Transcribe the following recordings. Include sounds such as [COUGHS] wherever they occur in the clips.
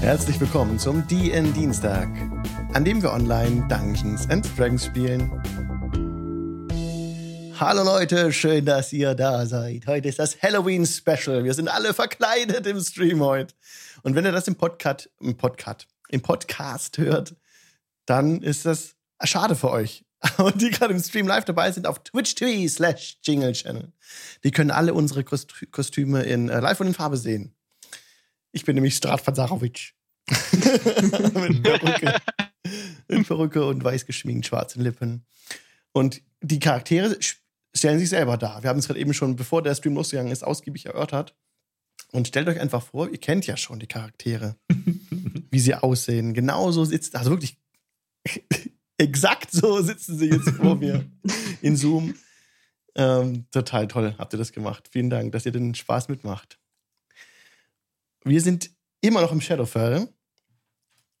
Herzlich willkommen zum DN Dienstag, an dem wir online Dungeons and Dragons spielen. Hallo Leute, schön, dass ihr da seid. Heute ist das Halloween Special. Wir sind alle verkleidet im Stream heute. Und wenn ihr das im Podcast, im Podcast, im Podcast hört, dann ist das schade für euch. [LAUGHS] Und die gerade im Stream live dabei sind auf twitch.tv slash jingle channel. Die können alle unsere Kostüme in äh, live und in Farbe sehen. Ich bin nämlich Stratvan Sarovic. [LAUGHS] Mit Perücke. In Perücke und weiß geschminkt, schwarzen Lippen. Und die Charaktere stellen sich selber dar. Wir haben es gerade eben schon, bevor der Stream losgegangen ist, ausgiebig erörtert. Und stellt euch einfach vor, ihr kennt ja schon die Charaktere, [LAUGHS] wie sie aussehen. Genauso sitzt, also wirklich [LAUGHS] exakt so sitzen sie jetzt vor mir in Zoom. Ähm, total toll, habt ihr das gemacht. Vielen Dank, dass ihr den Spaß mitmacht. Wir sind immer noch im Shadowfell.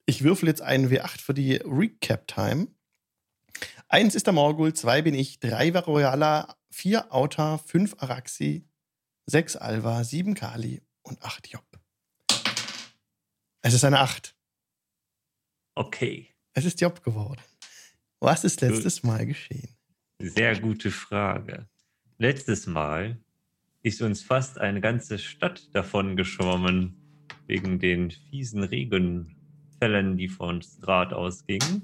Ich würfel jetzt einen W8 für die Recap-Time. Eins ist der Morgul, zwei bin ich, drei war Royala, vier Auta, fünf Araxi, sechs Alva, sieben Kali und acht Job. Es ist eine Acht. Okay. Es ist Job geworden. Was ist letztes Mal geschehen? Sehr gute Frage. Letztes Mal ist uns fast eine ganze Stadt davon geschwommen, wegen den fiesen Regenfällen, die von Strat ausgingen,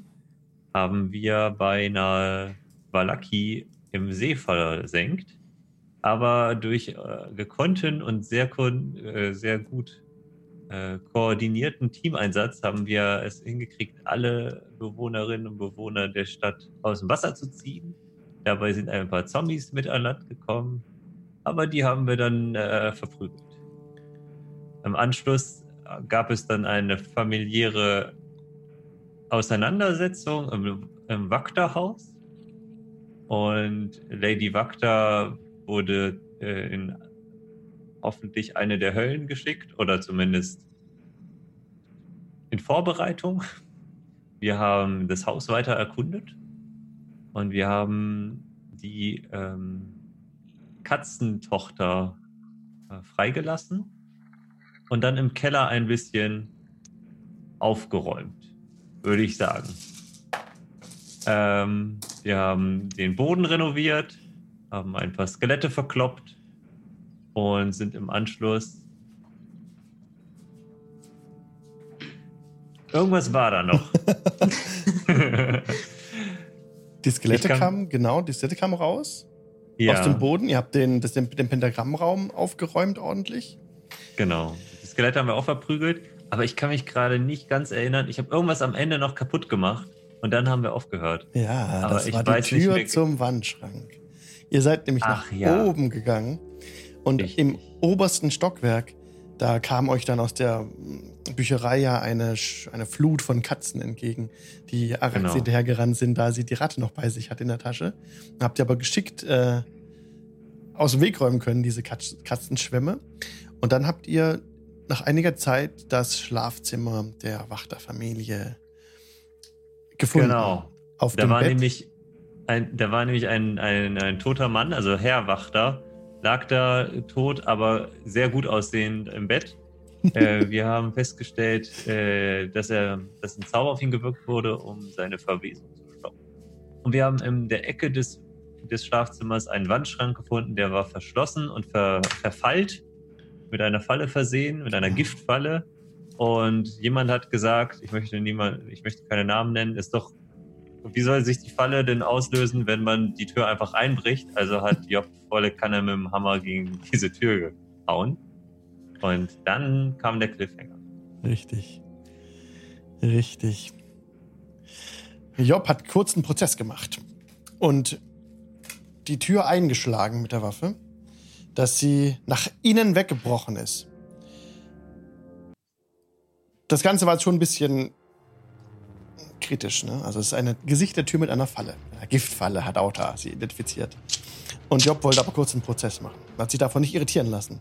haben wir beinahe Valaki im See versenkt. Aber durch äh, gekonnten und sehr, äh, sehr gut äh, koordinierten Teameinsatz haben wir es hingekriegt, alle Bewohnerinnen und Bewohner der Stadt aus dem Wasser zu ziehen. Dabei sind ein paar Zombies mit an Land gekommen, aber die haben wir dann äh, verprügelt. Im Anschluss gab es dann eine familiäre Auseinandersetzung im, im Wakta-Haus und Lady Wakta wurde äh, in hoffentlich eine der Höllen geschickt oder zumindest in Vorbereitung. Wir haben das Haus weiter erkundet und wir haben die ähm, Katzentochter äh, freigelassen und dann im Keller ein bisschen aufgeräumt, würde ich sagen. Ähm, wir haben den Boden renoviert, haben ein paar Skelette verkloppt und sind im Anschluss. Irgendwas war da noch. [LAUGHS] die Skelette kamen, genau, die Skelette kamen raus. Ja. Aus dem Boden. Ihr habt den, das, den, den Pentagrammraum aufgeräumt ordentlich. Genau. Die Skelette haben wir auch verprügelt. Aber ich kann mich gerade nicht ganz erinnern. Ich habe irgendwas am Ende noch kaputt gemacht und dann haben wir aufgehört. Ja, aber das war die Tür zum Wandschrank. Ihr seid nämlich Ach, nach ja. oben gegangen und Richtig. im obersten Stockwerk, da kam euch dann aus der Bücherei ja eine, eine Flut von Katzen entgegen, die Arax genau. hinterhergerannt sind, da sie die Ratte noch bei sich hat in der Tasche. Habt ihr aber geschickt äh, aus dem Weg räumen können, diese Katz Katzenschwämme. Und dann habt ihr nach einiger Zeit das Schlafzimmer der Wachterfamilie gefunden. Genau. Auf da dem war Bett. nämlich ein, da war nämlich ein, ein, ein toter Mann, also Herr Wachter, lag da tot, aber sehr gut aussehend im Bett. äh, [LAUGHS] wir haben festgestellt, äh, dass, er, dass ein Zauber auf ihn gewirkt wurde, um seine Verwesung zu stoppen. Und wir haben in der Ecke des, des Schlafzimmers einen Wandschrank gefunden, der war verschlossen und ver, verfallt, mit einer Falle versehen, mit einer Giftfalle. Und jemand hat gesagt, ich möchte niemand, ich möchte keine Namen nennen, ist doch wie soll sich die Falle denn auslösen, wenn man die Tür einfach einbricht? Also hat [LAUGHS] Job volle Kanne mit dem Hammer gegen diese Tür gehauen. Und dann kam der Cliffhanger. Richtig. Richtig. Job hat kurz einen Prozess gemacht und die Tür eingeschlagen mit der Waffe, dass sie nach innen weggebrochen ist. Das Ganze war schon ein bisschen kritisch. Ne? Also es ist eine Gesichtertür mit einer Falle. Eine Giftfalle hat Auta sie identifiziert. Und Job wollte aber kurz einen Prozess machen. Hat sich davon nicht irritieren lassen.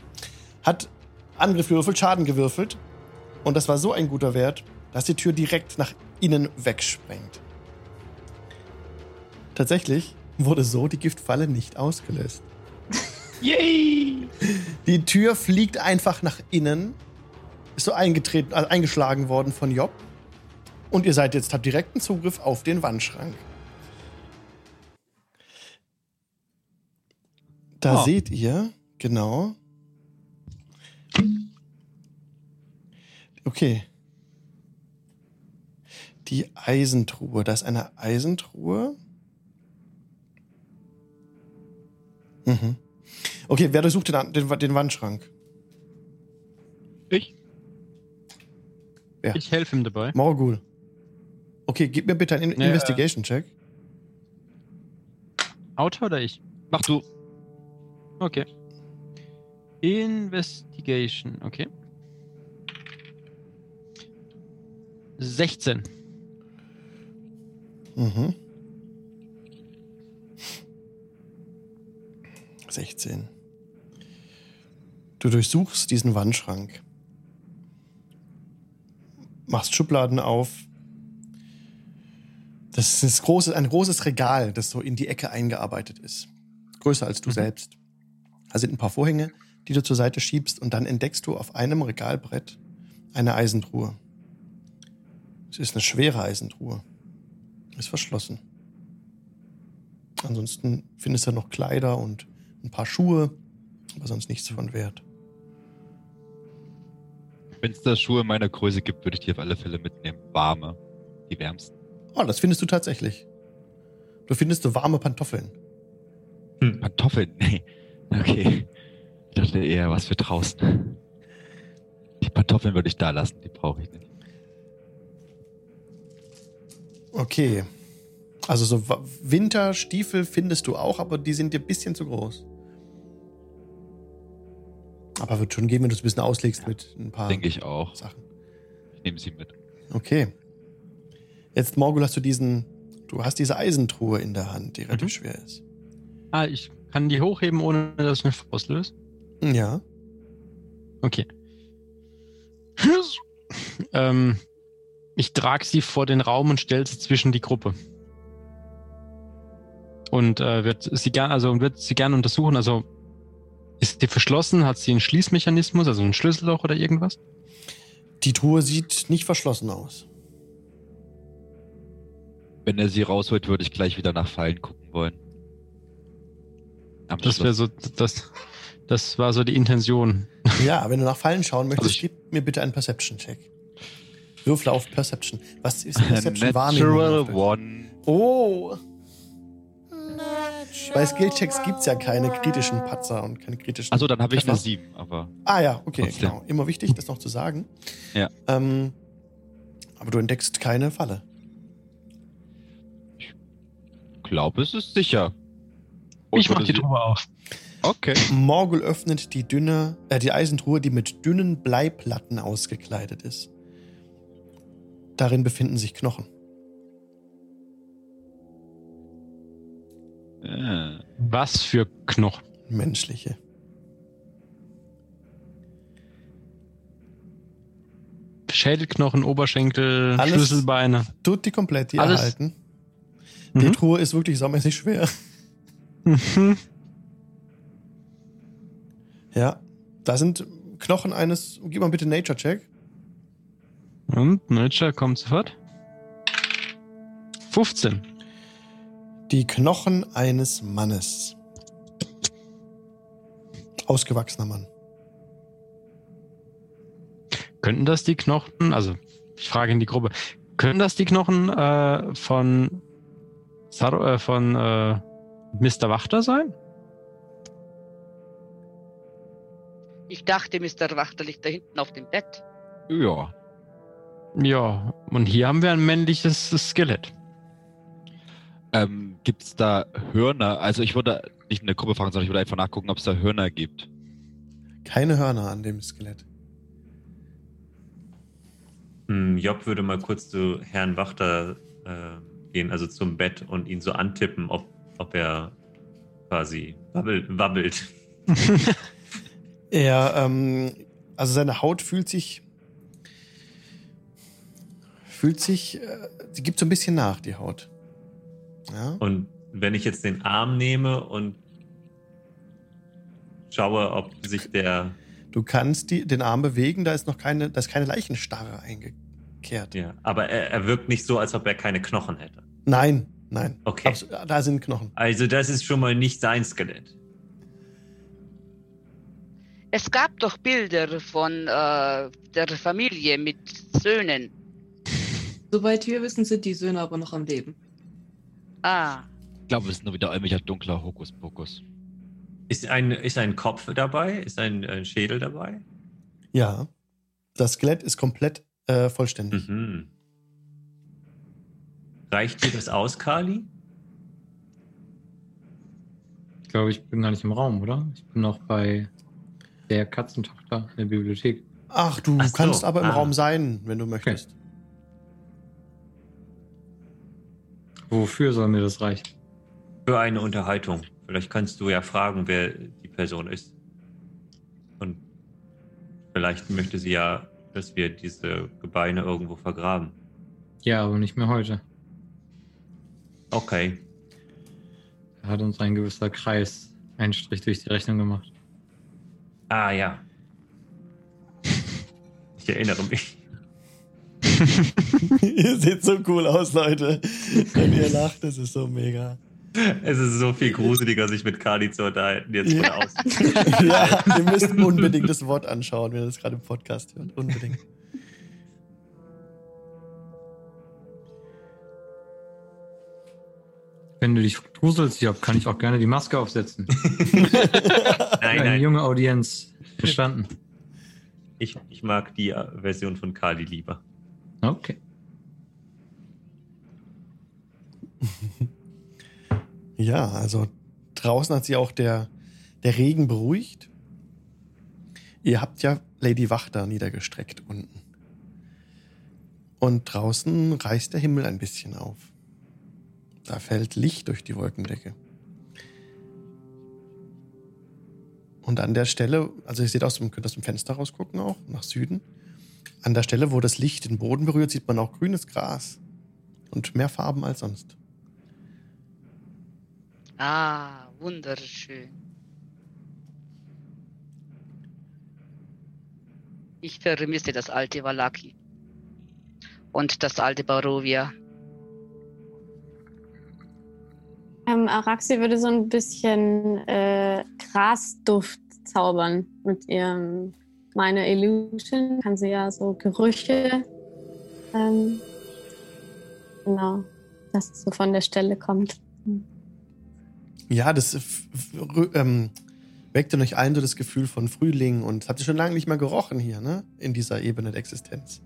Hat Angriff gewürfelt, Schaden gewürfelt. Und das war so ein guter Wert, dass die Tür direkt nach innen wegsprengt. Tatsächlich wurde so die Giftfalle nicht ausgelöst. Yay! Die Tür fliegt einfach nach innen ist so eingetreten, also eingeschlagen worden von Job. Und ihr seid jetzt, habt direkten Zugriff auf den Wandschrank. Da oh. seht ihr, genau. Okay. Die Eisentruhe. Da ist eine Eisentruhe. Mhm. Okay, wer durchsucht den, den, den Wandschrank? Ich. Wer? Ich helfe ihm dabei. Morgul. Okay, gib mir bitte einen ja, Investigation-Check. Autor oder ich? Mach du. Okay. Investigation, okay. 16. Mhm. 16. Du durchsuchst diesen Wandschrank. Machst Schubladen auf. Das ist große, ein großes Regal, das so in die Ecke eingearbeitet ist. Größer als du mhm. selbst. Da sind ein paar Vorhänge, die du zur Seite schiebst und dann entdeckst du auf einem Regalbrett eine Eisentruhe. Es ist eine schwere Eisentruhe. Ist verschlossen. Ansonsten findest du noch Kleider und ein paar Schuhe, aber sonst nichts von Wert. Wenn es da Schuhe meiner Größe gibt, würde ich die auf alle Fälle mitnehmen. Warme. Die wärmsten. Oh, das findest du tatsächlich. Du findest so warme Pantoffeln. Hm. Pantoffeln? [LAUGHS] Nee. Okay. Ich dachte eher was für draußen. Die Pantoffeln würde ich da lassen, die brauche ich nicht. Okay. Also so Winterstiefel findest du auch, aber die sind dir ein bisschen zu groß. Aber wird schon gehen, wenn du es ein bisschen auslegst ja, mit ein paar Denke ich auch. Sachen. Ich nehme sie mit. Okay. Jetzt, Morgul, hast du diesen, du hast diese Eisentruhe in der Hand, die relativ mhm. schwer ist. Ah, ich kann die hochheben, ohne dass ich mich auslöse? Ja. Okay. [LAUGHS] ähm, ich trage sie vor den Raum und stelle sie zwischen die Gruppe. Und äh, wird sie gern, also wird sie gerne untersuchen. Also ist die verschlossen? Hat sie einen Schließmechanismus, also ein Schlüsselloch oder irgendwas? Die Truhe sieht nicht verschlossen aus. Wenn er sie rausholt, würde ich gleich wieder nach Fallen gucken wollen. Am das wäre so, das, das war so die Intention. Ja, wenn du nach Fallen schauen möchtest, also gib mir bitte einen Perception-Check. Würfel auf Perception. Was ist Perception? [LAUGHS] Natural One. Oh. Bei Skillchecks gibt es ja keine kritischen Patzer und keine kritischen. Also dann habe ich eine 7, aber. Ah ja, okay, trotzdem. genau. Immer wichtig, das noch zu sagen. Ja. Ähm, aber du entdeckst keine Falle. Ich glaube, es ist sicher. Und ich mach die Truhe auf. Okay. Morgul öffnet die dünne, äh, die Eisentruhe, die mit dünnen Bleiplatten ausgekleidet ist. Darin befinden sich Knochen. Äh. Was für Knochen? Menschliche. Schädelknochen, Oberschenkel, Alles Schlüsselbeine. Tut die komplett die Alles. erhalten. Die mhm. Truhe ist wirklich saumäßig schwer. Mhm. Ja, da sind Knochen eines. Gib mal bitte Nature Check. Und Nature kommt sofort. 15. Die Knochen eines Mannes. Ausgewachsener Mann. Könnten das die Knochen, also ich frage in die Gruppe, können das die Knochen äh, von, Sar äh, von äh, Mr. Wachter sein? Ich dachte, Mr. Wachter liegt da hinten auf dem Bett. Ja. Ja, und hier haben wir ein männliches Skelett. Ähm, gibt es da Hörner? Also ich würde nicht in der Gruppe fragen, sondern ich würde einfach nachgucken, ob es da Hörner gibt. Keine Hörner an dem Skelett. Hm, Job würde mal kurz zu Herrn Wachter äh, gehen, also zum Bett und ihn so antippen, ob, ob er quasi wabbelt. [LAUGHS] wabbelt. er, ähm, also seine Haut fühlt sich fühlt sich, äh, sie gibt so ein bisschen nach, die Haut. Ja. Und wenn ich jetzt den Arm nehme und schaue, ob sich der. Du kannst die, den Arm bewegen, da ist noch keine, da ist keine Leichenstarre eingekehrt. Ja, aber er, er wirkt nicht so, als ob er keine Knochen hätte. Nein, nein. Okay. Abs- da sind Knochen. Also das ist schon mal nicht sein Skelett. Es gab doch Bilder von äh, der Familie mit Söhnen. Soweit wir wissen, sind die Söhne aber noch am Leben. Ah, Ich glaube, es ist nur wieder irgendwelcher dunkler Hokuspokus. Ist ein, ist ein Kopf dabei? Ist ein, äh, Schädel dabei? Ja. Das Skelett ist komplett äh, vollständig. Mhm. Reicht dir das aus, Kali? Ich glaube, ich bin gar nicht im Raum, oder? Ich bin noch bei der Katzentochter in der Bibliothek. Ach, du Ach so, kannst aber im ah. Raum sein, wenn du möchtest. Wofür soll mir das reichen? Für eine Unterhaltung. Vielleicht kannst du ja fragen, wer die Person ist. Und vielleicht möchte sie ja, dass wir diese Gebeine irgendwo vergraben. Ja, aber nicht mehr heute. Okay. Da hat uns ein gewisser Kreis einen Strich durch die Rechnung gemacht. Ah ja. Ich erinnere mich. [LAUGHS] ihr seht so cool aus, Leute. Wenn ihr lacht, das ist so mega. Es ist so viel gruseliger, sich mit Kali zu unterhalten, jetzt von Ja. außen. [LAUGHS] ja, ihr müsst unbedingt das Wort anschauen, wenn ihr das gerade im Podcast hört. Unbedingt. Wenn du dich gruselst, Job, kann ich auch gerne die Maske aufsetzen. [LAUGHS] Nein, Eine nein. junge Audienz. Verstanden. Ich, ich mag die äh, Version von Kali lieber. Okay. [LAUGHS] Ja, also draußen hat sich auch der, der Regen beruhigt. Ihr habt ja Lady Wachter niedergestreckt unten. Und draußen reißt der Himmel ein bisschen auf. Da fällt Licht durch die Wolkendecke. Und an der Stelle, also ihr seht aus dem, könnt aus dem Fenster rausgucken auch, nach Süden. An der Stelle, wo das Licht den Boden berührt, sieht man auch grünes Gras. Und mehr Farben als sonst. ah, wunderschön. Ich vermisse das alte Valaki. Und das alte Barovia. Ähm, Araxi würde so ein bisschen äh, Grasduft zaubern mit ihrem Minor Illusion. Kann sie ja so Gerüche. Ähm, genau. Dass es so von der Stelle kommt. Ja, das ähm, weckt in euch allen so das Gefühl von Frühling und habt ihr schon lange nicht mehr gerochen hier, ne? In dieser Ebene der Existenz.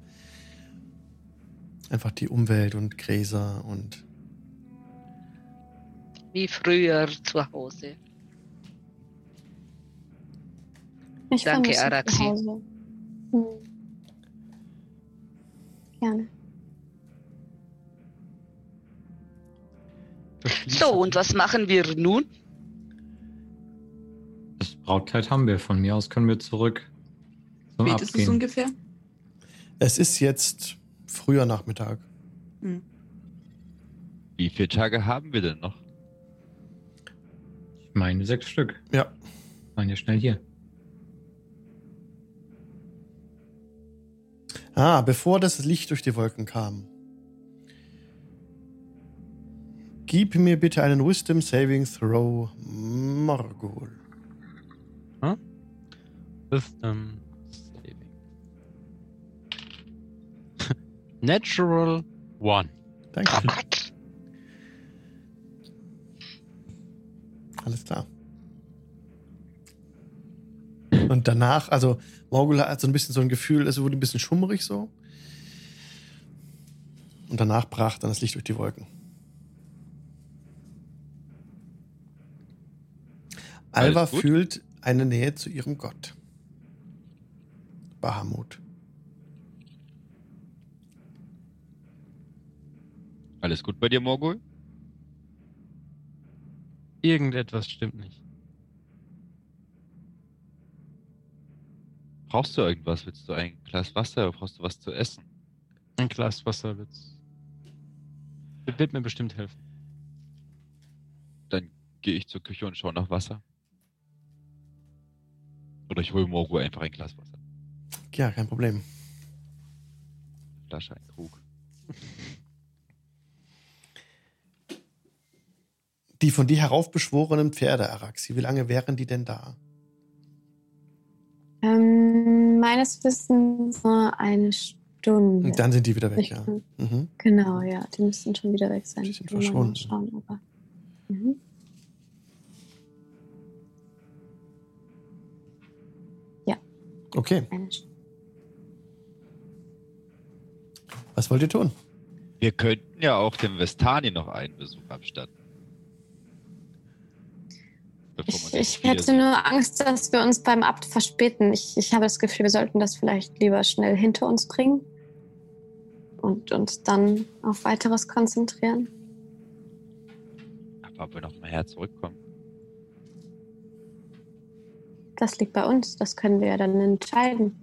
Einfach die Umwelt und Gräser und Wie früher zu Hause. Ich Danke, Araxi. Hm. Gerne. So, und was machen wir nun? Das Brautkleid haben wir. Von mir aus können wir zurück zum Wie ist es ungefähr? es ist jetzt früher Nachmittag. Hm. Wie viele Tage haben wir denn noch? Ich meine sechs Stück. Ja. Waren ja schnell hier. Ah, bevor das Licht durch die Wolken kam. Gib mir bitte einen Wisdom Saving Throw, Morgul. Wisdom Saving. [LAUGHS] Natural One. Danke. Gott, Alles klar. Und danach, also Morgul hat so ein bisschen so ein Gefühl, es wurde ein bisschen schummrig so. Und danach brach dann das Licht durch die Wolken. Alva Alles gut? fühlt eine Nähe zu ihrem Gott. Bahamut. Alles gut bei dir, Morgul? Irgendetwas stimmt nicht. Brauchst du irgendwas? Willst du ein Glas Wasser? Brauchst du was zu essen? Ein Glas Wasser wird's. Wird mir bestimmt helfen. Dann gehe ich zur Küche und schaue nach Wasser. Oder ich hole Morgo einfach ein Glas Wasser. Ja, kein Problem. Flasche, ein Krug. Die von dir heraufbeschworenen Pferde, Araxi, wie lange wären die denn da? Ähm, meines Wissens nur eine Stunde. Und dann sind die wieder weg, Ich- ja. Mhm. Genau, ja. Die müssten schon wieder weg sein. Die sind verschwunden. nachschauen, aber. Mhm. Okay, Eine Stunde. was wollt ihr tun? Wir könnten ja auch dem Vestani noch einen Besuch abstatten. Bevor Ich, ich hätte nur Angst, dass wir uns beim Abt verspäten. Ich, ich habe das Gefühl, wir sollten das vielleicht lieber schnell hinter uns bringen und uns dann auf weiteres konzentrieren. Aber ob wir noch mal her zurückkommen. Das liegt bei uns. Das können wir ja dann entscheiden.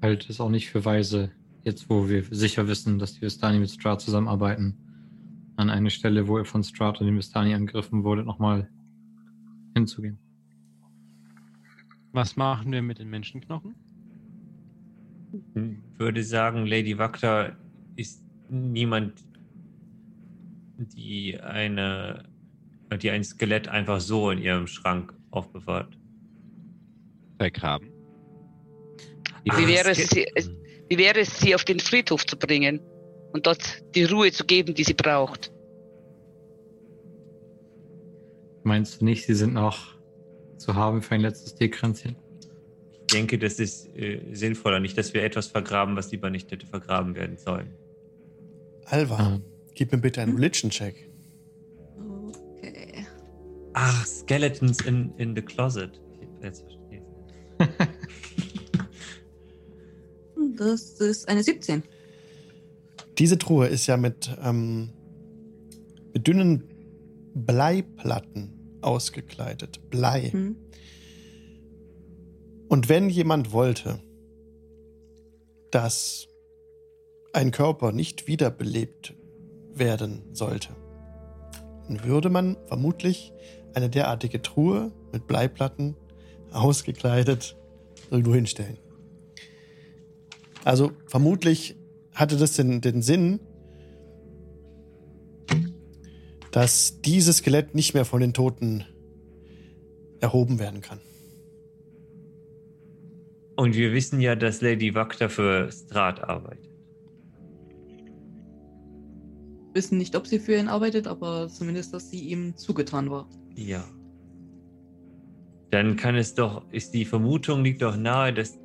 Halte es auch nicht für weise, jetzt wo wir sicher wissen, dass die Vistani mit Strat zusammenarbeiten, an eine Stelle, wo ihr von Strat und den Vistani angegriffen wurde, nochmal hinzugehen. Was machen wir mit den Menschenknochen? Würde sagen, Lady Wakta ist niemand, die eine, die ein Skelett einfach so in ihrem Schrank aufbewahrt. Vergraben. Wie wäre, es, sie, wie wäre es, sie auf den Friedhof zu bringen und dort die Ruhe zu geben, die sie braucht? Meinst du nicht, sie sind noch zu haben für ein letztes Teekränzchen? Ich denke, das ist äh, sinnvoller, nicht, dass wir etwas vergraben, was lieber nicht hätte vergraben werden sollen. Alva, Ah. gib mir bitte einen Religion-Check. Okay. Ach, Skeletons in, in the Closet. Ich jetzt verstehe. [LAUGHS] Das ist eine 17. Diese Truhe ist ja mit, ähm, mit dünnen Bleiplatten ausgekleidet. Blei. Hm. Und wenn jemand wollte, dass ein Körper nicht wiederbelebt werden sollte, dann würde man vermutlich eine derartige Truhe mit Bleiplatten ausgekleidet irgendwo hinstellen. Also vermutlich hatte das den, den Sinn, dass dieses Skelett nicht mehr von den Toten erhoben werden kann. Und wir wissen ja, dass Lady Wakta für Strat arbeitet. Wissen nicht, ob sie für ihn arbeitet, aber zumindest, dass sie ihm zugetan war. Ja. Dann kann es doch, ist die Vermutung liegt doch nahe, dass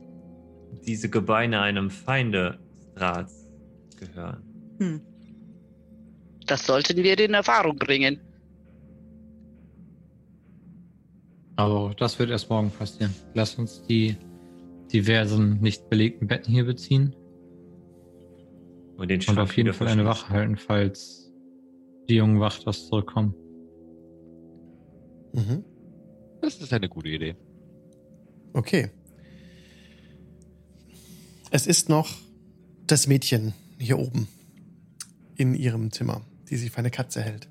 diese Gebeine einem Feinde Strats gehören. Hm. Das sollten wir in Erfahrung bringen. Aber das wird erst morgen passieren. Lass uns die diversen nicht belegten Betten hier beziehen Und den und auf jeden Fall eine. Wache halten, falls die jungen Wachters zurückkommen. Mhm. Das ist eine gute Idee. Okay. Es ist noch das Mädchen hier oben in ihrem Zimmer, die sich für eine Katze hält.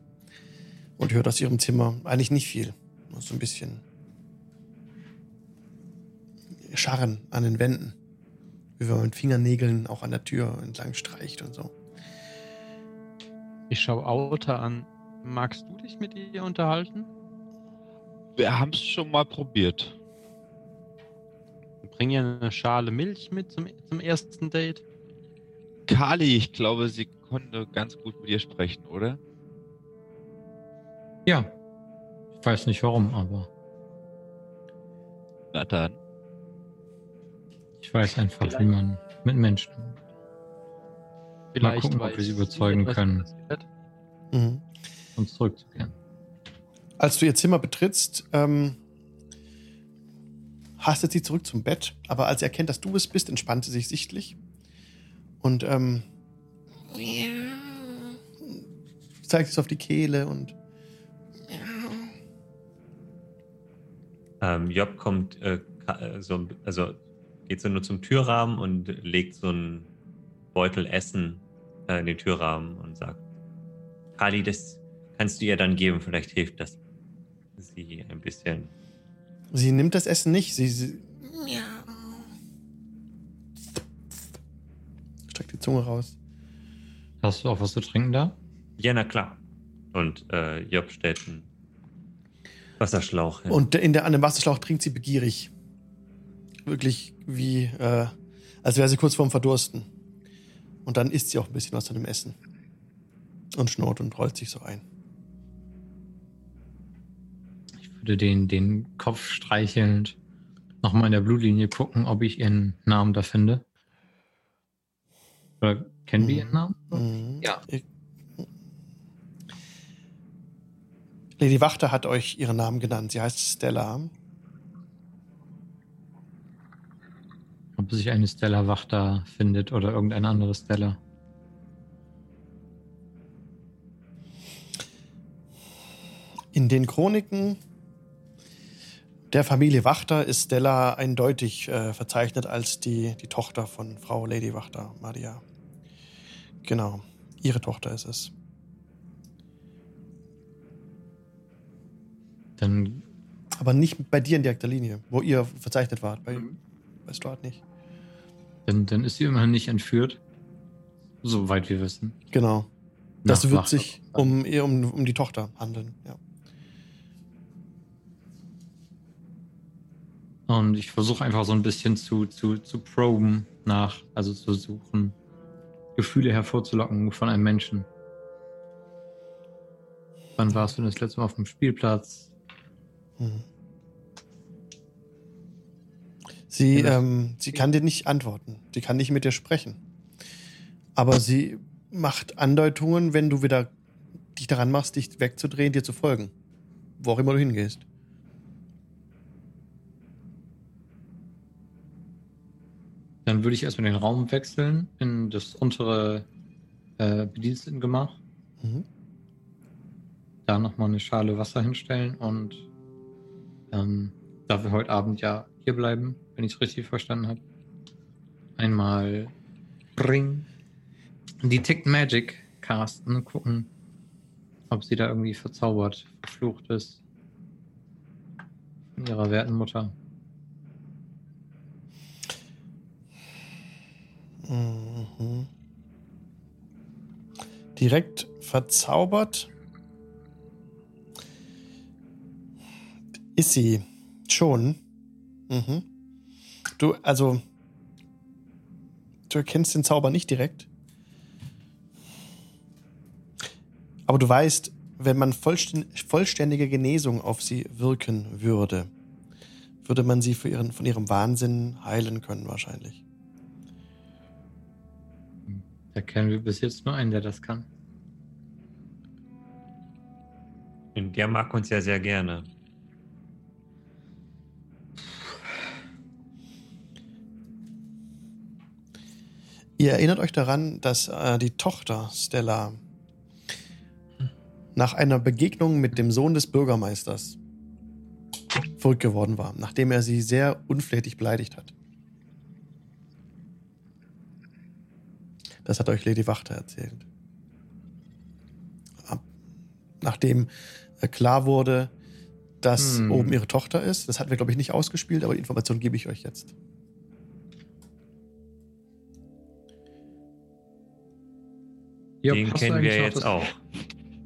Und hört aus ihrem Zimmer eigentlich nicht viel. Nur so ein bisschen Scharren an den Wänden. Wie wenn man mit Fingernägeln auch an der Tür entlang streicht und so. Ich schaue Auta an. Magst du dich mit ihr unterhalten? Wir haben es schon mal probiert. Bring ihr eine Schale Milch mit zum, zum ersten Date. Kali, ich glaube, sie konnte ganz gut mit dir sprechen, oder? Ja. Ich weiß nicht warum, aber Na dann. ich weiß einfach, wie man mit Menschen. Vielleicht gucken, ob wir sie überzeugen können. Mhm. uns zurückzukehren. Als du ihr Zimmer betrittst, ähm, hastet sie zurück zum Bett, aber als sie erkennt, dass du es bist, entspannt sie sich sichtlich und ähm, zeigt es auf die Kehle und Ähm, Job kommt, äh, äh, so, also geht so nur zum Türrahmen und legt so einen Beutel Essen äh, in den Türrahmen und sagt, Kali, das kannst du ihr dann geben, vielleicht hilft das sie ein bisschen. Sie nimmt das Essen nicht. Sie, sie streckt die Zunge raus. Hast du auch was zu trinken da? Ja, na klar. Und äh, Job stellt einen Wasserschlauch hin. Und in der, an dem Wasserschlauch trinkt sie begierig. Wirklich wie, äh, als wäre sie kurz vorm Verdursten. Und dann isst sie auch ein bisschen was von dem Essen. Und schnurrt und rollt sich so ein. Ich würde den, den Kopf streichelnd nochmal in der Blutlinie gucken, ob ich ihren Namen da finde. Oder kennen wir ihren Namen? Mhm. Ja. Lady Wachter hat euch ihren Namen genannt. Sie heißt Stella. Ob sich eine Stella Wachter findet oder irgendeine andere Stella. In den Chroniken der Familie Wachter ist Stella eindeutig äh, verzeichnet als die, die Tochter von Frau Lady Wachter, Maria. Genau, ihre Tochter ist es. Dann. Aber nicht bei dir in direkter Linie, wo ihr verzeichnet wart. Bei, bei Stuart nicht. Dann, dann ist sie immerhin nicht entführt. Soweit wir wissen. Genau. Das Nach wird Wachter. sich um, eher um, um die Tochter handeln, ja. Und ich versuche einfach so ein bisschen zu, zu, zu proben nach, also zu suchen, Gefühle hervorzulocken von einem Menschen. Wann warst du denn das letzte Mal auf dem Spielplatz? Mhm. Sie, Ja, ähm, sie kann dir nicht antworten. Sie kann nicht mit dir sprechen. Aber sie macht Andeutungen, wenn du wieder dich daran machst, dich wegzudrehen, dir zu folgen. Wo auch immer du hingehst. Dann würde ich erstmal den Raum wechseln in das untere äh, Bedienstetengemach. Mhm. Da nochmal eine Schale Wasser hinstellen und ähm, da wir heute Abend ja hier bleiben, wenn ich es richtig verstanden habe, einmal Ring Detect Magic casten, gucken, ob sie da irgendwie verzaubert, verflucht ist von ihrer werten Mutter. Mhm. Direkt verzaubert ist sie schon. Mhm. Du, also, du erkennst den Zauber nicht direkt. Aber du weißt, wenn man vollstän- vollständige Genesung auf sie wirken würde, würde man sie ihren, von ihrem Wahnsinn heilen können, wahrscheinlich. Da kennen wir bis jetzt nur einen, der das kann. Und der mag uns ja sehr gerne. Ihr erinnert euch daran, dass äh, die Tochter Stella nach einer Begegnung mit dem Sohn des Bürgermeisters verrückt geworden war, nachdem er sie sehr unflätig beleidigt hat. Das hat euch Lady Wachter erzählt. Ab- Nachdem äh, klar wurde, dass Hm. oben ihre Tochter ist, das hatten wir, glaube ich, nicht ausgespielt, aber die Information gebe ich euch jetzt. Ja, Den kennen wir jetzt auch.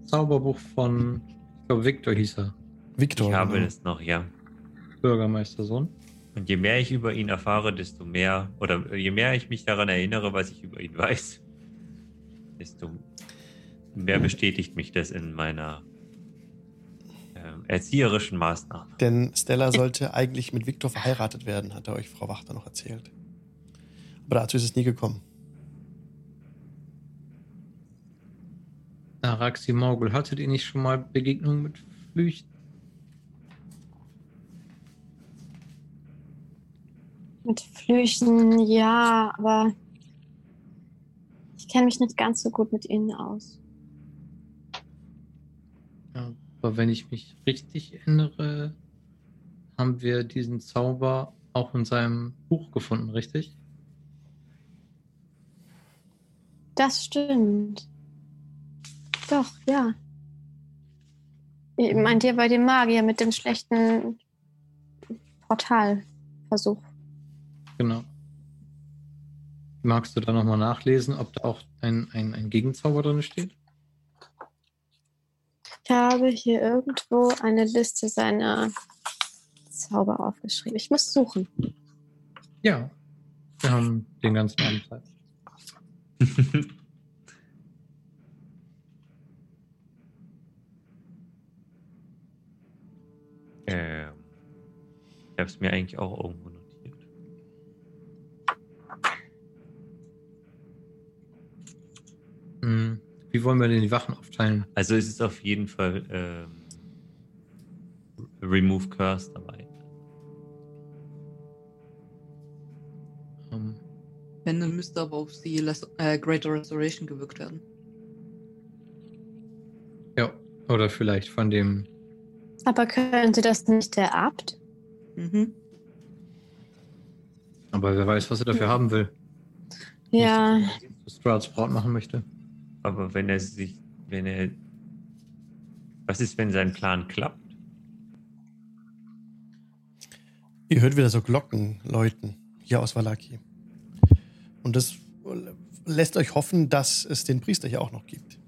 Zauberbuch von, ich glaube, Victor hieß er, Victor. Ich habe es noch, ja. Bürgermeistersohn. Und je mehr ich über ihn erfahre, desto mehr, oder je mehr ich mich daran erinnere, was ich über ihn weiß, desto mehr bestätigt mich das in meiner ähm, erzieherischen Maßnahme. Denn Stella sollte eigentlich mit Victor verheiratet werden, hat er euch Frau Wachter noch erzählt. Aber dazu ist es nie gekommen. Araxi Morgul, hattet ihr nicht schon mal Begegnungen mit Flüchten? Mit Flüchen, ja, aber ich kenne mich nicht ganz so gut mit ihnen aus. Ja, aber wenn ich mich richtig erinnere, haben wir diesen Zauber auch in seinem Buch gefunden, richtig? Das stimmt. Doch, ja. Ich meint ihr bei dem Magier mit dem schlechten Portalversuch. Genau. Magst du da nochmal nachlesen, ob da auch ein, ein, ein Gegenzauber drin steht? Ich habe hier irgendwo eine Liste seiner Zauber aufgeschrieben. Ich muss suchen. Ja. Wir haben den ganzen Abend Zeit. [LAUGHS] ähm, ich habe es mir eigentlich auch irgendwo Hm, Wie wollen wir denn die Wachen aufteilen? Also es ist auf jeden Fall ähm, Remove Curse dabei. Ähm, Wenn, dann müsste aber auf sie Less äh, Greater Restoration gewirkt werden. ja, oder vielleicht von dem. Aber könnte das nicht der Abt? Mhm. Aber wer weiß, was er dafür haben will. Ja, Nicht, er Braut machen möchte. Aber wenn er sich, wenn er, was ist, wenn sein Plan klappt? Ihr hört wieder so Glocken läuten hier aus Valaki. Und das lässt euch hoffen, dass es den Priester hier auch noch gibt.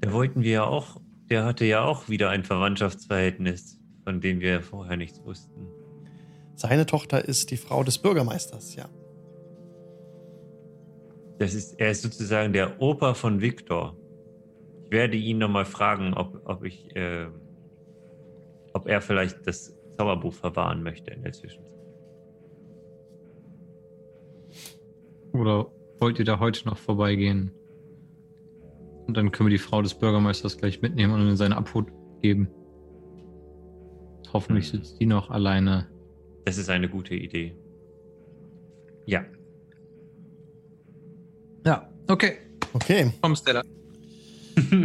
Da wollten wir ja auch, der hatte ja auch wieder ein Verwandtschaftsverhältnis, von dem wir vorher nichts wussten. Seine Tochter ist die Frau des Bürgermeisters, ja. Das ist, er ist sozusagen der Opa von Viktor. Ich werde ihn nochmal fragen, ob, ob ich, äh, ob er vielleicht das Zauberbuch verwahren möchte in der Zwischenzeit. Oder wollt ihr da heute noch vorbeigehen? Und dann können wir die Frau des Bürgermeisters gleich mitnehmen und in seine Abhut geben. Hoffentlich Hm. sitzt die noch alleine. Das ist eine gute Idee. Ja. Ja, okay. Okay. Komm, Stella. [LAUGHS]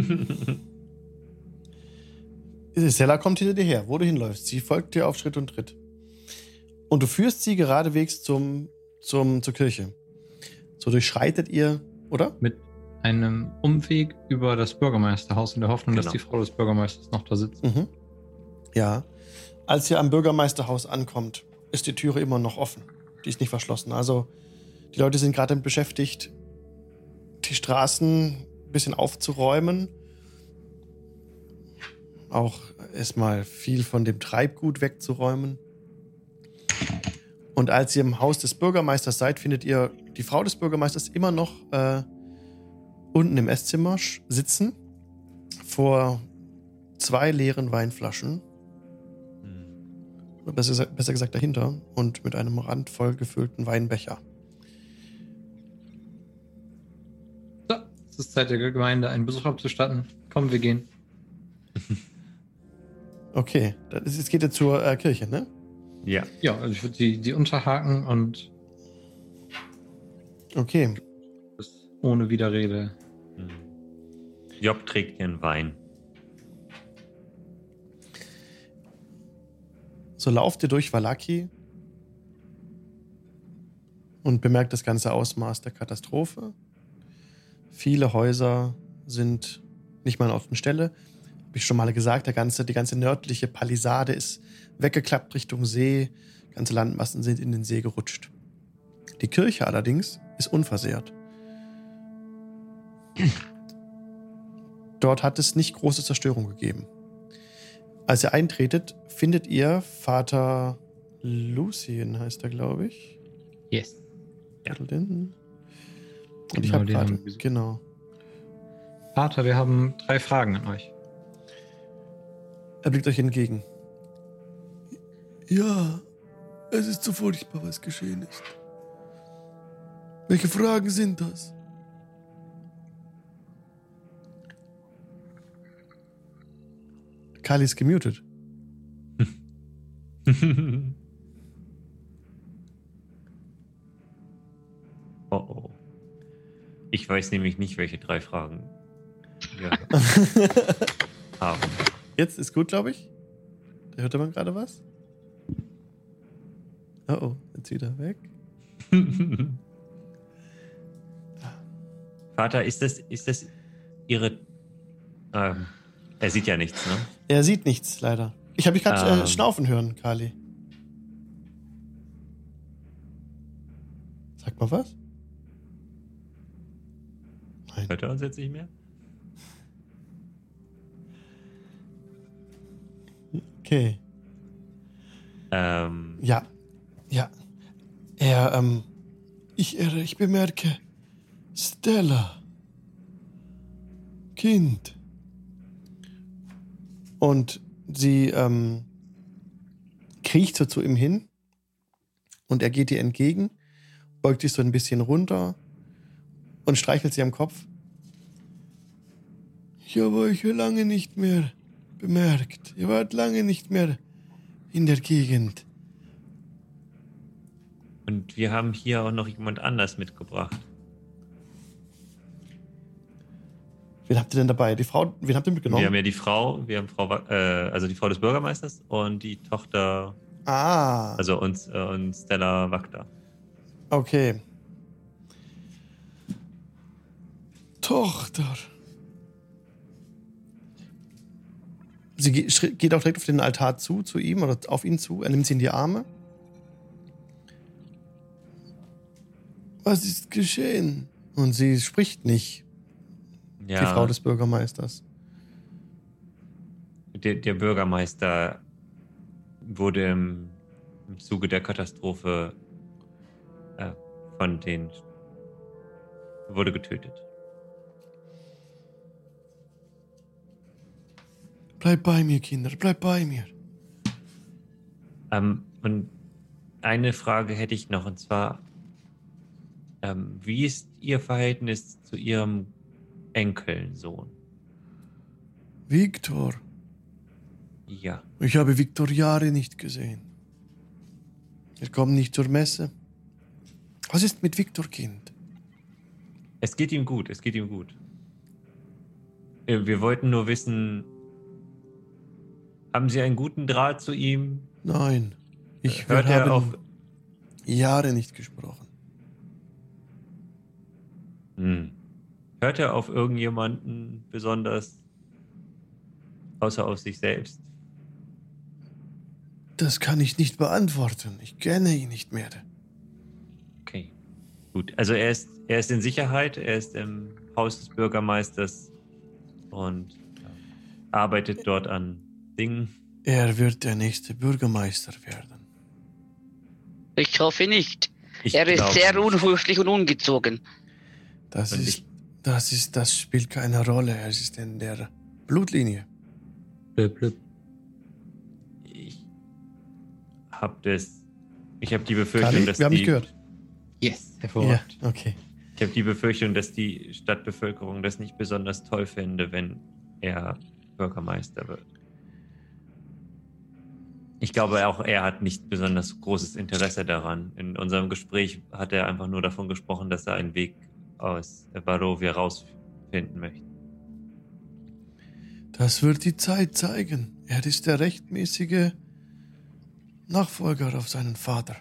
Stella kommt hinter dir her, wo du hinläufst. Sie folgt dir auf Schritt und Tritt. Und du führst sie geradewegs zum, zum, zur Kirche. So durchschreitet ihr, oder? Mit einem Umweg über das Bürgermeisterhaus in der Hoffnung, dass Genau. die Frau des Bürgermeisters noch da sitzt. Mhm. Ja. Als ihr am Bürgermeisterhaus ankommt, ist die Türe immer noch offen. Die ist nicht verschlossen. Also, die Leute sind gerade damit beschäftigt, die Straßen ein bisschen aufzuräumen. Auch erstmal viel von dem Treibgut wegzuräumen. Und als ihr im Haus des Bürgermeisters seid, findet ihr die Frau des Bürgermeisters immer noch äh, unten im Esszimmer sitzen vor zwei leeren Weinflaschen, Hm. oder besser, gesa- besser gesagt dahinter, und mit einem randvoll gefüllten Weinbecher. So, es ist Zeit der Gemeinde, einen Besuch abzustatten. Komm, wir gehen. [LAUGHS] Okay, jetzt geht ihr zur äh, Kirche, ne? Ja. Ja, also ich würde die, die unterhaken und Okay. ohne Widerrede. Hm. Job trägt ihren Wein. So lauft ihr durch Valaki und bemerkt das ganze Ausmaß der Katastrophe. Viele Häuser sind nicht mal auf der Stelle. Habe ich schon mal gesagt, der ganze, die ganze nördliche Palisade ist weggeklappt Richtung See. Ganze Landmassen sind in den See gerutscht. Die Kirche allerdings ist unversehrt. Dort hat es nicht große Zerstörung gegeben. Als ihr eintretet, findet ihr Vater Lucien, heißt er, glaube ich. Yes. Ja. Und ich Genau, habe den haben gerade. Genau. Vater, wir haben drei Fragen an euch. Er blickt euch entgegen. Ja, es ist so furchtbar, was geschehen ist. Welche Fragen sind das? Kali ist gemutet. [LAUGHS] oh oh. Ich weiß nämlich nicht, welche drei Fragen wir [LAUGHS] haben. Jetzt ist gut, glaube ich. Da hörte man gerade was. Oh oh, jetzt wieder weg. [LAUGHS] Vater, ist das, ist das Ihre. Ähm, Er sieht ja nichts, ne? Er sieht nichts, leider. Ich habe dich gerade äh, Ähm. schnaufen hören, Kali. Sag mal was? Nein. Hört er uns jetzt nicht mehr? Okay. Ähm, Ja. Ja. Er, ähm. Ich, ich bemerke. Stella. Kind. Und sie, ähm. kriecht so zu ihm hin. Und er geht ihr entgegen, beugt sich so ein bisschen runter und streichelt sie am Kopf. Ich habe euch lange nicht mehr bemerkt. Ihr wart lange nicht mehr in der Gegend. und wir haben hier auch noch jemand anders mitgebracht. Wen habt ihr denn dabei? Die Frau, wen habt ihr mitgenommen? Wir haben ja die Frau, wir haben Frau, äh, also die Frau des Bürgermeisters und die Tochter, ah, also uns äh, und Stella Wagner. okay. Tochter. Sie geht auch direkt auf den Altar zu, zu ihm oder auf ihn zu. Er nimmt sie in die Arme. Was ist geschehen? Und sie spricht nicht, Ja, die Frau des Bürgermeisters. der, der Bürgermeister wurde im, im Zuge der Katastrophe äh, von den wurde getötet. Bleib bei mir, Kinder, bleib bei mir. Ähm, und eine Frage hätte ich noch, und zwar, ähm, wie ist Ihr Verhältnis zu Ihrem Enkelsohn? Viktor. Ja. Ich habe Viktor Jahre nicht gesehen. Er kommt nicht zur Messe. Was ist mit Viktor, Kind? Es geht ihm gut, es geht ihm gut. Wir wollten nur wissen, haben Sie einen guten Draht zu ihm? Nein, ich Hört wir er auf? Jahre nicht gesprochen. Hm. Hört er auf irgendjemanden besonders, außer auf sich selbst? Das kann ich nicht beantworten. Ich kenne ihn nicht mehr. Okay. Gut, also er ist, er ist in Sicherheit, er ist im Haus des Bürgermeisters und äh, arbeitet dort an Dingen. Er wird der nächste Bürgermeister werden. Ich hoffe nicht. Ich er ist sehr nicht. unhöflich und ungezogen. Das Und ist, ich- das ist, das spielt keine Rolle. Er ist in der Blutlinie. Blip, blip. Ich habe das. Ich habe die Befürchtung, Kali, dass wir haben die, dich gehört. Yes, Ja, hervorragend. okay. Ich habe die Befürchtung, dass die Stadtbevölkerung das nicht besonders toll fände, wenn er Bürgermeister wird. Ich glaube auch, er hat nicht besonders großes Interesse daran. In unserem Gespräch hat er einfach nur davon gesprochen, dass er einen Weg aus Barovia rausfinden möchte. Das wird die Zeit zeigen. Er ist der rechtmäßige Nachfolger auf seinen Vater.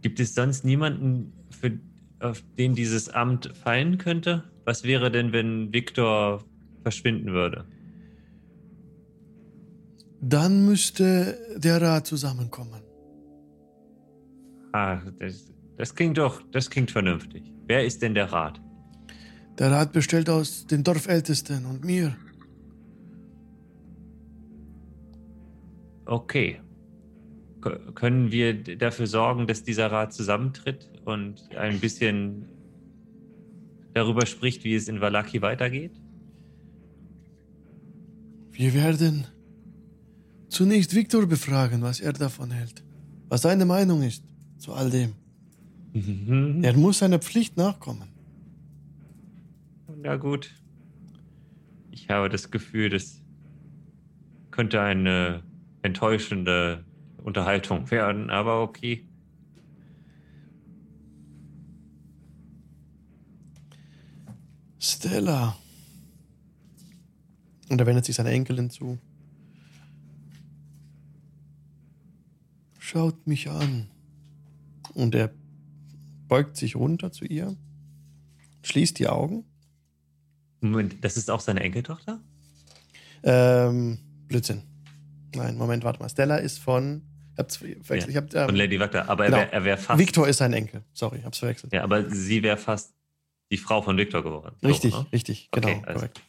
Gibt es sonst niemanden, für, auf den dieses Amt fallen könnte? Was wäre denn, wenn Viktor verschwinden würde? Dann müsste der Rat zusammenkommen. Ah, das, das klingt doch, das klingt vernünftig. Wer ist denn der Rat? Der Rat besteht aus den Dorfältesten und mir. Okay. K können wir dafür sorgen, dass dieser Rat zusammentritt und ein bisschen darüber spricht, wie es in Valaki weitergeht? Wir werden zunächst Viktor befragen, was er davon hält. Was seine Meinung ist zu all dem. Er muss seiner Pflicht nachkommen. Na gut. Ich habe das Gefühl, das könnte eine enttäuschende Unterhaltung werden, aber okay. Stella. Und er wendet sich seiner Enkelin zu. Schaut mich an. Und er beugt sich runter zu ihr, schließt die Augen Moment, das ist auch seine Enkeltochter? Ähm, Blödsinn. Nein, Moment, warte mal. Stella ist von. Hab's verwechselt. Ich hab, ähm, Von Lady Wagner. Aber genau. er wäre wär fast. Victor ist sein Enkel. Sorry, ich hab's verwechselt. Ja, aber sie wäre fast die Frau von Victor geworden. So, Richtig, ne? richtig, Okay, genau, also- korrekt.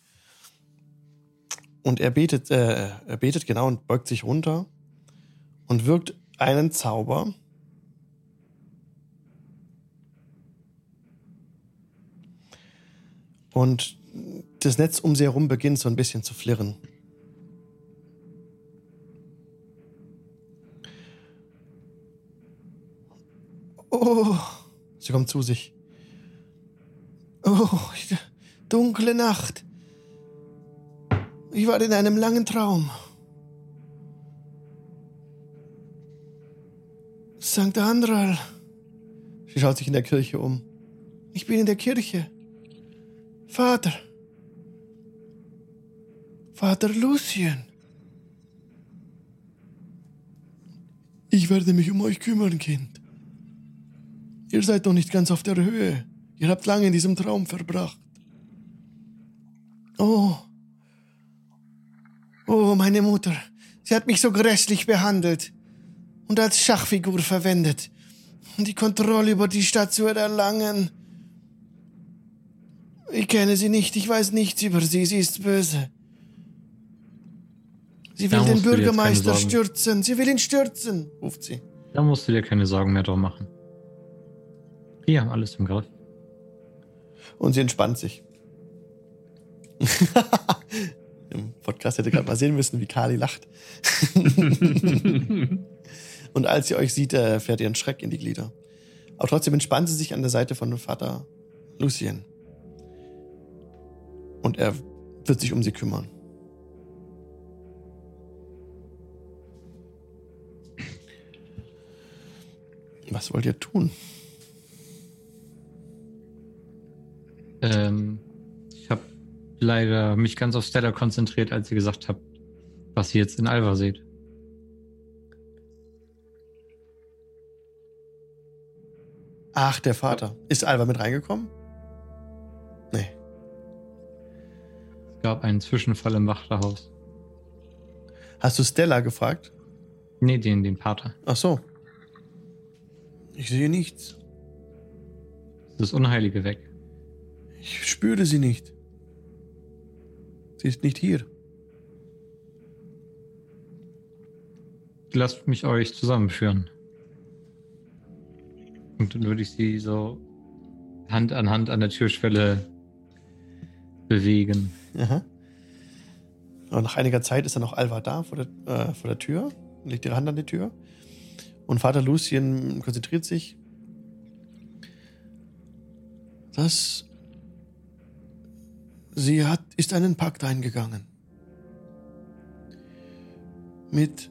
Und er betet, äh, er betet genau und beugt sich runter und wirkt einen Zauber. Und das Netz um sie herum beginnt so ein bisschen zu flirren. Oh, sie kommt zu sich. Oh, dunkle Nacht. Ich war in einem langen Traum. St. Andral. Sie schaut sich in der Kirche um. Ich bin in der Kirche. Vater. Vater Lucien. Ich werde mich um euch kümmern, Kind. Ihr seid noch nicht ganz auf der Höhe. Ihr habt lange in diesem Traum verbracht. Oh. Oh, meine Mutter. Sie hat mich so grässlich behandelt und als Schachfigur verwendet, um die Kontrolle über die Stadt zu erlangen. Ich kenne sie nicht, ich weiß nichts über sie, sie ist böse. Sie will den Bürgermeister stürzen, sie will ihn stürzen, ruft sie. Da musst du dir keine Sorgen mehr drum machen. Wir haben alles im Griff. Und sie entspannt sich. [LAUGHS] Im Podcast hätte gerade mal sehen müssen, wie Kali lacht. [LAUGHS] [LAUGHS] Und als sie euch sieht, äh, fährt ihr ein Schreck in die Glieder. Aber trotzdem entspannt sie sich an der Seite von Vater Lucien. Und er wird sich um sie kümmern. Was wollt ihr tun? Ähm, ich habe leider mich ganz auf Stella konzentriert, als ihr gesagt habt, was ihr jetzt in Alva seht. Ach, der Vater. Ist Alva mit reingekommen? Nee. Es gab einen Zwischenfall im Wachterhaus. Hast du Stella gefragt? Nee, den, den Pater. Ach so. Ich sehe nichts. Das Unheilige weg. Ich spüre sie nicht. Sie ist nicht hier. Lasst mich euch zusammenführen. Und dann würde ich sie so Hand an Hand an der Türschwelle bewegen. Aha. Und nach einiger Zeit ist dann noch Alva da vor der, äh, vor der Tür, legt ihre Hand an die Tür. Und Vater Lucien konzentriert sich. Das. Sie hat, ist einen Pakt eingegangen. Mit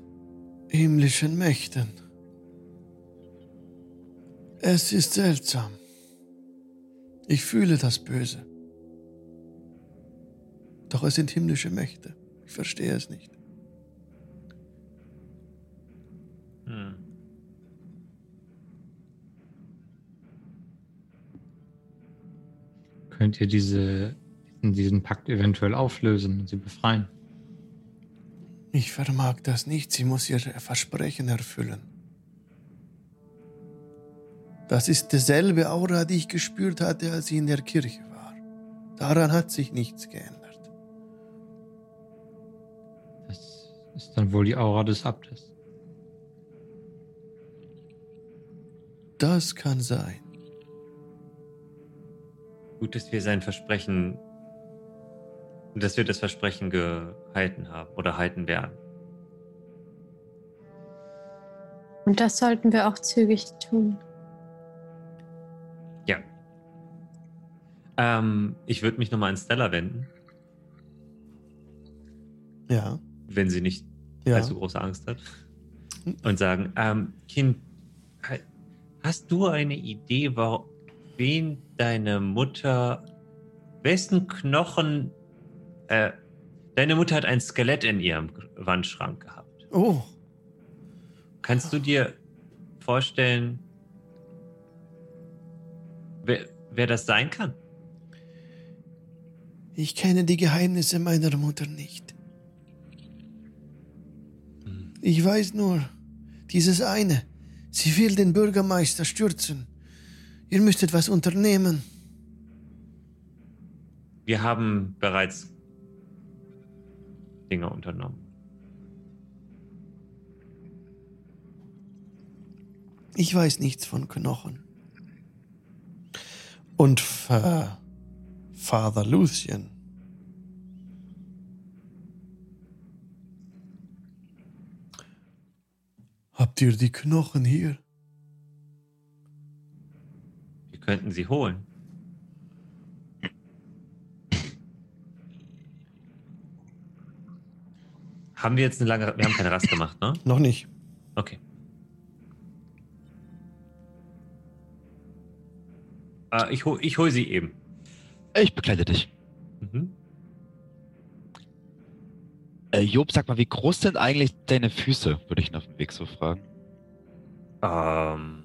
himmlischen Mächten. Es ist seltsam. Ich fühle das Böse. Doch es sind himmlische Mächte. Ich verstehe es nicht. Hm. Könnt ihr diese, diesen Pakt eventuell auflösen und sie befreien? Ich vermag das nicht. Sie muss ihr Versprechen erfüllen. Das ist dieselbe Aura, die ich gespürt hatte, als sie in der Kirche war. Daran hat sich nichts geändert. Das ist dann wohl die Aura des Abtes. Das kann sein. Gut, dass wir sein Versprechen, dass wir das Versprechen gehalten haben oder halten werden. Und das sollten wir auch zügig tun. Ähm, ich würde mich nochmal an Stella wenden, Ja. wenn sie nicht Ja. allzu große Angst hat. Und sagen, ähm, Kind, ha- hast du eine Idee, wa- wen deine Mutter, wessen Knochen, äh, deine Mutter hat ein Skelett in ihrem Wandschrank gehabt. Oh, Kannst du dir vorstellen, wer, wer das sein kann? Ich kenne die Geheimnisse meiner Mutter nicht. Ich weiß nur, dieses eine. Sie will den Bürgermeister stürzen. Ihr müsstet was unternehmen. Wir haben bereits Dinge unternommen. Ich weiß nichts von Knochen. Und Fa Father Lucien. Habt ihr die Knochen hier? Wir könnten sie holen. Haben wir jetzt eine lange. Wir haben keine Rast gemacht, ne? Noch nicht. Okay. Äh, ich, hol, ich hol sie eben. Ich bekleide dich. Mhm. Äh, Job, sag mal, wie groß sind eigentlich deine Füße? Würde ich ihn auf dem Weg so fragen. Ähm.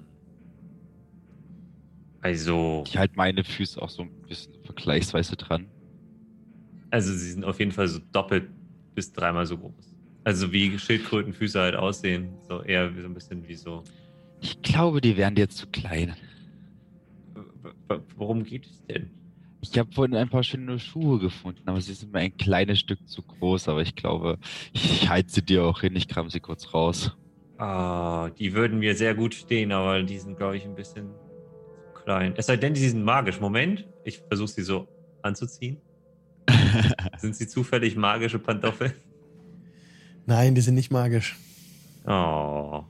Also. Ich halte meine Füße auch so ein bisschen vergleichsweise dran. Also, sie sind auf jeden Fall so doppelt bis dreimal so groß. Also, wie Schildkrötenfüße halt aussehen. So eher so ein bisschen wie so. Ich glaube, die wären dir zu klein. W- w- Worum geht es denn? Ich habe vorhin ein paar schöne Schuhe gefunden, aber sie sind mir ein kleines Stück zu groß. Aber ich glaube, ich halte sie dir auch hin. Ich kram sie kurz raus. Ah, die würden mir sehr gut stehen, aber die sind, glaube ich, ein bisschen zu klein. Es sei denn, die sind magisch. Moment, ich versuche sie so anzuziehen. [LAUGHS] Sind sie zufällig magische Pantoffeln? Nein, die sind nicht magisch. Oh.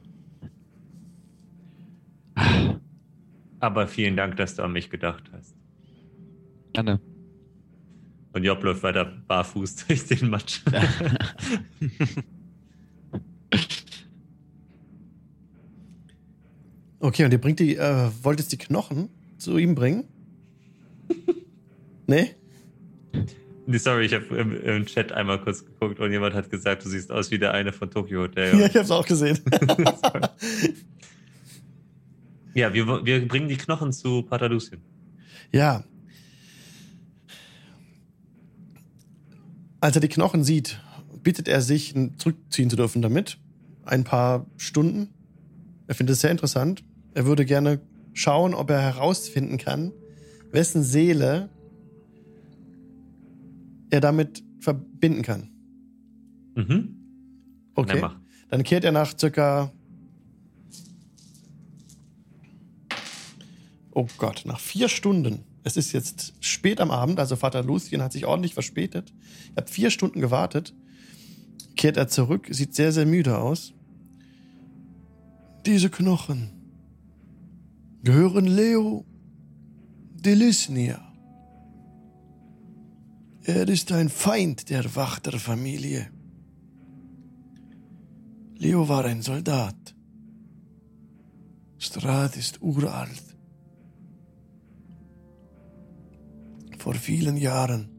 Aber vielen Dank, dass du an mich gedacht hast. Gerne. Und Job läuft weiter barfuß [LAUGHS] durch den Matsch. [LAUGHS] Okay, und ihr bringt die, äh, wollt jetzt die Knochen zu ihm bringen? nee? Nee, Sorry, ich habe im, im Chat einmal kurz geguckt und jemand hat gesagt, du siehst aus wie der eine von Tokyo Hotel. [LAUGHS] Ja, ich hab's auch gesehen. Ja, wir, wir bringen die Knochen zu Pater Lucien. ja. Als er die Knochen sieht, bittet er sich, zurückziehen zu dürfen damit. Ein paar Stunden. Er findet es sehr interessant. Er würde gerne schauen, ob er herausfinden kann, wessen Seele er damit verbinden kann. Mhm. Okay. Na. Dann kehrt er nach circa. Oh Gott, nach vier Stunden. Es ist jetzt spät am Abend, also Vater Lucien hat sich ordentlich verspätet. Er hat vier Stunden gewartet. Kehrt er zurück, sieht sehr, sehr müde aus. Diese Knochen gehören Leo Delisnia. Er ist ein Feind der Wachterfamilie. Leo war ein Soldat. Strahd ist uralt. Vor vielen Jahren,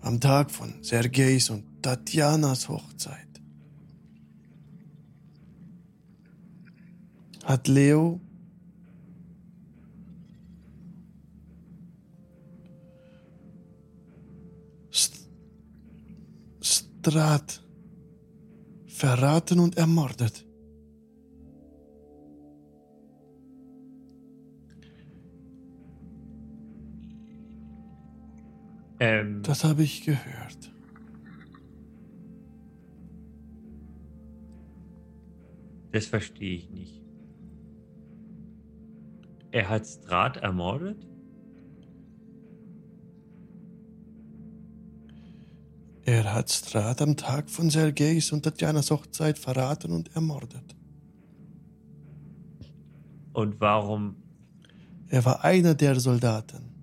am Tag von Sergejs und Tatjanas Hochzeit, hat Leo St Strahd verraten und ermordet. Ähm, Das habe ich gehört. das verstehe ich nicht. Er hat Strat ermordet? Er hat Strahd am Tag von Sergejs und Tatjanas Hochzeit verraten und ermordet. Und warum? Er war einer der Soldaten,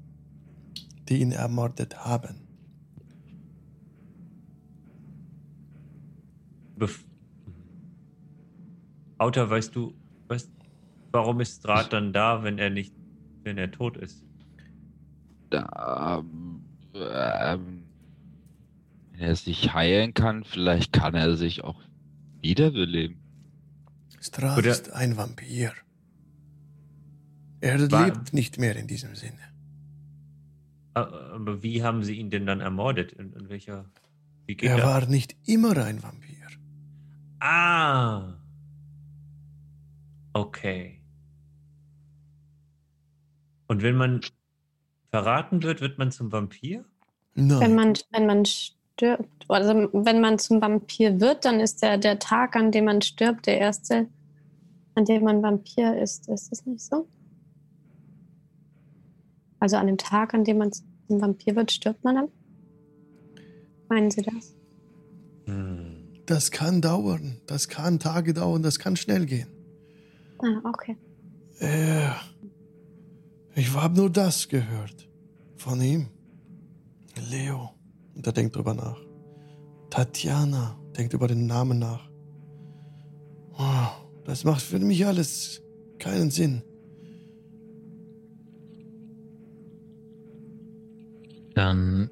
die ihn ermordet haben. Bef Autor, weißt du, weißt, warum ist Strat dann da, wenn er nicht, wenn er tot ist? Ähm, ähm, wenn er sich heilen kann, vielleicht kann er sich auch wiederbeleben. Strahd Oder- ist ein Vampir. Er lebt nicht mehr in diesem Sinne. Aber wie haben sie ihn denn dann ermordet? In, in welcher. Wie geht Er das? war nicht immer ein Vampir. Ah. Okay. Und wenn man verraten wird, wird man zum Vampir? Wenn Nein. man, wenn man stirbt, also wenn man zum Vampir wird, dann ist der, der Tag, an dem man stirbt, der erste, an dem man Vampir ist. Ist das nicht so? Also an dem Tag, an dem man zum Vampir wird, stirbt man dann? Meinen Sie das? Hm. Das kann dauern. Das kann Tage dauern. Das kann schnell gehen. Ah, okay. Äh, ich habe nur das gehört. Von ihm. Leo. Und er denkt drüber nach. Tatjana denkt über den Namen nach. Oh, das macht für mich alles keinen Sinn. Dann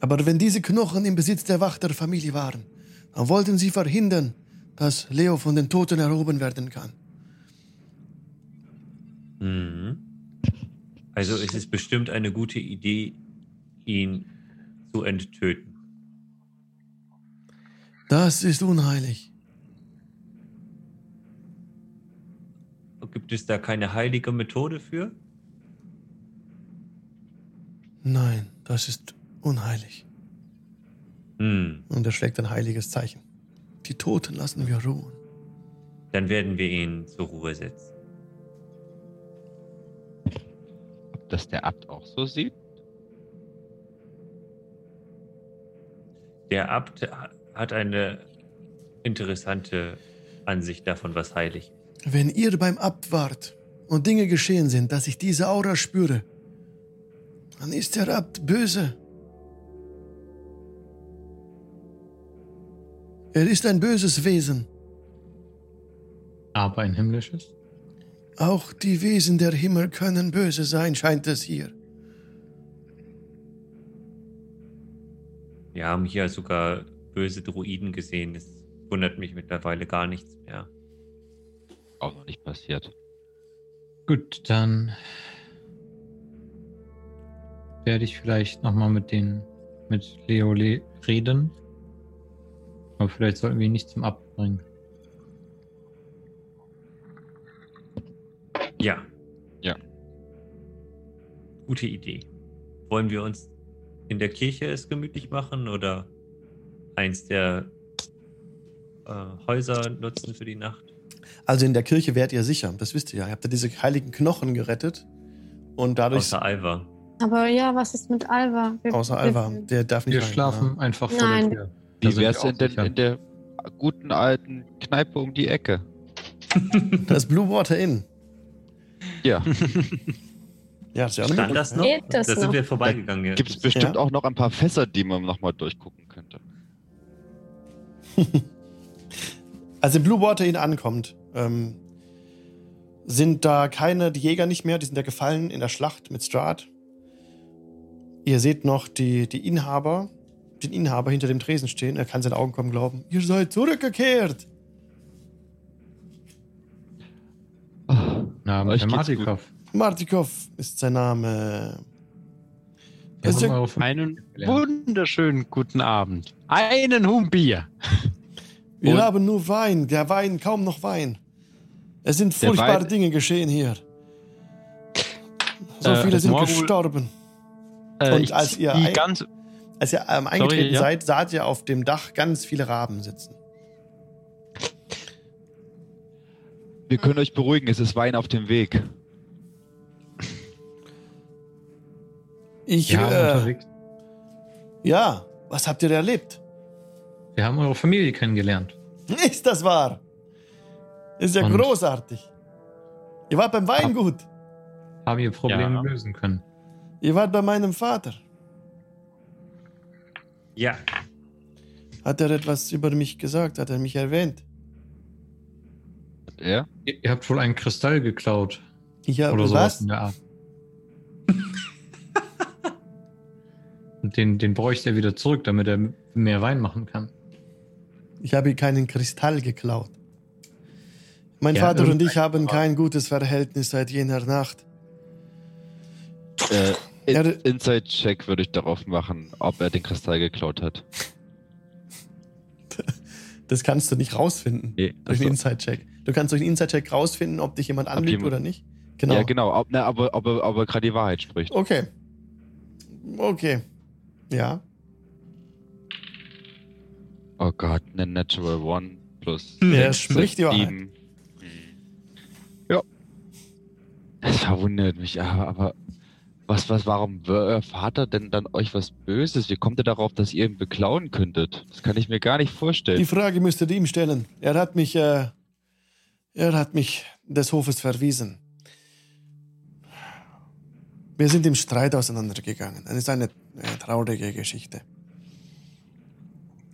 Aber wenn diese Knochen im Besitz der Wachterfamilie waren, dann wollten sie verhindern, dass Leo von den Toten erhoben werden kann. Mhm. Also es ist bestimmt eine gute Idee, ihn zu enttöten. Das ist unheilig. Gibt es da keine heilige Methode für? Nein, das ist unheilig. Hm. Und er schlägt ein heiliges Zeichen. Die Toten lassen wir ruhen. Dann werden wir ihn zur Ruhe setzen. Ob das der Abt auch so sieht? Der Abt ha- hat eine interessante Ansicht davon, was heilig ist. Wenn ihr beim Abt wart und Dinge geschehen sind, dass ich diese Aura spüre, dann ist der Abt böse. Er ist ein böses Wesen. aber ein himmlisches. Auch die Wesen der Himmel können böse sein, scheint es hier. Wir haben hier sogar böse Druiden gesehen. Es wundert mich mittlerweile gar nichts mehr. Auch noch nicht passiert. Gut, dann werde ich vielleicht nochmal mit den mit Leo le reden. Aber vielleicht sollten wir ihn nicht zum Abbringen. Ja. Ja. Gute Idee. Wollen wir uns in der Kirche es gemütlich machen oder eins der äh, Häuser nutzen für die Nacht? Also in der Kirche wärt ihr sicher, das wisst ihr ja. Ihr habt ja diese heiligen Knochen gerettet und dadurch, Außer Alva. Aber ja, was ist mit Alva? Wir- außer wir- Alva, der darf nicht Wir rein, schlafen einfach vor Nein. der Tür. Wie sind wär's wir denn sicher. in der guten alten Kneipe um die Ecke? [LAUGHS] Ja. Das Blue Water Inn. Ja, [LAUGHS] Ja, ist ja auch Stand das noch? Geht das da sind noch? wir vorbeigegangen. ja. gibt es bestimmt Ja. auch noch ein paar Fässer, die man nochmal durchgucken könnte. [LAUGHS] Als ihr Blue Water Inn ankommt, ähm, sind da keine, die Jäger nicht mehr, die sind ja gefallen in der Schlacht mit Strahd. Ihr seht noch die, die Inhaber, den Inhaber hinter dem Tresen stehen. Er kann seinen Augen kaum glauben. Ihr seid zurückgekehrt. Ah, Na, Euch Martikov. Martikov ist sein Name. Wir haben Familie Einen wunderschönen guten Abend. Einen Humbier. Wir Und- haben nur Wein, der Wein, kaum noch Wein. Es sind furchtbare Dinge geschehen hier. So Äh, viele sind morgen- gestorben. Äh, Und ich als ihr ein- ganz, Als ihr ähm, eingetreten ja. seid, saht ihr auf dem Dach ganz viele Raben sitzen. wir können euch beruhigen, es ist Wein auf dem Weg. Ich, Ja, äh, unterwegs. ja, was habt ihr erlebt? Wir haben eure Familie kennengelernt. Ist das wahr? Ist ja Und- großartig. Ihr wart beim Weingut. Haben ihr Problem Ja. lösen können. Ihr wart bei meinem Vater. Ja, Hat er etwas über mich gesagt? Hat er mich erwähnt? Hat er? Ihr, ihr habt wohl einen Kristall geklaut. Ich habe oder sowas was? in der Art. [LAUGHS] Und den, den bräuchte er wieder zurück, damit er mehr Wein machen kann. Ich habe keinen Kristall geklaut. Mein Ja, Vater und ich haben kein gutes Verhältnis seit jener Nacht. Äh, In, Ja, Inside-Check würde ich darauf machen, ob er den Kristall geklaut hat. [LAUGHS] Das kannst du nicht rausfinden Nee, durch einen Inside-Check. Du kannst durch einen Inside-Check rausfinden, ob dich jemand anlügt jemand- oder nicht. Genau. Ja, genau. Ob, ne, aber, ob, er- ob er gerade die Wahrheit spricht. Okay. Okay. Ja. Oh Gott, eine Natural One plus. Er sechs, spricht die Wahrheit. Hm. Ja. Es verwundert mich, aber, aber was, was, warum wär euer Vater denn dann euch was Böses? Wie kommt ihr darauf, dass ihr ihn beklauen könntet? Das kann ich mir gar nicht vorstellen. Die Frage müsstet ihr ihm stellen. Er hat mich, äh, er hat mich des Hofes verwiesen. Wir sind im Streit auseinandergegangen. Das ist eine, eine traurige Geschichte.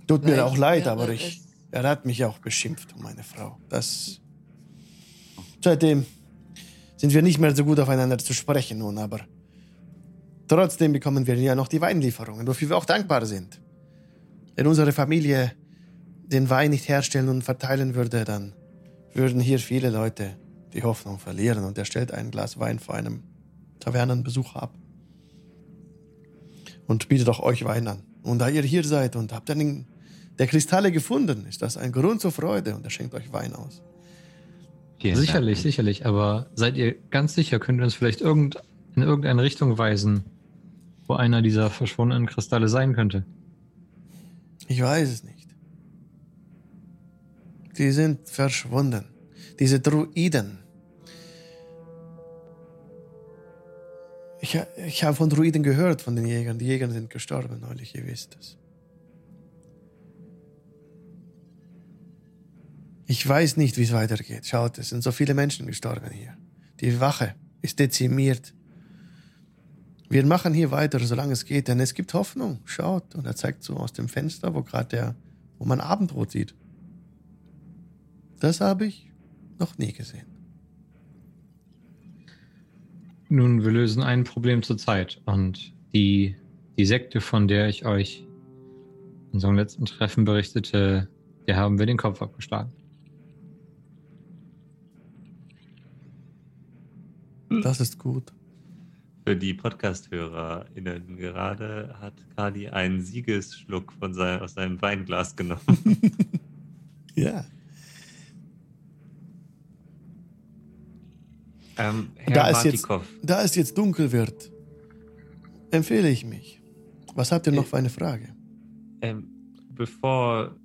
Tut mir Vielleicht auch leid, wäre aber ich, er hat mich auch beschimpft um meine Frau. Das. Seitdem sind wir nicht mehr so gut aufeinander zu sprechen nun, aber trotzdem bekommen wir ja noch die Weinlieferungen, wofür wir auch dankbar sind. Wenn unsere Familie den Wein nicht herstellen und verteilen würde, dann würden hier viele Leute die Hoffnung verlieren und er stellt ein Glas Wein vor einem Tavernenbesucher ab und bietet auch euch Wein an. Und da ihr hier seid und habt einen der Kristalle gefunden, ist das ein Grund zur Freude und er schenkt euch Wein aus. Vielen Dank. Sicherlich, sicherlich. Aber seid ihr ganz sicher, könnt ihr uns vielleicht irgend, in irgendeine Richtung weisen, wo einer dieser verschwundenen Kristalle sein könnte? Ich weiß es nicht. Die sind verschwunden. Diese Druiden. Ich, ich habe von Druiden gehört, von den Jägern. Die Jäger sind gestorben neulich, ihr wisst es. Ich weiß nicht, wie es weitergeht. Schaut, es sind so viele Menschen gestorben hier. Die Wache ist dezimiert. Wir machen hier weiter, solange es geht, denn es gibt Hoffnung. Schaut, und er zeigt so aus dem Fenster, wo gerade der, wo man Abendrot sieht. Das habe ich noch nie gesehen. Nun, wir lösen ein Problem zur Zeit und die, die Sekte, von der ich euch in unserem letzten Treffen berichtete, der haben wir den Kopf abgeschlagen. Das ist gut. Für die Podcast-HörerInnen gerade hat Kali einen Siegesschluck von sein, aus seinem Weinglas genommen. [LAUGHS] Ja. ähm, Da es jetzt- Da es jetzt dunkel wird, empfehle ich mich. Was habt ihr noch Äh, für eine Frage? ähm, bevor.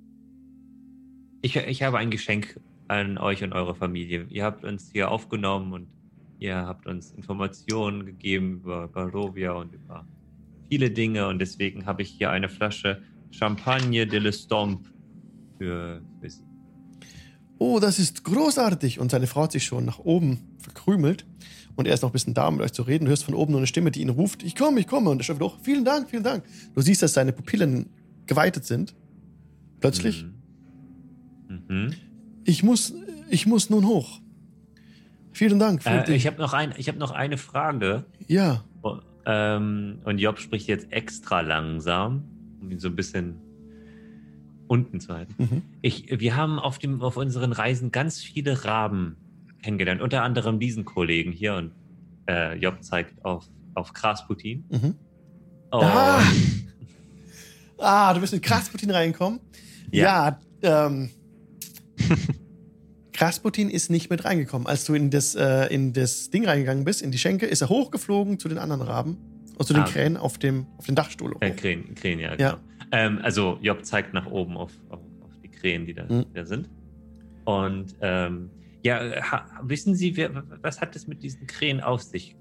Ich, ich habe ein Geschenk an euch und eure Familie. Ihr habt uns hier aufgenommen und ihr habt uns Informationen gegeben über Barovia und über viele Dinge und deswegen habe ich hier eine Flasche Champagne de l'Estompe für, für Sie. Oh, das ist großartig. Und seine Frau hat sich schon nach oben verkrümelt. Und er ist noch ein bisschen da, um mit euch zu reden. Du hörst von oben nur eine Stimme, die ihn ruft. Ich komme, ich komme. Und er schreibt doch, vielen Dank, vielen Dank. Du siehst, dass seine Pupillen geweitet sind. Plötzlich. Mhm. Mhm. Ich muss, ich muss nun hoch. Vielen Dank. Äh, ich habe noch, ein, ich hab noch eine Frage. ja, Oh, Ähm, und Job spricht jetzt extra langsam, um ihn so ein bisschen unten zu halten. Mhm. Ich, wir haben auf, dem, auf unseren Reisen ganz viele Raben kennengelernt, unter anderem diesen Kollegen hier und äh, Job zeigt auf, auf Krasputin. Mhm. Oh, Ah! Ah, du bist mit Krasputin reingekommen? Ja, ähm. [LAUGHS] Krasputin ist nicht mit reingekommen. Als du in das, äh, in das Ding reingegangen bist, in die Schenke, ist er hochgeflogen zu den anderen Raben. Und zu den Ah. Krähen auf dem, auf den Dachstuhl. Äh, hoch. Krähen, Krähen, ja. Ja. Genau. Ähm, also Job zeigt nach oben auf, auf, auf die Krähen, die da, Mhm. da sind. Und ähm, ja, wissen Sie, wer, was hat es mit diesen Krähen auf sich?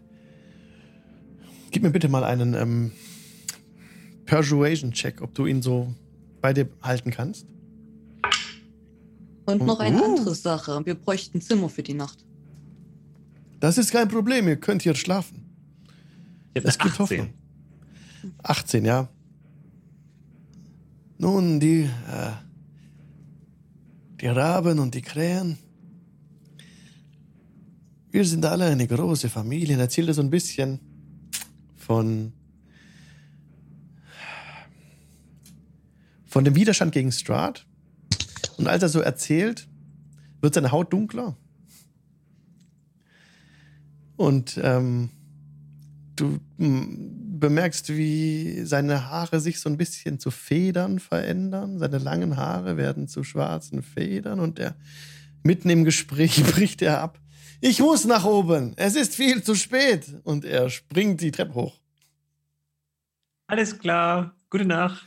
Gib mir bitte mal einen ähm, Persuasion-Check, ob du ihn so bei dir halten kannst. Und noch eine Uh. andere Sache. Wir bräuchten Zimmer für die Nacht. Das ist kein Problem, ihr könnt hier schlafen. Es gibt Hoffnung. 18, ja. Nun, die, äh, die Raben und die Krähen. Wir sind alle eine große Familie. Und Erzählt er so ein bisschen von, von dem Widerstand gegen Strahd. Und als er so erzählt, wird seine Haut dunkler. Und ähm, du mm, bemerkst, wie seine Haare sich so ein bisschen zu Federn verändern. Seine langen Haare werden zu schwarzen Federn und er mitten im Gespräch [LAUGHS] bricht er ab. Ich muss nach oben. Es ist viel zu spät. Und er springt die Treppe hoch. Alles klar. Gute Nacht.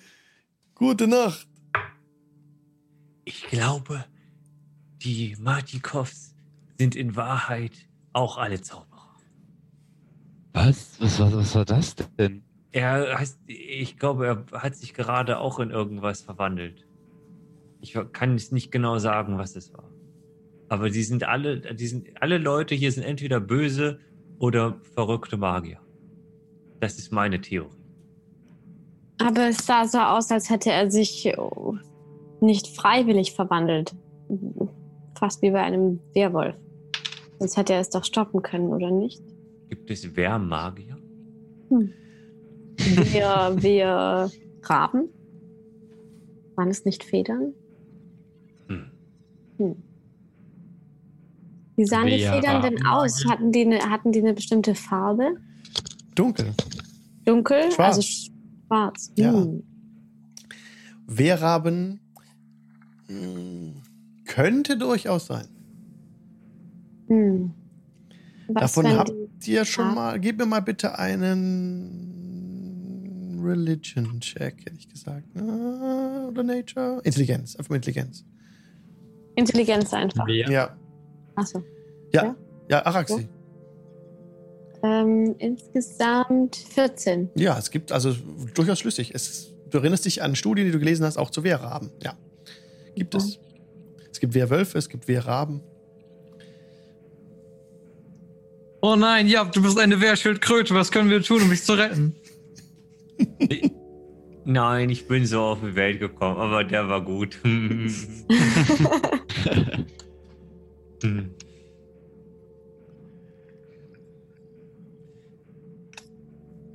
Gute Nacht. Ich glaube, die Martikovs sind in Wahrheit auch alle Zauberer. Was? Was, was? was war das denn? Er heißt, ich glaube, er hat sich gerade auch in irgendwas verwandelt. Ich kann es nicht genau sagen, was es war. Aber die sind alle, die sind, alle Leute hier sind entweder böse oder verrückte Magier. Das ist meine Theorie. Aber es sah so aus, als hätte er sich nicht freiwillig verwandelt. Fast wie bei einem Werwolf. Sonst hätte er es doch stoppen können, oder nicht? Gibt es Wehrmagier? Hm. Wir, wir Raben? Waren es nicht Federn? Hm. Hm. Wie sahen die Wer Federn denn aus? Hatten die, eine, hatten die eine bestimmte Farbe? Dunkel. Dunkel? Schwarz. Also schwarz. Ja. Hm. Wehrraben mm, könnte durchaus sein. Hm. Was, Davon habt ihr schon Ja. mal. Gib mir mal bitte einen Religion-Check, hätte ich gesagt. Ah, Oder Nature? Intelligenz. Einfach Intelligenz. Intelligenz einfach. Ja. Ja. Achso. Ja. Ja. Ja, Araxi. Ähm, insgesamt 14. Ja, es gibt also durchaus schlüssig. Es, du erinnerst dich an Studien, die du gelesen hast, auch zu Wehrraben. Ja. Gibt es. Es gibt Wehrwölfe, es gibt Wehrraben. Oh nein, ja, du bist eine Wehrschildkröte. Was können wir tun, um mich zu retten? [LAUGHS] Nein, ich bin so auf die Welt gekommen, aber der war gut. [LAUGHS] [LAUGHS]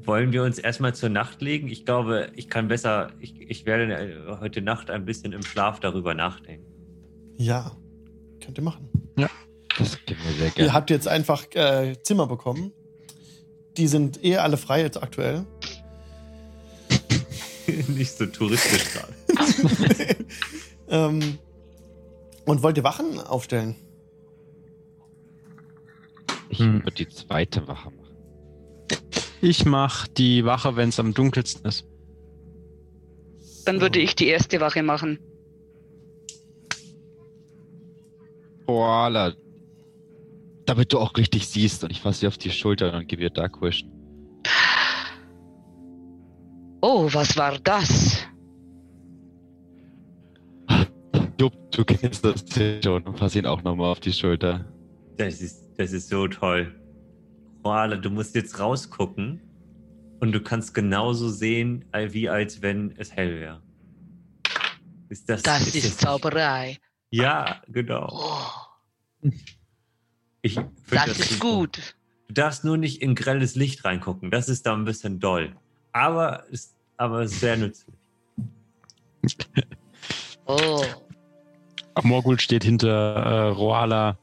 Wollen wir uns erstmal zur Nacht legen? Ich glaube, ich kann besser, ich, ich werde äh, heute Nacht ein bisschen im Schlaf darüber nachdenken. Ja. Könnt ihr machen. Das können wir sehr Ihr gerne. habt jetzt einfach äh, Zimmer bekommen. Die sind eh alle frei jetzt aktuell. [LAUGHS] Nicht so touristisch gerade. [LAUGHS] ähm, und wollt ihr Wachen aufstellen? Ich Hm. würde die zweite Wache machen. Ich mach die Wache, wenn es am dunkelsten ist. Dann würde ich die erste Wache machen. Voila. Damit du auch richtig siehst und ich fasse sie auf die Schulter und gebe ihr Dark Vision. Oh, was war das? Du, du kennst das schon und fasse ihn auch nochmal auf die Schulter. Das ist, das ist so toll. Koala, du musst jetzt rausgucken und du kannst genauso sehen, äh, wie als wenn es hell wäre. Ist das, Das ist, das- Zauberei. Ja, genau. Oh, Ich find das ist super. gut. Du darfst nur nicht in grelles Licht reingucken. Das ist da ein bisschen doll. Aber ist, aber ist sehr nützlich. Oh, Morgul steht hinter äh, Roala.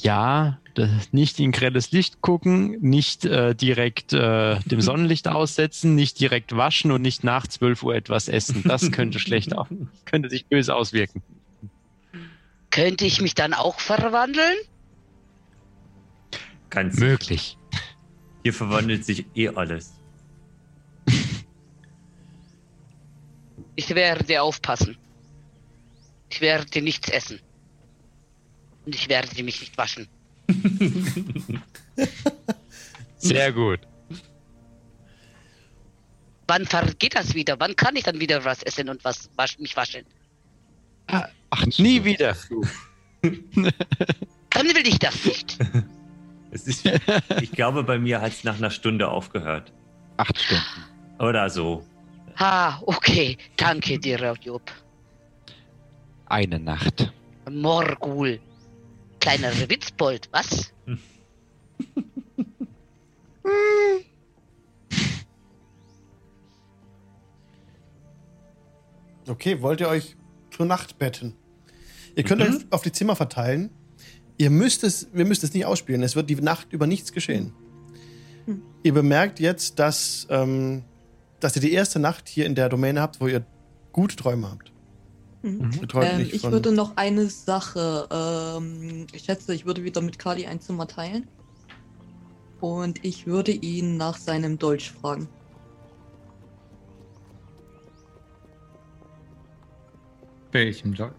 Ja, das, nicht in grelles Licht gucken, nicht äh, direkt äh, dem Sonnenlicht aussetzen, nicht direkt waschen und nicht nach 12 Uhr etwas essen. Das könnte schlecht auf, könnte sich böse auswirken. könnte ich mich dann auch verwandeln? Kannst Möglich. Hier verwandelt sich eh alles. Ich werde aufpassen. Ich werde nichts essen. Und ich werde mich nicht waschen. [LAUGHS] Sehr gut. Wann vergeht das wieder? Wann kann ich dann wieder was essen und was wasch, mich waschen? Ach, Nie wieder. [LAUGHS] Dann will ich das nicht. [LAUGHS] Es ist, ich glaube, bei mir hat es nach einer Stunde aufgehört. Acht Stunden. Oder so. Ha, okay. Danke dir, Job. Eine Nacht. Morgul. Kleiner Witzbold, was? Okay, wollt ihr euch zur Nacht betten? Ihr könnt Mhm. euch auf die Zimmer verteilen. Ihr müsst es, wir müsst es nicht ausspielen. Es wird die Nacht über nichts geschehen. Hm. Ihr bemerkt jetzt, dass, ähm, dass ihr die erste Nacht hier in der Domäne habt, wo ihr gute Träume habt. Mhm. Träumt Ähm, ich von- würde noch eine Sache, ähm, ich schätze, ich würde wieder mit Kali ein Zimmer teilen. Und ich würde ihn nach seinem Dolch fragen. Welchem Dolch?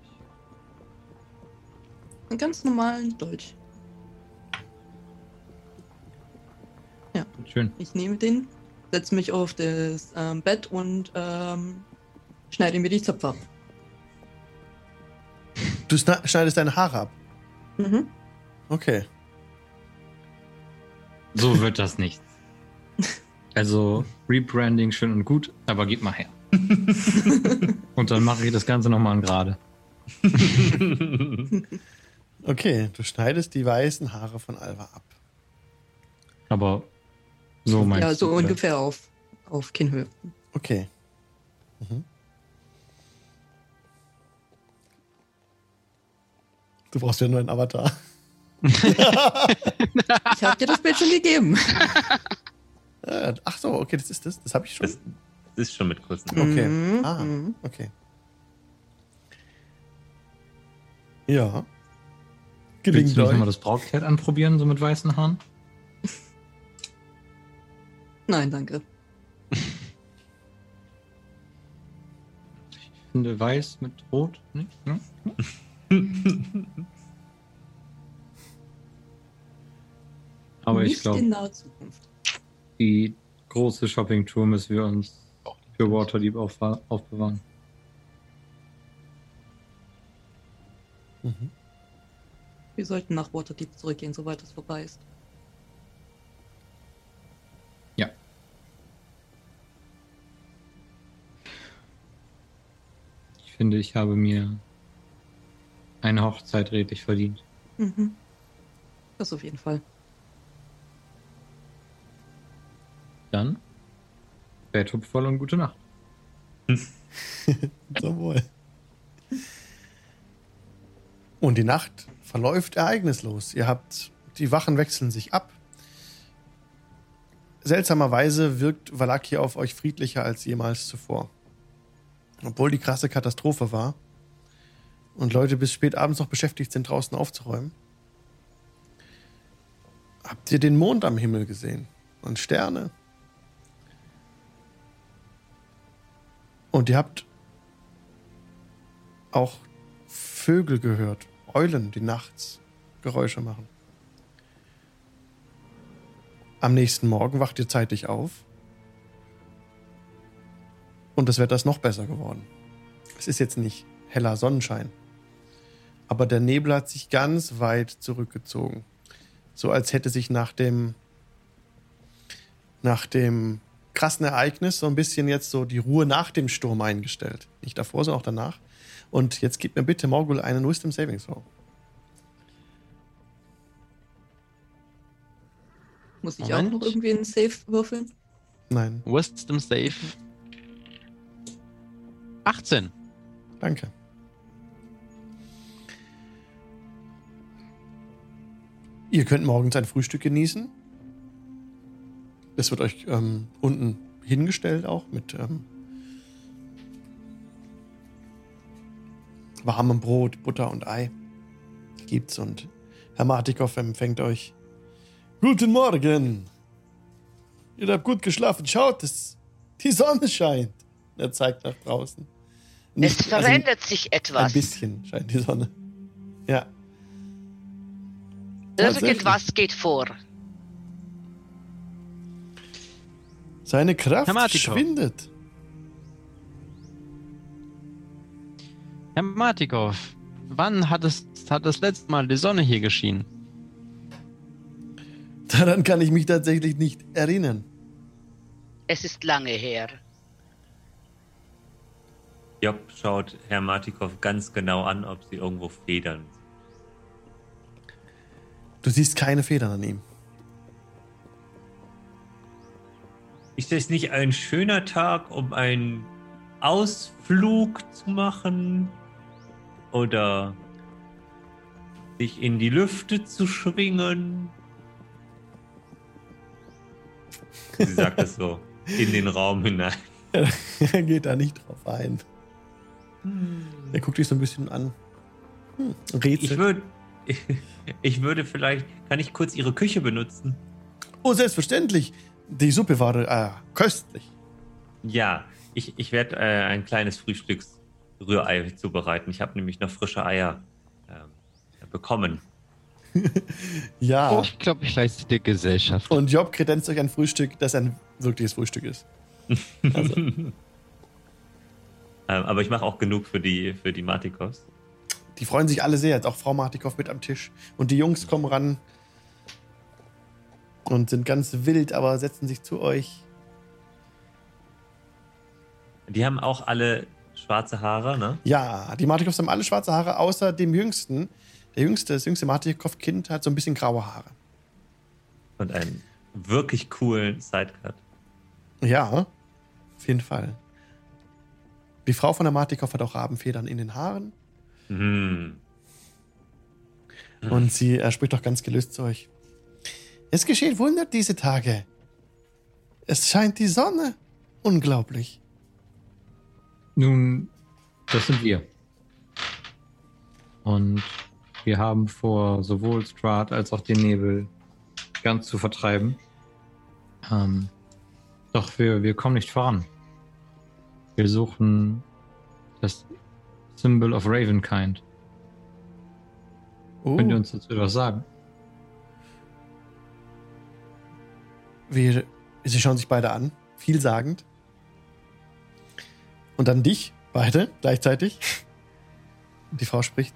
Einen ganz normalen Dolch. Schön. Ich nehme den, setze mich auf das ähm, Bett und ähm, schneide mir die Zöpfe ab. Du schneidest deine Haare ab. Mhm. Okay. So wird das nicht. Also, Rebranding schön und gut, aber gib mal her. [LAUGHS] und dann mache ich das Ganze nochmal an gerade. [LAUGHS] Okay, du schneidest die weißen Haare von Alva ab. Aber so meinst ja, so du, oder? ungefähr auf, auf Kinnhöhe. Okay. Mhm. Du brauchst ja nur einen Avatar. [LAUGHS] Ich habe dir das Bild schon gegeben. [LAUGHS] Ach so, okay, das ist das. Das habe ich schon. Das, ist schon mit kurzen. Okay. Mhm, Ah. mhm. Okay. Ja. Willst Gelingt du nicht mal das Brautkleid anprobieren, so mit weißen Haaren? [LAUGHS] Nein, danke. Ich finde weiß mit rot nicht, ne? [LAUGHS] Aber ich Nicht glaube, in naher Zukunft. die große Shopping-Tour müssen wir uns für Waterdeep aufwa- aufbewahren. Mhm. Wir sollten nach Waterdeep zurückgehen, soweit es vorbei ist. Ich finde, ich habe mir eine Hochzeit redlich verdient. Mhm. Das auf jeden Fall. Dann, Bett voll und gute Nacht. [LAUGHS] So wohl. Und die Nacht verläuft ereignislos. Ihr habt, die Wachen wechseln sich ab. Seltsamerweise wirkt Valaki auf euch friedlicher als jemals zuvor. Obwohl die krasse Katastrophe war und Leute bis spät abends noch beschäftigt sind, draußen aufzuräumen. Habt ihr den Mond am Himmel gesehen? Und Sterne? Und ihr habt auch Vögel gehört, Eulen, die nachts Geräusche machen. Am nächsten Morgen wacht ihr zeitig auf und das Wetter ist noch besser geworden. Es ist jetzt nicht heller Sonnenschein, aber der Nebel hat sich ganz weit zurückgezogen, so als hätte sich nach dem nach dem krassen Ereignis so ein bisschen jetzt so die Ruhe nach dem Sturm eingestellt. Nicht davor, sondern auch danach. Und jetzt gib mir bitte Morgul einen Wisdom Saving Throw. Muss ich Moment. auch noch irgendwie einen Safe würfeln? Nein, Wisdom Save. 18. danke. Ihr könnt morgens ein Frühstück genießen. Es wird euch ähm, unten hingestellt auch mit ähm, warmem Brot, Butter und Ei. Gibt's und Herr Martikow empfängt euch. Guten Morgen. Ihr habt gut geschlafen. Schaut, es, die Sonne scheint. Er zeigt nach draußen. Es Nicht- also verändert sich ein etwas. bisschen scheint die Sonne. Ja. Irgendwas geht vor. Seine Kraft Herr Martikow. schwindet. Herr Martikow, wann hat es hat das letzte Mal die Sonne hier geschienen? Daran kann ich mich tatsächlich nicht erinnern. Es ist lange her. Job schaut Herr Martikow ganz genau an, ob sie irgendwo federn. Du siehst keine Federn an ihm. Ist es nicht ein schöner Tag, um einen Ausflug zu machen? Oder sich in die Lüfte zu schwingen? Sie sagt das so [LAUGHS] in den Raum hinein. er geht da nicht drauf ein. Er guckt dich so ein bisschen an. Hm, Ich würde, [LAUGHS] ich würde vielleicht, kann ich kurz Ihre Küche benutzen? Oh, selbstverständlich. Die Suppe war äh, köstlich. Ja, ich, ich werde äh, ein kleines Frühstücksrührei zubereiten. Ich habe nämlich noch frische Eier äh, bekommen. [LAUGHS] ja. Oh, ich glaube, ich leiste dir Gesellschaft. Und Job kredenzt euch ein Frühstück, das ein wirkliches Frühstück ist. [LAUGHS] Also. ähm, aber ich mache auch genug für die, für die Matikos. Die freuen sich alle sehr, jetzt auch Frau Martikov mit am Tisch. Und die Jungs kommen ran und sind ganz wild, aber setzen sich zu euch. Die haben auch alle schwarze Haare, ne? Ja, die Martikovs haben alle schwarze Haare, außer dem Jüngsten. Der jüngste, das jüngste Martikov-Kind hat so ein bisschen graue Haare. Und einen wirklich coolen Sidecut. Ja, auf jeden Fall. Die Frau von der Martikov hat auch Rabenfedern in den Haaren. Mhm. Und sie er spricht auch ganz gelöst zu euch. Es geschieht Wunder diese Tage. Es scheint die Sonne. Unglaublich. Nun, das sind wir. Und wir haben vor, sowohl Strat als auch den Nebel ganz zu vertreiben. Ähm, doch wir, wir kommen nicht voran. Wir suchen das Symbol of Ravenkind. Oh, Könnt ihr uns dazu etwas sagen? wir, sie schauen sich beide an, vielsagend. Und dann dich, beide, gleichzeitig. Die Frau spricht.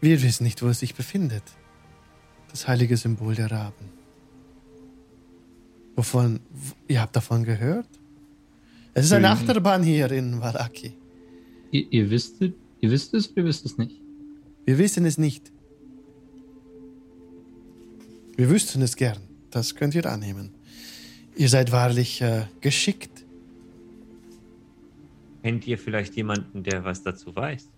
Wir wissen nicht, wo es sich befindet. Das heilige Symbol der Raben. Wovon, ihr habt davon gehört? Es ist eine Mhm. Achterbahn hier in Waraki. Ihr, ihr wisst, ihr wisst es oder ihr wisst es nicht? Wir wissen es nicht. Wir wüssten es gern. Das könnt ihr annehmen. Ihr seid wahrlich äh, geschickt. Kennt ihr vielleicht jemanden, der was dazu weiß?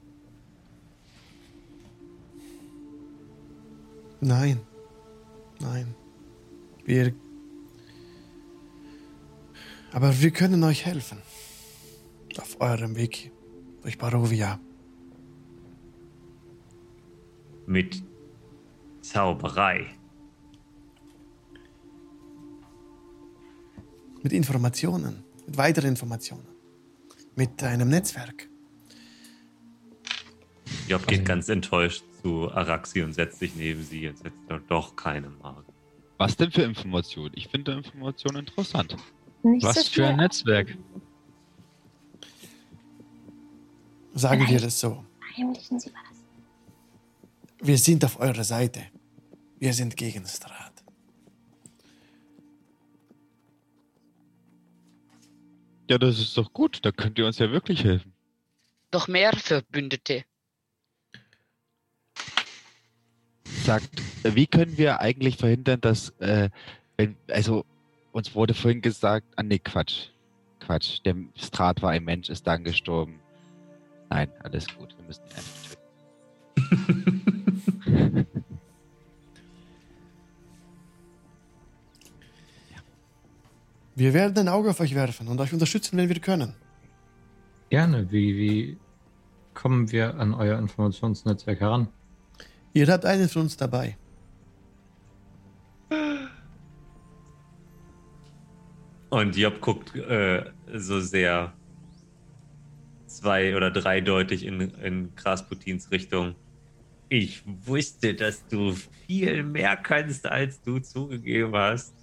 Nein. Nein. Wir. Aber wir können euch helfen. Auf eurem Weg durch Barovia. Mit Zauberei. Mit Informationen. Mit weiteren Informationen. Mit einem Netzwerk. Job geht ganz enttäuscht zu Araxi und setzt sich neben sie und setzt doch- doch keine Magen. Was denn für Informationen? Ich finde Informationen interessant. Nicht Was so für ein. Netzwerk. Sagen wir es so. Heimlichen Sie was. Wir sind auf eurer Seite. Wir sind gegen Strat. Ja, das ist doch gut. Da könnt ihr uns ja wirklich helfen. Noch mehr Verbündete. Sagt, wie können wir eigentlich verhindern, dass, äh, wenn, also, uns wurde vorhin gesagt, ah, nee, Quatsch. Quatsch. Der Strat war ein Mensch, ist dann gestorben. Nein, alles gut. Wir müssen ihn einfach töten. [LAUGHS] Wir werden ein Auge auf euch werfen und euch unterstützen, wenn wir können. Gerne. Wie, wie kommen wir an euer Informationsnetzwerk heran? Ihr habt einen von uns dabei. Und Job guckt äh, so sehr zwei- oder dreideutig in, in Krasputins Richtung. Ich wusste, dass du viel mehr kannst, als du zugegeben hast.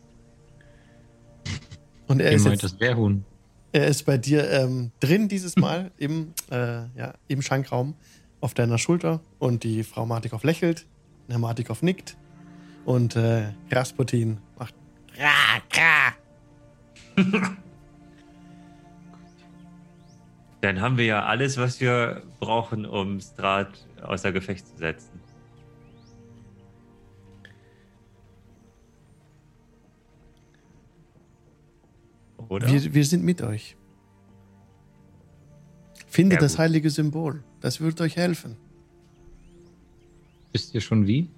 Und er Ihr ist, meint jetzt, das Wehrhuhn. er ist bei dir ähm, drin dieses Mal [LAUGHS] im, äh, ja, im Schankraum auf deiner Schulter und die Frau Martikow lächelt, Herr Martikow nickt und äh, Rasputin macht [LAUGHS] Dann haben wir ja alles, was wir brauchen, um Strat außer Gefecht zu setzen. Oder? wir, wir sind mit euch. Findet Sehr das heilige Symbol. Das wird euch helfen. Wisst ihr schon wie?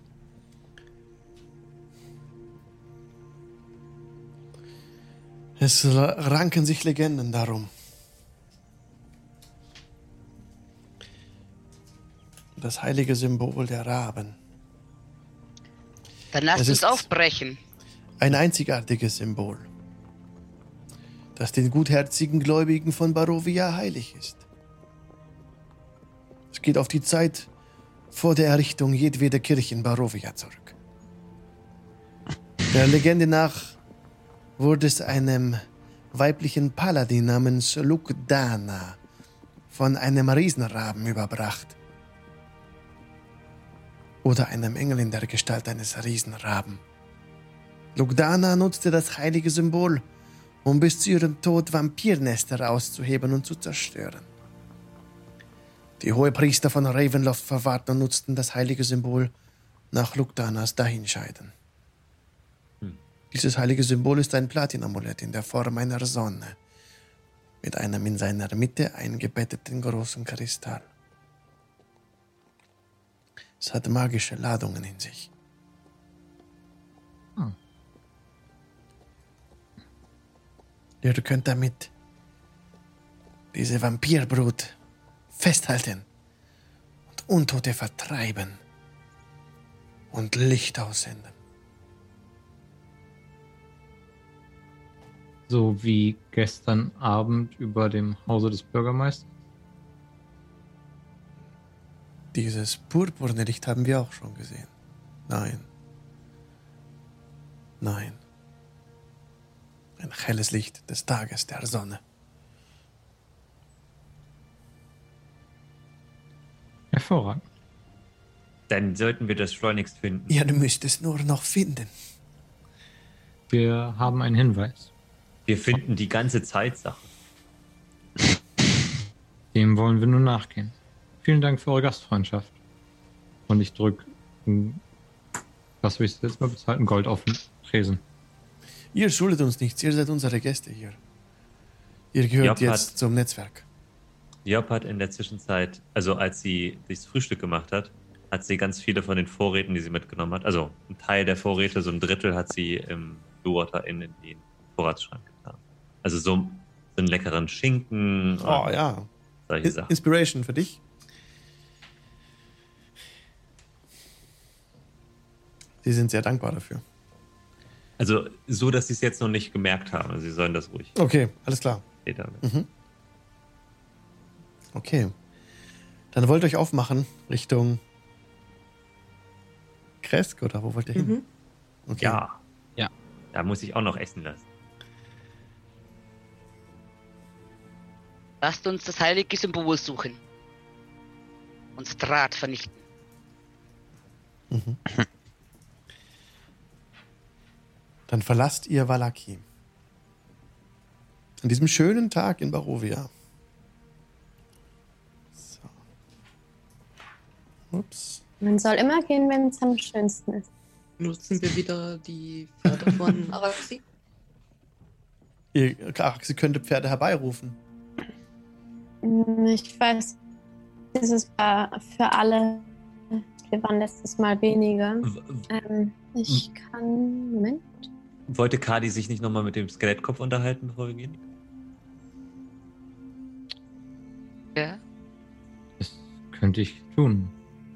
Es ranken sich Legenden darum. Das heilige Symbol der Raben. Dann lasst Es uns ist- aufbrechen. Ein einzigartiges Symbol, das den gutherzigen Gläubigen von Barovia heilig ist. Es geht auf die Zeit vor der Errichtung jedweder Kirche in Barovia zurück. Der Legende nach wurde es einem weiblichen Paladin namens Lukdana von einem Riesenraben überbracht. Oder einem Engel in der Gestalt eines Riesenraben. Lugdana nutzte das heilige Symbol, um bis zu ihrem Tod Vampirnester auszuheben und zu zerstören. Die Hohepriester von Ravenloft verwahrten und nutzten das heilige Symbol nach Lugdanas Dahinscheiden. Dieses heilige Symbol ist ein Platinamulett in der Form einer Sonne mit einem in seiner Mitte eingebetteten großen Kristall. Es hat magische Ladungen in sich. Ihr könnt damit diese Vampirbrut festhalten und Untote vertreiben und Licht aussenden. So wie gestern Abend über dem Hause des Bürgermeisters. Dieses purpurne Licht haben wir auch schon gesehen. Nein. Nein. Ein helles Licht des Tages der Sonne. Hervorragend. Dann sollten wir das schleunigst finden. Ihr müsst es nur noch finden. Wir haben einen Hinweis. Wir finden die ganze Zeit Sachen. Dem wollen wir nun nachgehen. Vielen Dank für eure Gastfreundschaft. Und ich drück, ein- was will ich jetzt mal bezahlen? Gold auf den Tresen. Ihr schuldet uns nichts, ihr seid unsere Gäste hier. Ihr gehört Ja, jetzt Pat. zum Netzwerk. Job hat in der Zwischenzeit, also als sie das Frühstück gemacht hat, hat sie ganz viele von den Vorräten, die sie mitgenommen hat, also ein Teil der Vorräte, so ein Drittel hat sie im Blue Water Inn in den Vorratsschrank getan. Also so, so einen leckeren Schinken Oh und ja. solche Sachen. Inspiration für dich. Sie sind sehr dankbar dafür. Also so, dass sie es jetzt noch nicht gemerkt haben. Also sie sollen das ruhig Okay, alles klar. Mhm. Okay. Dann wollt ihr euch aufmachen Richtung Kresk oder wo wollt ihr hin? Mhm. Okay. Ja. Ja. Da muss ich auch noch essen lassen. Lasst uns das heilige Symbol suchen. Und Strat vernichten. Mhm. [LAUGHS] Dann verlasst ihr Valaki. An diesem schönen Tag in Barovia. So. Ups. Man soll immer gehen, wenn es am schönsten ist. Nutzen wir wieder die Pferde von [LAUGHS] Araxi? Sie könnte Pferde herbeirufen. Hm, Ich weiß, dieses war für alle. Wir waren letztes Mal weniger. Ähm, ich kann. Moment. Wollte Kadi sich nicht nochmal mit dem Skelettkopf unterhalten, bevor wir gehen? Ja? Das könnte ich tun.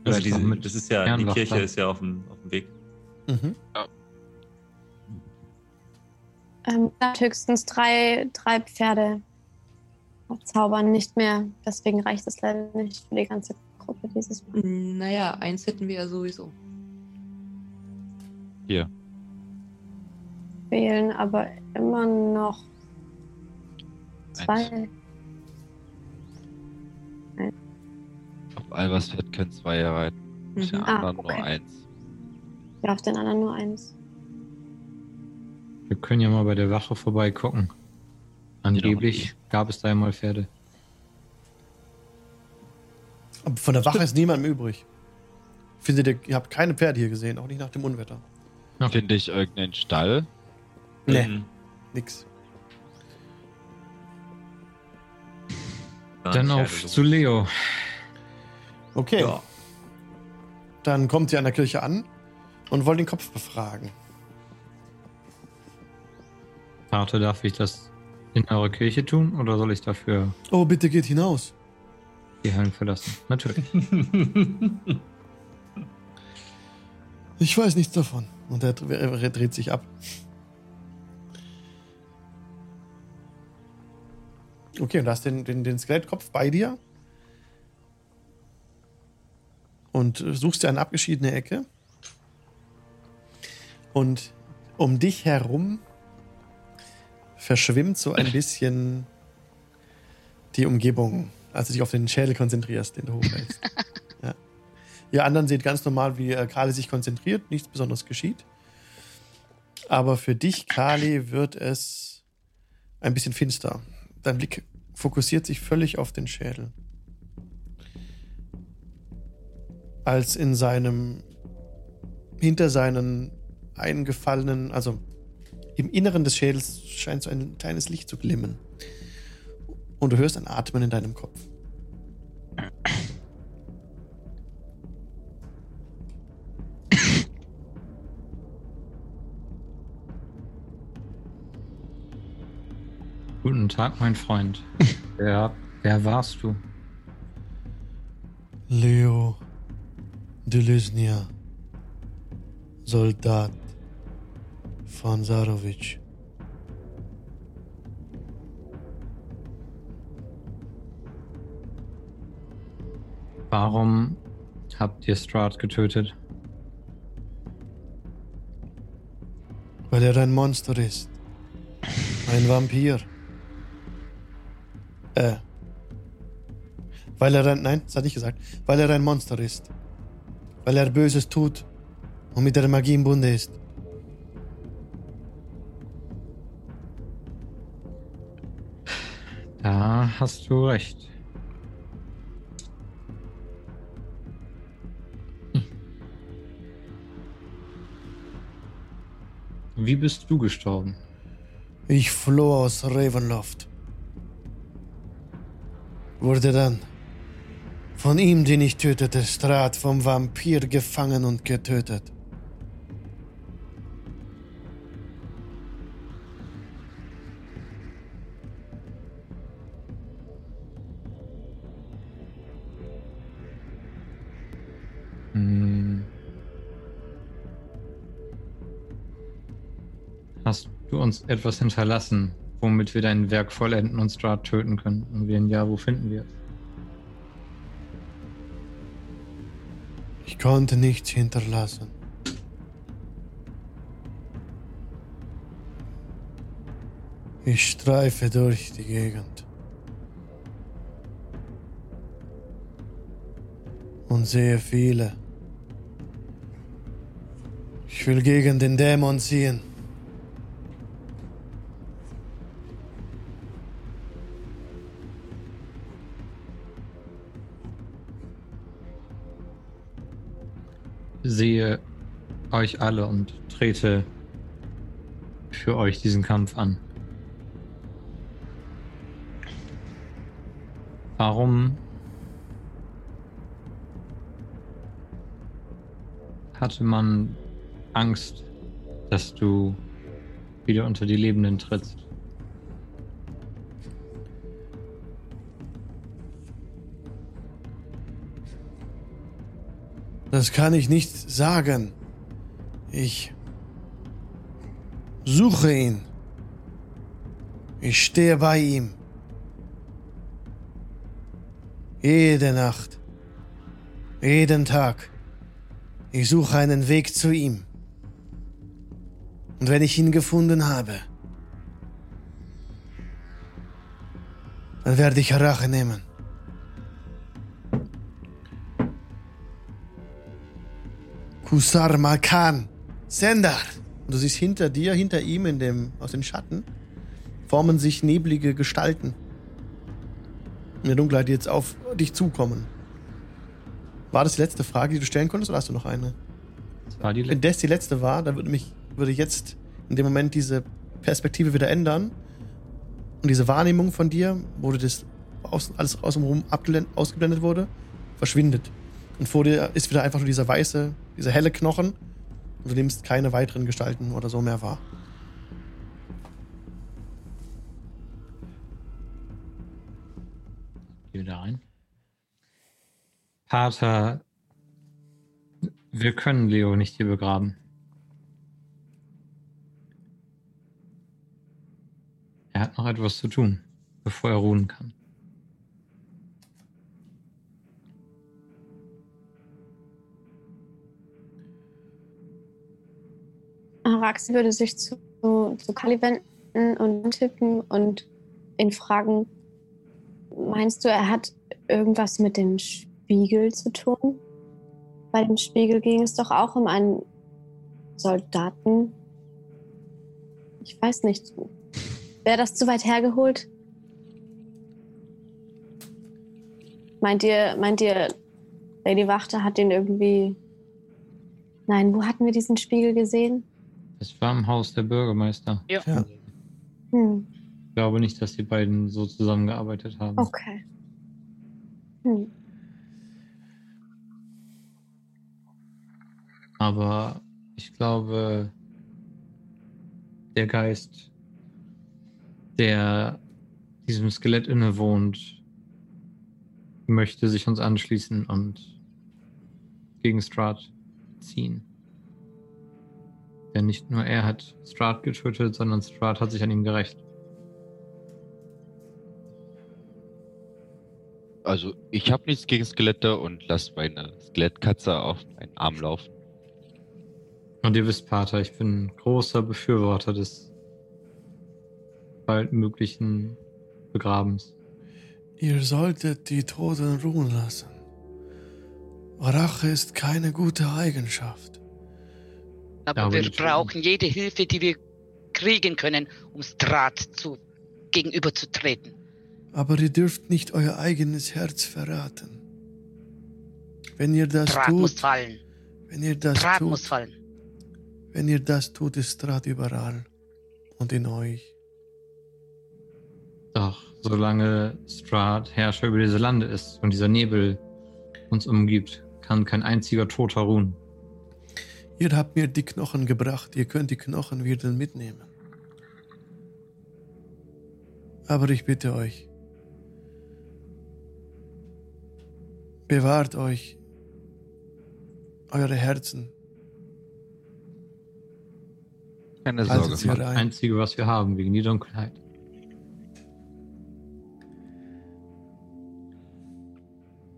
Also diese, das ist ja, die. Kirche ist ja auf dem, auf dem Weg. Mhm. Ähm, höchstens drei, drei Pferde zaubern, nicht mehr. Deswegen reicht es leider nicht für die ganze Gruppe dieses Mal. Naja, eins hätten wir ja sowieso. Hier. Fehlen aber immer noch zwei. Auf Albers Fett können zwei reiten. Auf Mhm. den Ah, anderen okay. nur eins. Ja, auf den anderen nur eins. Wir können ja mal bei der Wache vorbeigucken. Angeblich gab es da ja mal Pferde. Aber von der Wache ist niemand mehr übrig. Findet ihr, ihr habt keine Pferde hier gesehen, auch nicht nach dem Unwetter. Ja. Finde ich irgendeinen Stall. Nee, Mhm. nix. Dann auf zu Leo. Okay. Ja. Dann kommt ihr an der Kirche an und wollt den Kopf befragen. Vater, darf ich das in eurer Kirche tun oder soll ich dafür Oh, bitte geht hinaus. die Hallen verlassen? Natürlich. [LAUGHS] Ich weiß nichts davon. Und er, er dreht sich ab. Okay, und du hast den, den, den Skelettkopf bei dir. Und suchst dir eine abgeschiedene Ecke. Und um dich herum verschwimmt so ein bisschen die Umgebung, als du dich auf den Schädel konzentrierst, den du hochhältst. [LAUGHS] ja. Ihr anderen seht ganz normal, wie äh, Kali sich konzentriert, nichts Besonderes geschieht. Aber für dich, Kali, wird es ein bisschen finster. Dein Blick fokussiert sich völlig auf den Schädel. Als in seinem, hinter seinen eingefallenen, also im Inneren des Schädels scheint so ein kleines Licht zu glimmen. Und du hörst ein Atmen in deinem Kopf. Guten Tag, mein Freund. [LAUGHS] wer, wer warst du? Leo Delesnia, Soldat von Sarovic. Warum habt ihr Strahd getötet? Weil er ein Monster ist. Ein Vampir. Äh. Weil er ein. Nein, das hat nicht gesagt. Weil er ein Monster ist. Weil er Böses tut und mit der Magie im Bunde ist. Da hast du recht. Hm. Wie bist du gestorben? Ich floh aus Ravenloft. Wurde dann von ihm, den ich tötete, Strat vom Vampir gefangen und getötet. Hm. Hast du uns etwas hinterlassen, womit wir dein Werk vollenden und Strahd töten können? Und wenn ja, wo finden wir es? Ich konnte nichts hinterlassen. Ich streife durch die Gegend und sehe viele. Ich will gegen den Dämon ziehen. Euch alle und trete für euch diesen Kampf an. Warum hatte man Angst, dass du wieder unter die Lebenden trittst? Das kann ich nicht sagen. Ich suche ihn. Ich stehe bei ihm. Jede Nacht. Jeden Tag. Ich suche einen Weg zu ihm. Und wenn ich ihn gefunden habe, dann werde ich Rache nehmen. Kusar Malkan, Sendar. Und du siehst hinter dir, hinter ihm in dem, aus den Schatten, formen sich neblige Gestalten. In der Dunkelheit, die jetzt auf dich zukommen. War das die letzte Frage, die du stellen konntest, oder hast du noch eine? Das war die Wenn letzte. das die letzte war, dann würde mich würde jetzt in dem Moment diese Perspektive wieder ändern und diese Wahrnehmung von dir, wo du das aus, alles außenrum abgelend- ausgeblendet wurde, verschwindet. Und vor dir ist wieder einfach nur dieser weiße, dieser helle Knochen Du nimmst keine weiteren Gestalten oder so mehr wahr. Geh wieder ein. Pater, wir können Leo nicht hier begraben. Er hat noch etwas zu tun, bevor er ruhen kann. Araxi würde sich zu, zu Kali wenden und tippen und ihn fragen, meinst du, er hat irgendwas mit dem Spiegel zu tun? Bei dem Spiegel ging es doch auch um einen Soldaten. Ich weiß nicht. Wäre das zu weit hergeholt? Meint ihr, meint ihr, Lady Wachter hat den irgendwie. Nein, wo hatten wir diesen Spiegel gesehen? Es war im Haus der Bürgermeister. Ja. Ja. Hm, Ich glaube nicht, dass die beiden so zusammengearbeitet haben. okay. Hm. Aber ich glaube, der Geist, der diesem Skelett innewohnt, möchte sich uns anschließen und gegen Strahd ziehen. Denn nicht nur er hat Strahd getötet, sondern Strahd hat sich an ihm gerecht. Also, ich habe nichts gegen Skelette und lass meine Skelettkatze auf meinen Arm laufen. Und ihr wisst, Pater, ich bin großer Befürworter des baldmöglichen Begrabens. Ihr solltet die Toten ruhen lassen. Rache ist keine gute Eigenschaft. Aber wir brauchen jede Hilfe, die wir kriegen können, um Strat zu, gegenüberzutreten. Aber ihr dürft nicht euer eigenes Herz verraten. Wenn ihr das Strat muss tut, fallen. wenn ihr das Strat muss tut, fallen. wenn ihr das tut, ist Strat überall und in euch. Doch, solange Strahd Herrscher über diese Lande ist und dieser Nebel uns umgibt, kann kein einziger Toter ruhen. Ihr habt mir die Knochen gebracht, ihr könnt die Knochen wieder mitnehmen. Aber ich bitte euch, bewahrt euch eure Herzen. Keine Also Sorge. Das rein. Einzige, was wir haben, wegen die Dunkelheit.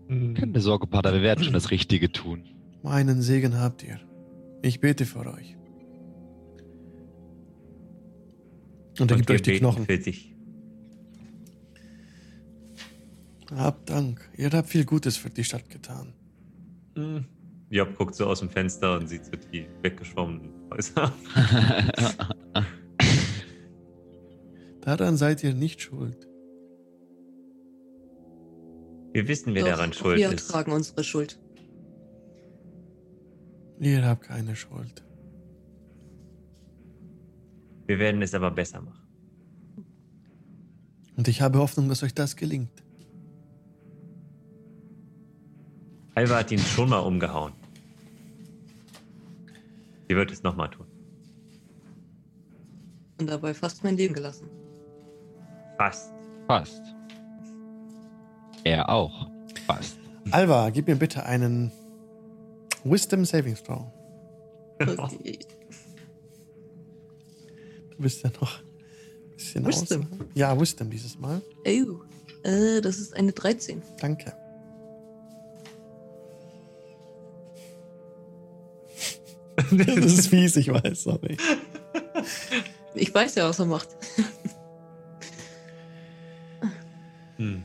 Keine Sorge, Pater, wir werden schon das Richtige tun. Meinen Segen habt ihr. Ich bete für euch. Und er gibt wir euch die Knochen. Für dich. Habt Dank. Ihr habt viel Gutes für die Stadt getan. Hm. Job guckt so aus dem Fenster und sieht so die weggeschwommenen Häuser. [LAUGHS] Daran seid ihr nicht schuld. Wir wissen, wer Doch, daran schuld wir ist. tragen unsere Schuld. Ihr habt keine Schuld. Wir werden es aber besser machen. Und ich habe Hoffnung, dass euch das gelingt. Alva hat ihn schon mal umgehauen. Sie wird es nochmal tun. Und dabei fast mein Leben gelassen. Fast. Fast. Er auch. Fast. Alva, gib mir bitte einen Wisdom Saving Throw. Du bist ja noch ein bisschen Wisdom? außen. Ja, Wisdom dieses Mal. Oh, äh, das ist eine 13. Danke. [LAUGHS] das ist fies, ich weiß, sorry. Ich weiß ja, was er macht. Hm.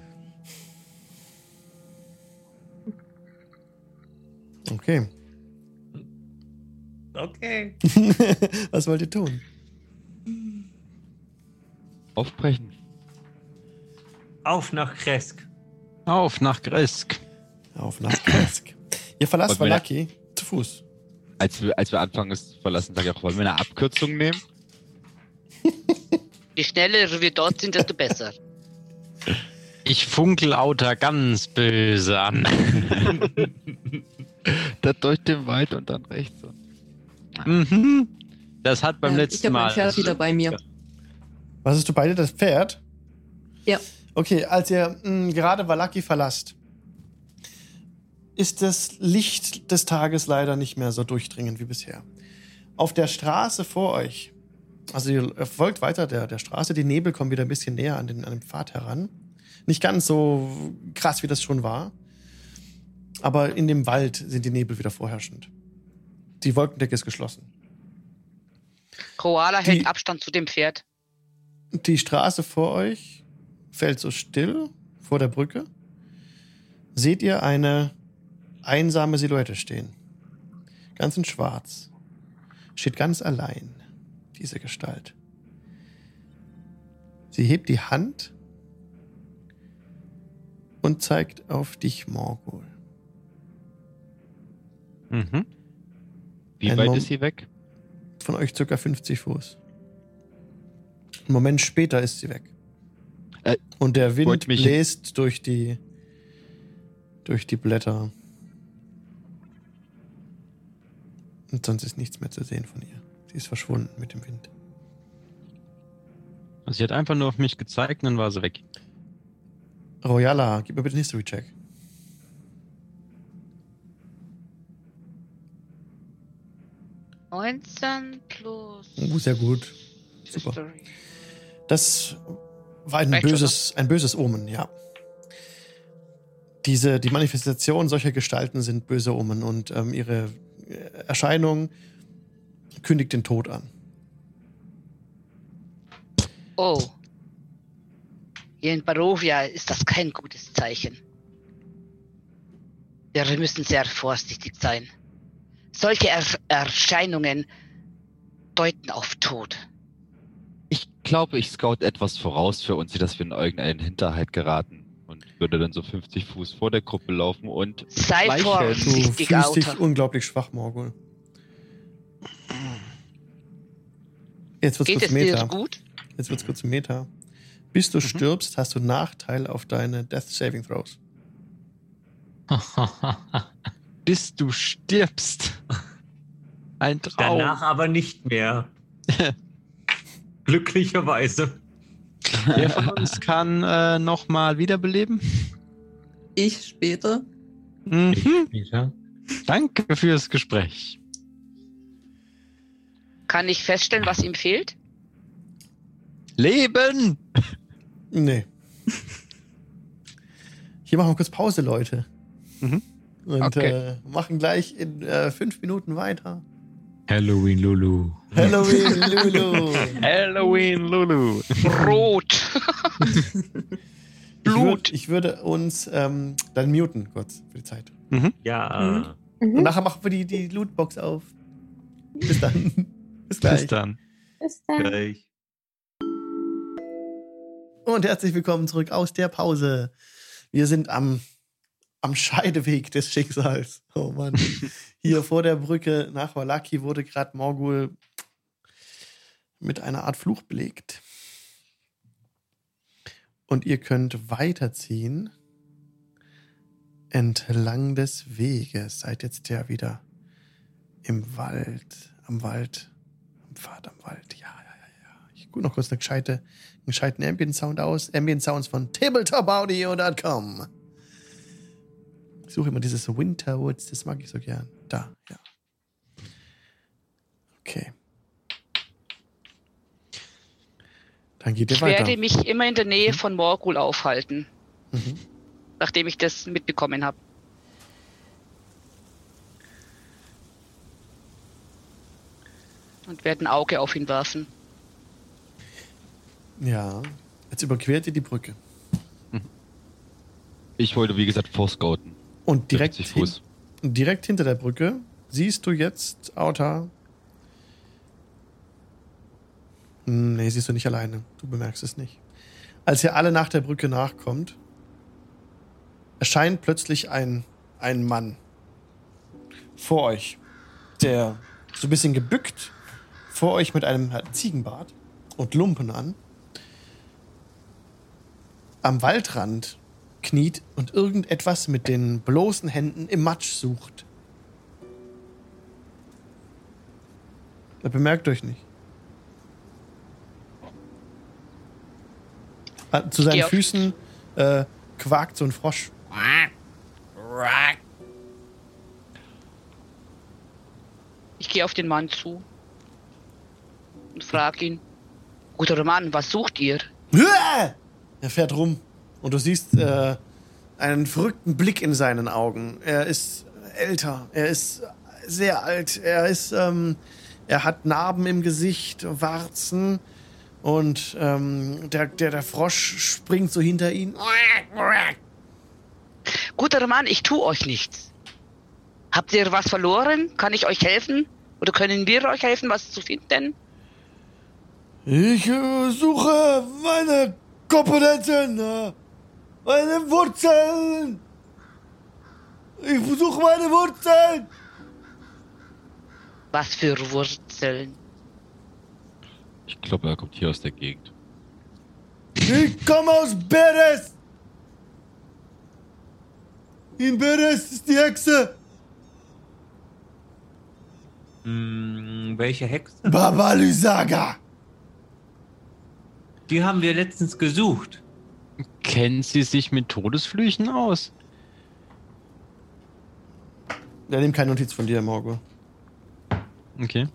Okay. Okay. [LAUGHS] Was wollt ihr tun? Aufbrechen. Auf nach Kresk. Auf nach Gresk. Auf nach Kresk. Ihr verlasst Valaki zu Fuß. Als wir, als wir anfangen, es zu verlassen, sage ich auch, wollen wir eine Abkürzung nehmen? [LAUGHS] Je schneller wir dort sind, desto besser. Ich funkel Auta ganz böse an. [LAUGHS] [LAUGHS] Da durch den Wald und dann rechts. Und mhm. Das hat beim Ja, letzten ich habe Mal. mein Pferd wieder bei mir. Was hast du beide, das Pferd? Ja. Okay, als ihr mh, gerade Valaki verlasst, ist das Licht des Tages leider nicht mehr so durchdringend wie bisher. Auf der Straße vor euch, also ihr folgt weiter der, der Straße, die Nebel kommen wieder ein bisschen näher an den, an den Pfad heran. Nicht ganz so krass, wie das schon war. Aber in dem Wald sind die Nebel wieder vorherrschend. Die Wolkendecke ist geschlossen. Koala hält Abstand zu dem Pferd. Die Straße vor euch fällt so still vor der Brücke. Seht ihr eine einsame Silhouette stehen. Ganz in Schwarz. Steht ganz allein, diese Gestalt. Sie hebt die Hand und zeigt auf dich, Morgul. Mhm. Wie Ein weit Mom- ist sie weg? Von euch circa 50 Fuß. Einen Moment später ist sie weg. Äh, und der Wind bläst durch die durch die Blätter. Und sonst ist nichts mehr zu sehen von ihr. Sie ist verschwunden mit dem Wind. Sie hat einfach nur auf mich gezeigt und dann war sie weg. Royala, gib mir bitte einen History-Check. Neunzehn plus. Oh, sehr gut. Super. History. Das war ein böses, ein böses Omen, ja. Diese, die Manifestation solcher Gestalten sind böse Omen und ähm, ihre äh, Erscheinung kündigt den Tod an. Oh. Hier in Barovia ist das kein gutes Zeichen. Wir müssen sehr vorsichtig sein. Solche er Erscheinungen deuten auf Tod. Ich glaube, ich scout etwas voraus für uns, dass wir in irgendeinen Hinterhalt geraten. Und würde dann so 50 Fuß vor der Gruppe laufen und Sei Schleichen. Du vorsichtig, fühlst dich unglaublich schwach, Morgul. Jetzt wird's Geht kurz es dir Meta. gut? Jetzt wird's kurz Meta. Bis du stirbst, hast du Nachteil auf deine Death Saving Throws. [LAUGHS] Bis du stirbst. Ein Traum. Danach aber nicht mehr. [LAUGHS] Glücklicherweise. Wer von uns kann äh, nochmal wiederbeleben? Ich später. Mhm. Ja. Danke fürs Gespräch. Kann ich feststellen, was ihm fehlt? Leben! Nee. Hier machen wir kurz Pause, Leute. Mhm. Und Okay. äh, machen gleich in äh, fünf Minuten weiter. Halloween Lulu. Halloween, [LAUGHS] Lulu. Halloween Lulu. Rot. Ich, Blut. würd, ich würde uns ähm, dann muten kurz für die Zeit. Ja. Und Mhm. nachher machen wir die, die Lootbox auf. Bis dann. [LAUGHS] Bis gleich. Bis dann. Bis dann. Gleich. Und herzlich willkommen zurück aus der Pause. Wir sind am, am Scheideweg des Schicksals. Oh Mann. [LAUGHS] Hier vor der Brücke nach Wallaki wurde gerade Morgul mit einer Art Fluch belegt. Und ihr könnt weiterziehen entlang des Weges. Seid jetzt ja wieder im Wald, am Wald, am Pfad am Wald. Ja, ja, ja, ja. Ich gucke noch kurz eine gescheite, einen gescheiten Ambient-Sound aus. Ambient-Sounds von tabletopaudio.com. Ich suche immer dieses Winterwoods, das mag ich so gern. Da, ja. Okay. Dann geht ihr Ich weiter. werde mich immer in der Nähe von Morgul aufhalten, Mhm. nachdem ich das mitbekommen habe. Und werde ein Auge auf ihn werfen. Ja. Jetzt überquert ihr die Brücke. ich wollte, wie gesagt, vorscouten. Und direkt, 50 hin, direkt hinter der Brücke siehst du jetzt Auta. Hm, Nee, siehst du nicht alleine. Du bemerkst es nicht. Als ihr alle nach der Brücke nachkommt, erscheint plötzlich ein, ein Mann vor euch, der so ein bisschen gebückt vor euch mit einem Ziegenbart und Lumpen an, am Waldrand kniet und irgendetwas mit den bloßen Händen im Matsch sucht. Er bemerkt euch nicht. Zu seinen Füßen äh, quakt so ein Frosch. Ich gehe auf den Mann zu und frage ihn: Guter Mann, was sucht ihr? [LAUGHS] Er fährt rum und du siehst äh, einen verrückten Blick in seinen Augen. Er ist älter, er ist sehr alt, er ist, ähm, er hat Narben im Gesicht, Warzen und ähm, der, der, der Frosch springt so hinter ihn. Guter Mann, ich tu euch nichts. Habt ihr was verloren? Kann ich euch helfen? Oder können wir euch helfen, was zu finden? Ich äh, suche meine Komponenten, äh, meine Wurzeln. Ich suche meine Wurzeln. Was für Wurzeln? Ich glaube, er kommt hier aus der Gegend. Ich komme aus Beres. In Beres ist die Hexe. Hm, welche Hexe? Baba Lysaga. Die haben wir letztens gesucht. Kennen Sie sich mit Todesflüchen aus? Der nimmt keine Notiz von dir, Morgo. Okay.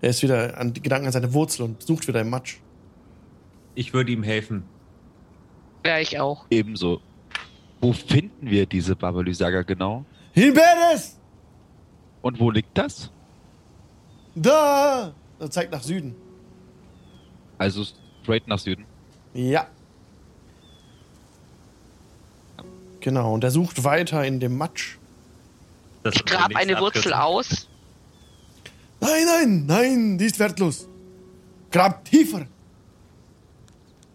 Er ist wieder an die Gedanken an seine Wurzel und sucht wieder im Matsch. Ich würde ihm helfen. Ja, ich auch. Ebenso. Wo finden wir diese Baba Lysaga genau? In Beres! Und wo liegt das? Da! Er zeigt nach Süden. Also straight nach Süden. Ja. Genau, und er sucht weiter in dem Matsch. Das Ich grab eine Wurzel aus. Nein, nein, nein, die ist wertlos. Grab tiefer.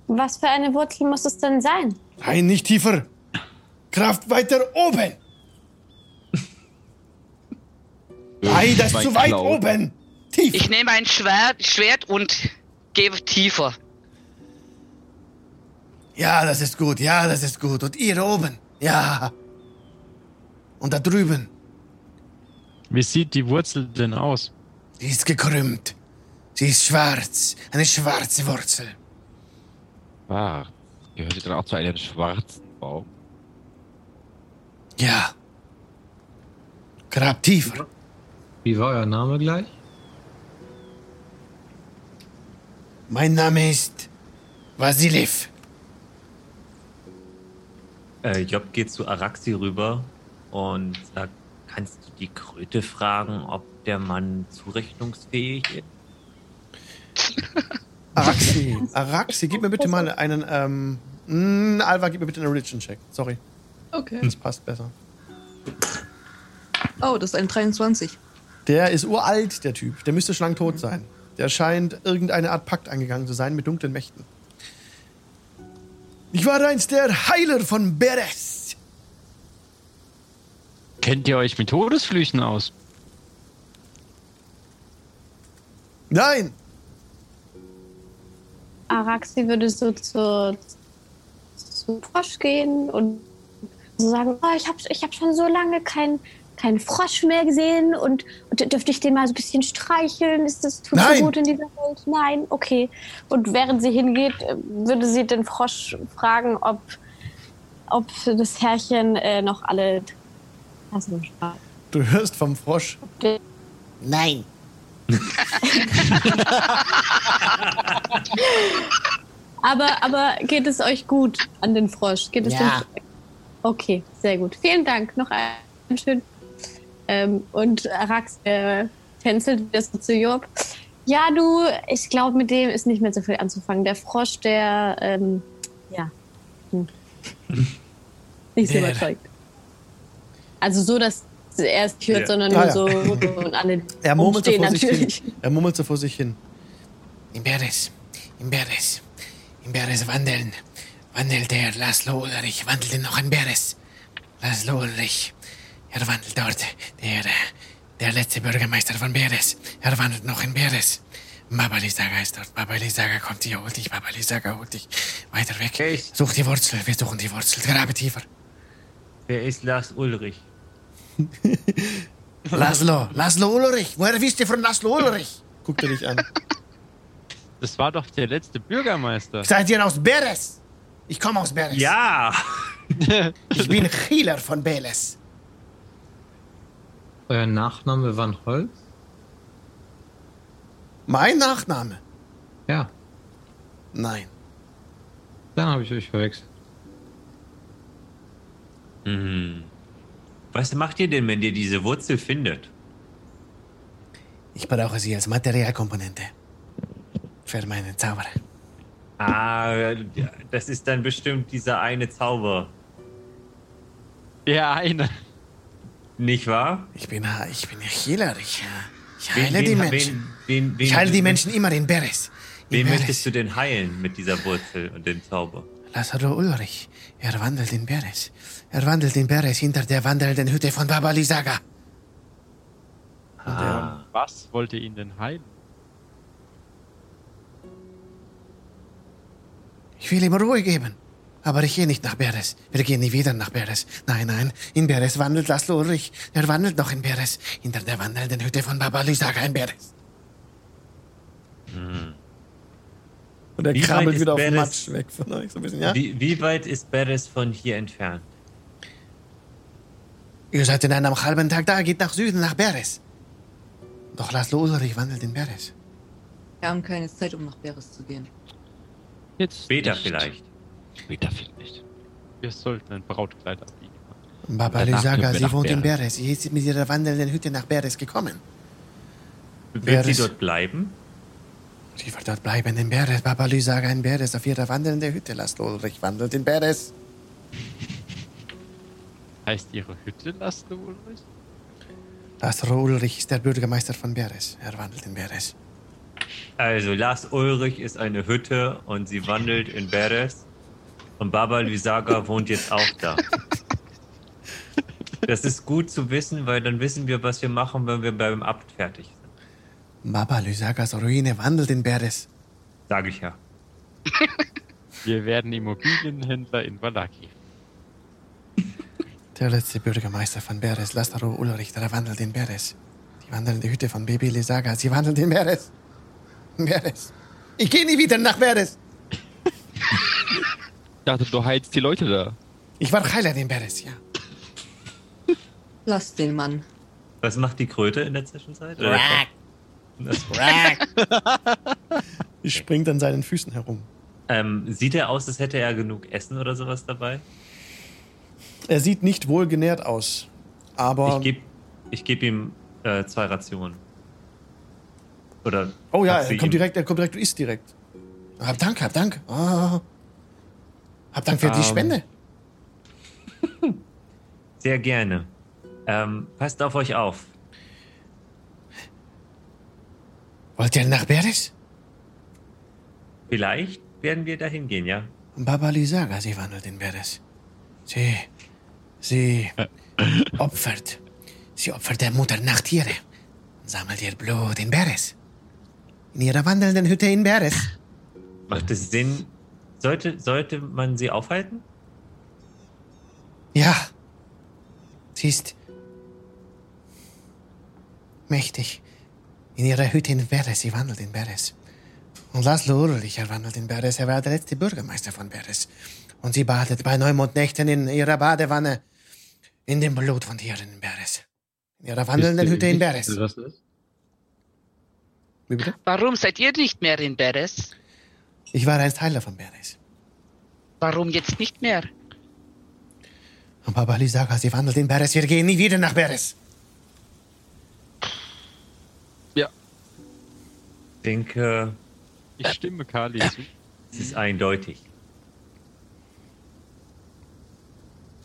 Was für eine Wurzel muss es denn sein? Nein, nicht tiefer. Kraft weiter oben. Nein, das ist zu weit oben. Tief. Ich nehme ein Schwert, Schwert und gebe tiefer. Ja, das ist gut, ja, das ist gut. Und ihr oben. Ja. Und da drüben. Wie sieht die Wurzel denn aus? Die ist gekrümmt. Sie ist schwarz. Eine schwarze Wurzel. Ah, gehört sie dann auch zu einem schwarzen Baum? Ja. Grab tiefer. Wie war euer Name gleich? Mein Name ist Vasilev. Äh, Job geht zu Araxi rüber und sagt, kannst du die Kröte fragen, ob der Mann zurechnungsfähig ist? [LAUGHS] Araxi. Araxi, gib mir bitte mal einen, ähm, mh, Alva, gib mir bitte einen Religion-Check. Sorry, Okay. das passt besser. Oh, das ist ein 23. Der ist uralt, der Typ. Der müsste schon lang tot sein. Der scheint irgendeine Art Pakt eingegangen zu sein mit dunklen Mächten. Ich war einst der Heiler von Beres. Kennt ihr euch mit Todesflüchen aus? Nein, Araxi würde so zu, zu Frosch gehen und so sagen, oh, ich habe ich hab schon so lange keinen kein Frosch mehr gesehen und, und dürfte ich den mal so ein bisschen streicheln? Ist das tut Nein. so gut in dieser Welt? Nein, okay. Und während sie hingeht, äh, würde sie den Frosch fragen, ob, ob das Herrchen äh, noch alle Tassen spart. du hörst vom Frosch. Nein. [LAUGHS] Aber, aber geht es euch gut an den Frosch? Geht es Ja. dem Okay, sehr gut. Vielen Dank. Noch einen schönen. Ähm, und Rax äh, tänzelt wieder so zu Job. Ja, du, ich glaube, mit dem ist nicht mehr so viel anzufangen. Der Frosch, der, ähm, ja, hm. [LAUGHS] nicht so überzeugt. Also so, dass er es nicht hört, Ja. sondern Ah, nur ja. so und alle [LAUGHS] Er murmelt so umstehen vor sich natürlich. hin. Er murmelt so vor sich hin. In Beres. In Beres. In Beres wandeln. Wandelt der Laszlo Ulrich. Wandelte noch in Beres. Laszlo Ulrich. Er wandelt dort. Der, der letzte Bürgermeister von Beres. Er wandelt noch in Beres. Baba Lisaga ist dort. Baba Lisaga kommt hier, holt dich. Baba Lisaga holt dich. Weiter weg. Ist, Such die Wurzel. Wir suchen die Wurzel. Grabe tiefer. wer ist Lars Ulrich? [LAUGHS] Laszlo. Laszlo Ulrich. Woher wisst ihr von Laszlo Ulrich? Guckt er dich an. [LAUGHS] Das war doch der letzte Bürgermeister. Seid ihr aus Beres? Ich komme aus Beres. Ja! Ich bin Healer von Beres. Euer Nachname Van Holz? Mein Nachname? Ja, Nein. dann habe ich euch verwechselt. Hm. Was macht ihr denn, wenn ihr diese Wurzel findet? Ich brauche sie als Materialkomponente. Für meinen Zauber. Ah, das ist dann bestimmt dieser eine Zauber, Der eine. Nicht wahr? Ich bin, ich bin Healer. Ich, äh, ich heile wen- die wen- Menschen. wen- wen- ich heile die wen- Menschen immer in Beres. Wen Beres. möchtest du denn heilen mit dieser Wurzel und dem Zauber? Lazaro Ulrich. Er wandelt in Beres. Er wandelt in Beres hinter der wandelnden Hütte von Baba Lisaga. Ah. Was wollte ihn denn heilen? Ich will ihm Ruhe geben. Aber ich gehe nicht nach Beres. Wir gehen nie wieder nach Beres. Nein, nein. In Beres wandelt Laszlo Ulrich. Er wandelt noch in Beres. Hinter der wandelnden Hütte von Baba Lisaga in Beres. Und er Wie krabbelt weit ist wieder auf den Beres- Matsch weg von euch. So ein bisschen, ja? Wie, wie weit ist Beres von hier entfernt? Ihr seid in einem halben Tag da, geht nach Süden, nach Beres. Doch Laszlo Ulrich wandelt in Beres. Wir haben keine Zeit, um nach Beres zu gehen. Jetzt Später nicht. vielleicht. Später vielleicht. Wir sollten ein Brautkleid abbiegen. Baba wir sie wohnt in Beres. Beres. Sie ist mit ihrer wandelnden Hütte nach Beres gekommen. Wird Beres. sie dort bleiben? Sie wird dort bleiben in Beres. Baba Lisaga in Beres auf ihrer wandelnden Hütte. Laszlo Ulrich wandelt in Beres. [LAUGHS] Heißt ihre Hütte Laszlo Ulrich? Laszlo Ulrich ist der Bürgermeister von Beres. Er wandelt in Beres. Also, Lars Ulrich ist eine Hütte und sie wandelt in Beres. Und Baba Lysaga wohnt jetzt auch da. Das ist gut zu wissen, weil dann wissen wir, was wir machen, wenn wir beim Abt fertig sind. Baba Lysagas Ruine wandelt in Beres. Sage ich ja. [LAUGHS] Wir werden Immobilienhändler in Valaki. Der letzte Bürgermeister von Beres, Laszlo Ulrich, der wandelt in Beres. Die wandelnde Hütte von Baby Lisaga, sie wandelt in Beres. In Beres. Ich gehe nie wieder nach Beres. [LAUGHS] Ich dachte, du heilst die Leute da. Ich war Heiler in Beres, ja. [LAUGHS] Lass den Mann. Was macht die Kröte in der Zwischenzeit? Oder das, Die springt an seinen Füßen herum. ähm, sieht er aus, als hätte er genug Essen oder sowas dabei? Er sieht nicht wohlgenährt aus. Aber. Ich gebe ich geb ihm äh, zwei Rationen. Oder. oh ja, er kommt ihm- direkt, er kommt direkt, du isst direkt. Hab Dank, hab Dank. Hab Dank für die Ähm, Spende. [LAUGHS] Sehr gerne. Ähm, passt auf euch auf. Wollt ihr nach Beres? Vielleicht werden wir dahin gehen, ja? Baba Lisaga, sie wandelt in Beres. Sie, sie [COUGHS] opfert. Sie opfert der Mutter Nachttiere. und Sammelt ihr Blut in Beres. In ihrer wandelnden Hütte in Beres. Macht es Sinn? Sollte, sollte man sie aufhalten? Ja. Sie ist mächtig. In ihrer Hütte in Beres, sie wandelt in Beres. Und Laszlo Ulrich, er wandelt in Beres, er war der letzte Bürgermeister von Beres. Und sie badet bei Neumondnächten in ihrer Badewanne in dem Blut von Tieren in Beres. In ihrer wandelnden Hütte in Beres. Warum seid ihr nicht mehr in Beres? Ich war einst Heiler von Beres. Warum jetzt nicht mehr? Und Baba Lisaga, sie wandelt in Beres. Wir gehen nie wieder nach Beres. Ich denke, Ich stimme Kali zu. es ist eindeutig.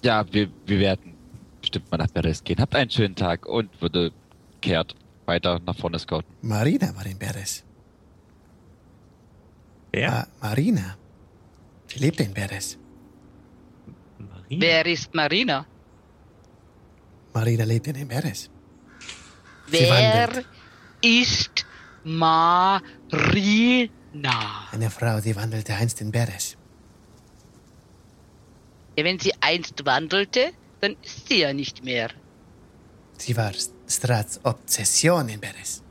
Ja, wir, wir werden bestimmt mal nach Beres gehen. Habt einen schönen Tag und würde kehrt weiter nach vorne scouten. Marina war in Beres. Wer? Ma Marina. Sie lebte in Beres. Marie? Wer ist Marina? Marina lebte in Beres. Wer wandelt. ist Marina? Eine Frau, die wandelte einst in Beres. Ja, wenn sie einst wandelte, dann ist sie ja nicht mehr. Sie war Strats Obsession in Beres.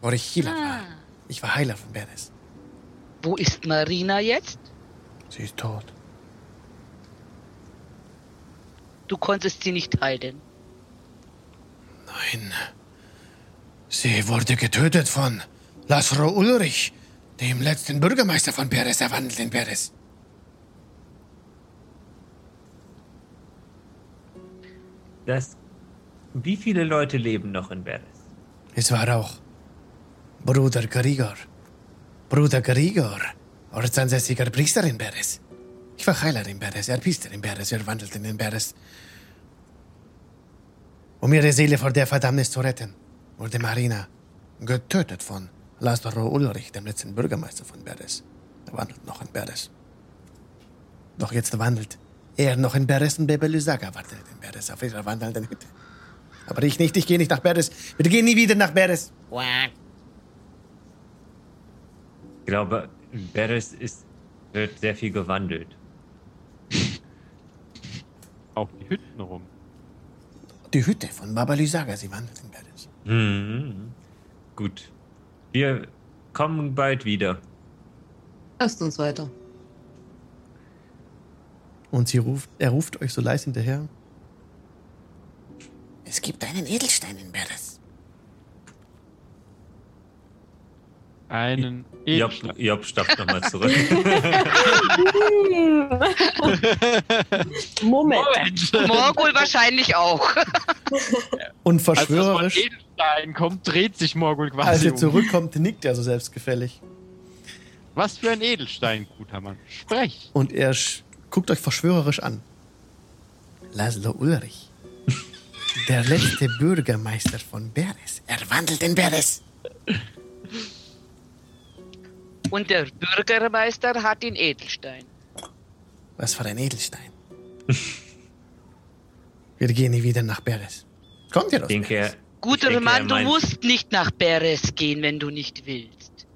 Wo ich Healer war. Ah. Ich war Heiler von Beres. Wo ist Marina jetzt? Sie ist tot. Du konntest sie nicht heilen. Nein. Sie wurde getötet von Laszlo Ulrich, dem letzten Bürgermeister von Beres, erwandelt in Beres. Das, wie viele Leute leben noch in Beres? Es war auch Bruder Grigor. Bruder Grigor, ortsansässiger Priester in Beres. Ich war Heiler in Beres, er Priester in Beres, er wandelte in Beres. Um ihre Seele vor der Verdammnis zu retten, wurde Marina getötet von Lazaro Ulrich, dem letzten Bürgermeister von Beres. Er wandelt noch in Beres. Doch jetzt wandelt er noch in Beres und Bebe Lysaga wartet in Beres auf ihrer wandelnden Hütte. Aber ich nicht, ich gehe nicht nach Beres. Wir gehen nie wieder nach Beres. Ich glaube, in Beres ist, wird sehr viel gewandelt. [LAUGHS] Auch die Hütten rum. Die Hütte von Baba Lysaga, sie wandelt in Beres. Mhm. Gut. Wir kommen bald wieder. Lasst uns weiter. Und sie ruft, er ruft euch so leise hinterher. Es gibt einen Edelstein in Beres. Einen Job, Edelstein. Job stapft nochmal zurück. [LAUGHS] Moment. Morgul wahrscheinlich auch. [LAUGHS] Und Als verschwörerisch, Edelstein kommt, dreht sich Morgul quasi als er um. zurückkommt, nickt er so selbstgefällig. Was für ein Edelstein, guter Mann. Sprech. Und er guckt euch verschwörerisch an. Laszlo Ulrich. Der letzte Bürgermeister von Beres. Er wandelt in Beres. Und der Bürgermeister hat den Edelstein. Was für ein Edelstein. [LAUGHS] Wir gehen nie wieder nach Beres. Kommt ihr aus denke, Beres? er, Guter denke, Mann, du musst nicht nach Beres gehen, wenn du nicht willst.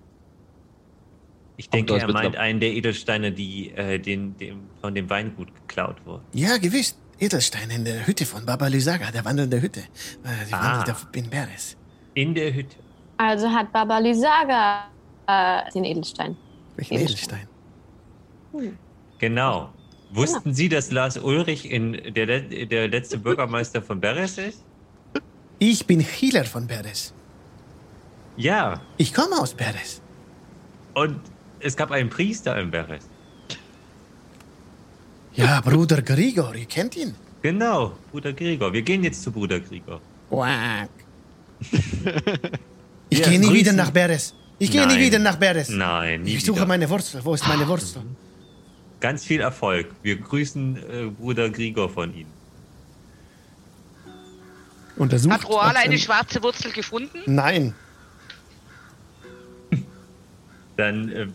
ich denke, er meint einen der Edelsteine, die äh, den, dem, von dem Weingut geklaut wurden. Ja, gewiss. Edelstein in der Hütte von Baba Lysaga, der wandelnde Hütte. Äh, Sie Ah. wandelt auf- in Beres. In der Hütte. Also hat Baba Lysaga äh, den Edelstein. Welchen Edelstein. Edelstein? Genau. Wussten Sie, dass Lars Ulrich in der, le- der letzte Bürgermeister von Beres ist? Ich bin Healer von Beres. Ja. Ich komme aus Beres. Und es gab einen Priester in Beres. Ja, Bruder Grigor, ihr kennt ihn. Genau, Bruder Gregor. Wir gehen jetzt zu Bruder Gregor. Quack. [LAUGHS] Ich Ja, gehe nie grüßen. wieder nach Beres. Ich gehe nie wieder nach Beres. Nein, nie Ich suche wieder. meine Wurzel. Wo ist meine Wurzel? Ganz viel Erfolg. Wir grüßen äh, Bruder Gregor von Ihnen. Und er sucht Hat Roala nach eine seinem- schwarze Wurzel gefunden? Nein. Dann äh,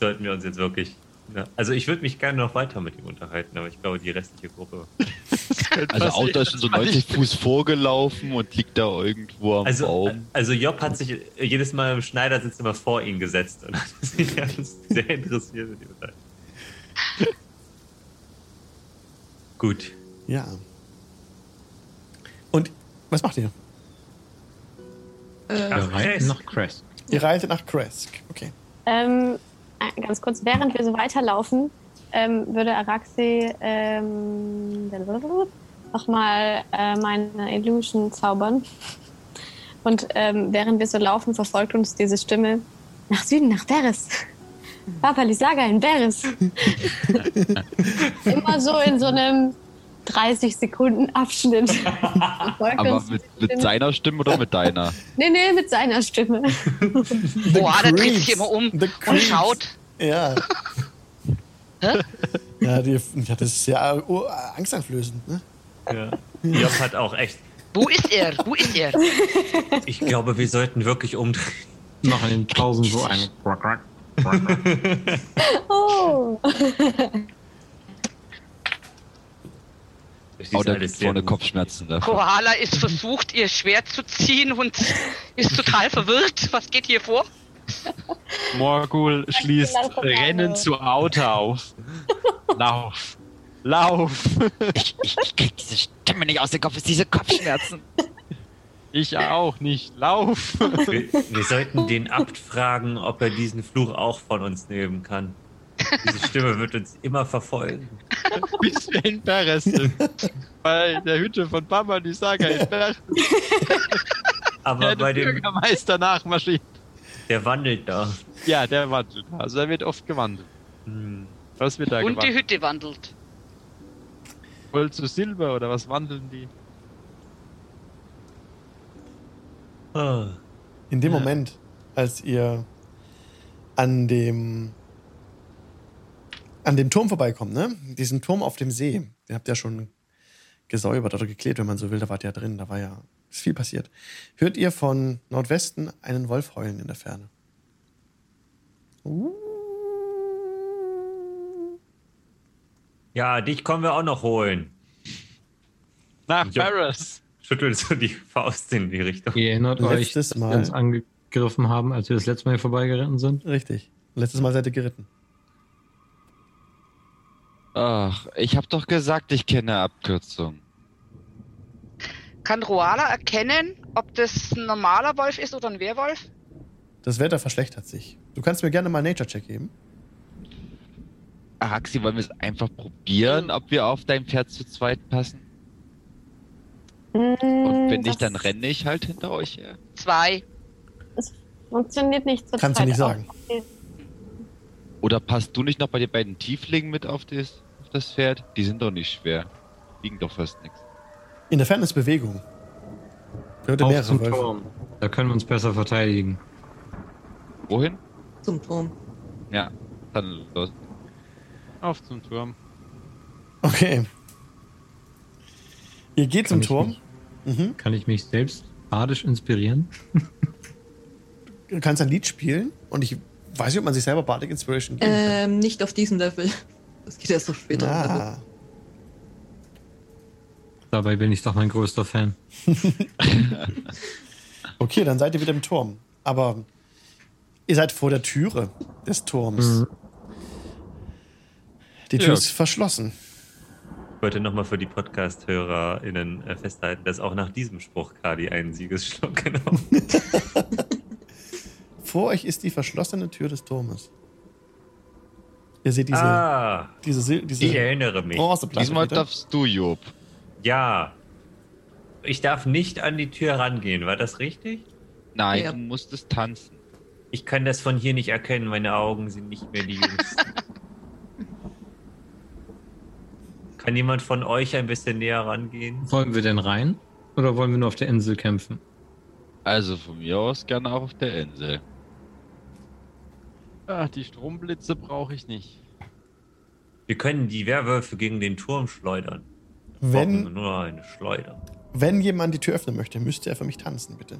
sollten wir uns jetzt wirklich. Ja. Also ich würde mich gerne noch weiter mit ihm unterhalten, aber ich glaube, die restliche Gruppe. Also Auto ist schon so 90 Fuß vorgelaufen und liegt da irgendwo am Also, Baum. also Job hat sich äh, jedes Mal im Schneidersitz immer vor ihn gesetzt und hat sich ganz sehr interessiert mit ihm. Gut. Ja. Und was macht ihr? Äh, reiten Crest. nach Crest. Ihr reitet nach Kresk. Okay. Ähm, äh, ganz kurz, während wir so weiterlaufen, ähm, würde Araxi ähm, nochmal äh, meine Illusion zaubern. Und ähm, während wir so laufen, verfolgt uns diese Stimme nach Süden, nach Beres. Papa Lisaga in Beres. [LAUGHS] Immer so in so einem 30 Sekunden Abschnitt. Aber mit, mit seiner Stimme oder mit deiner? Nee, nee, mit seiner Stimme. [LAUGHS] Roala dreht Creeps. sich immer um The und Creeps. schaut. Ja. [LAUGHS] Hä? Ja, die, ja, das ist ja oh, angsteinflößend. Ne? Ja. Job hat auch echt. Wo ist er? Wo ist er? Ich glaube, wir sollten wirklich umdrehen. Machen den tausend so ein. [LAUGHS] Oh. Ist Oh, gibt vorne. Kopfschmerzen davon. Koala ist versucht, ihr Schwert zu ziehen und ist total verwirrt. Was geht hier vor? Morgul schließt Rennen zu Auto auf. [LAUGHS] Lauf. Lauf. Ich, ich, ich krieg diese Stimme nicht aus dem Kopf, ist diese Kopfschmerzen. Ich auch nicht. Lauf. Wir, wir sollten den Abt fragen, ob er diesen Fluch auch von uns nehmen kann. Diese Stimme wird uns immer verfolgen. Bis wir in Paris sind. bei der Hütte von Papa die Saga [LAUGHS] in Berg. Aber der bei dem, Bürgermeister nachmarschiert. Der wandelt da. Ja, der wandelt. Also er wird oft gewandelt. Hm. Was wird da Und die gewandelt? Hütte wandelt. Gold zu Silber oder was wandeln die? Ah. In dem Ja. Moment, als ihr an dem an dem Turm vorbeikommt, ne? Diesen Turm auf dem See, den habt ihr ja schon gesäubert oder geklebt, wenn man so will, da wart ihr ja drin, da war ja ist viel passiert. Hört ihr von Nordwesten einen Wolf heulen in der Ferne. Ja, dich kommen wir auch noch holen. Nach. Paris. Schüttelt so die Faust in die Richtung. Ihr erinnert euch, Letztes dass Mal. wir uns angegriffen haben, als wir das letzte Mal hier vorbeigeritten sind? Richtig. Letztes Mal seid ihr geritten. Ach, ich hab doch gesagt, ich kenne Abkürzung. Kann Roala erkennen, ob das ein normaler Wolf ist oder ein Werwolf? Das Wetter verschlechtert sich. Du kannst mir gerne mal einen Nature-Check geben. Araxi, wollen wir es einfach probieren, ob wir auf dein Pferd zu zweit passen? Und wenn nicht, dann renne ich halt hinter euch her. Zwei. Funktioniert nicht zur Kannst du nicht sagen. Oder passt du nicht noch bei den beiden Tieflingen mit auf das, auf das Pferd? Die sind doch nicht schwer. Wiegen doch fast nichts. In der Ferne ist Bewegung. Hört ihr Auf mehrere zum Wölfe. Turm. Da können wir uns besser verteidigen. Wohin? Zum Turm. Ja, dann los. Auf zum Turm. Okay. Ihr geht zum Kann ich Turm. mich- Mhm. Kann ich mich selbst badisch inspirieren? [LAUGHS] Du kannst ein Lied spielen und ich weiß nicht, ob man sich selber Bardic Inspiration geben kann. Ähm, nicht auf diesem Level. Das geht erst noch später. Ah. Dabei bin ich doch mein größter Fan. [LAUGHS] Okay, dann seid ihr wieder im Turm. Aber ihr seid vor der Türe des Turms. Mhm. Die Tür Ja. ist verschlossen. Ich wollte nochmal für die Podcast-HörerInnen äh, festhalten, dass auch nach diesem Spruch Kadi einen Siegesschluck genommen [LAUGHS] Vor euch ist die verschlossene Tür des Turmes. Ihr seht diese, Ah, diese, diese ich erinnere mich. Diesmal darfst du, Job. Ja. Ich darf nicht an die Tür rangehen, war das richtig? Nein, Ja. du musstest tanzen. Ich kann das von hier nicht erkennen, meine Augen sind nicht mehr die jüngsten. [LAUGHS] kann jemand von euch ein bisschen näher rangehen? Wollen wir denn rein? Oder wollen wir nur auf der Insel kämpfen? Also von mir aus gerne auch auf der Insel. Ach, die Stromblitze brauche ich nicht. Wir können die Werwölfe gegen den Turm schleudern. Wenn, nur eine Schleuder. wenn jemand die Tür öffnen möchte, müsste er für mich tanzen, bitte.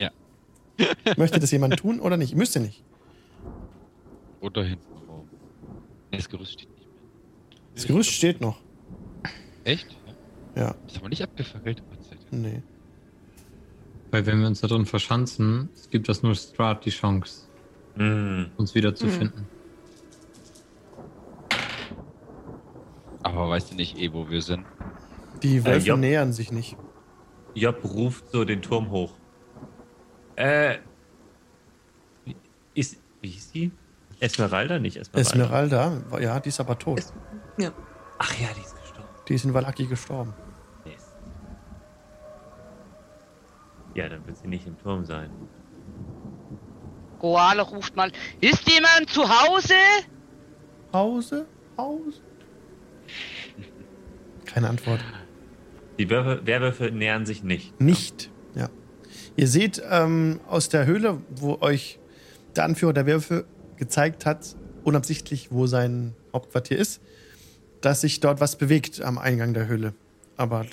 Ja. [LAUGHS] Möchte das jemand tun oder nicht? Müsste nicht. Oder hinten Das Gerüst steht nicht mehr. Das Gerüst steht noch. Echt? Ja. Das haben wir nicht abgefackelt. Nee. Weil wenn wir uns da drin verschanzen, es gibt das nur Strat die Chance, Hm. uns wiederzufinden. Hm. Aber weißt du nicht eh, wo wir sind? Die Wölfe ja. nähern sich nicht. Job ruft so den Turm hoch. Äh. wie- Ist. Wie hieß die? Esmeralda? Nicht Esmeralda. Esmeralda, ja, die ist aber tot. Es- Ja. Ach ja, die ist gestorben. Die ist in Valaki gestorben. Yes. Ja, dann wird sie nicht im Turm sein. Roala ruft mal, ist jemand zu Hause? Hause? Hause? Keine Antwort. Die Werwölfe, Werwölfe nähern sich nicht. Nicht. Ja. Ihr seht ähm, aus der Höhle, wo euch der Anführer der Wölfe gezeigt hat, unabsichtlich, wo sein Hauptquartier ist, dass sich dort was bewegt am Eingang der Höhle. Aber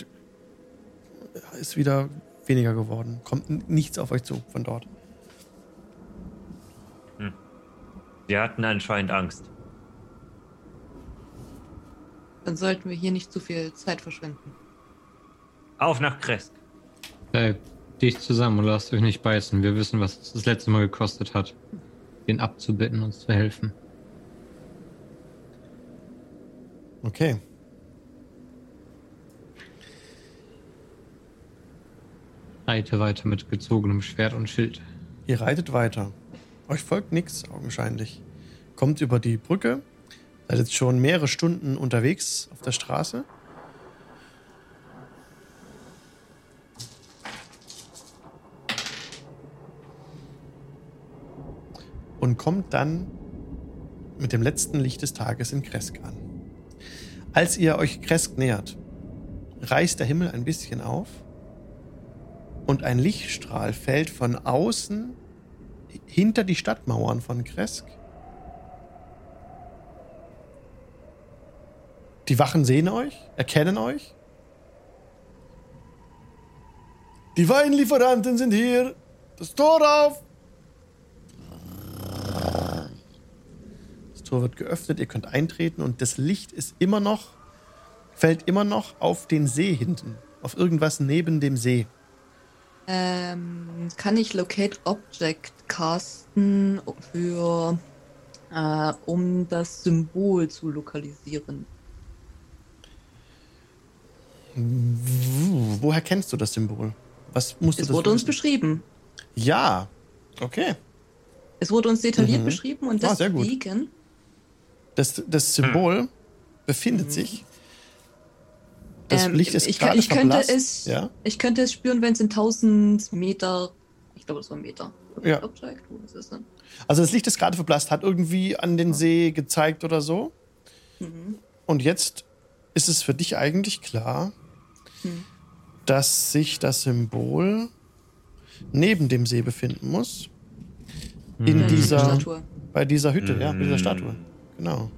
ist wieder weniger geworden. Kommt nichts auf euch zu von dort. Sie hatten anscheinend Angst. Dann sollten wir hier nicht zu viel Zeit verschwenden. Auf nach Kresk. Bleibt dicht zusammen und lasst euch nicht beißen. Wir wissen, was es das letzte Mal gekostet hat, den abzubitten, uns zu helfen. Okay. Reite weiter mit gezogenem Schwert und Schild. Ihr reitet weiter. Euch folgt nichts, augenscheinlich. Kommt über die Brücke, Seid jetzt schon mehrere Stunden unterwegs auf der Straße. Und kommt dann mit dem letzten Licht des Tages in Kresk an. Als ihr euch Kresk nähert, reißt der Himmel ein bisschen auf und ein Lichtstrahl fällt von außen hinter die Stadtmauern von Kresk Die Wachen sehen euch, erkennen euch. Die Weinlieferanten sind hier. Das Tor auf! Das Tor wird geöffnet, ihr könnt eintreten und das Licht ist immer noch, fällt immer noch auf den See hinten, auf irgendwas neben dem See. Ähm, kann ich Locate Object casten für, äh, um das Symbol zu lokalisieren? Woher kennst du das Symbol? Was musst es du das wurde uns wissen? beschrieben. Ja, okay. Es wurde uns detailliert Mhm. beschrieben und Ah, sehr gut. deswegen. Das, das Symbol befindet sich. Das Ähm, Licht ist ich, gerade ich könnte verblasst. es, Ja, ich könnte es spüren, wenn es in 1000 Meter, ich glaube, das war ein Meter. Ja. Object, wo ist es denn? also das Licht ist gerade verblasst, hat irgendwie an den See gezeigt oder so. Mhm. Und jetzt ist es für dich eigentlich klar, Hm. dass sich das Symbol neben dem See befinden muss. In Ja, die dieser, Statue. bei dieser Hütte, ja, bei dieser Mm. Statue. Genau.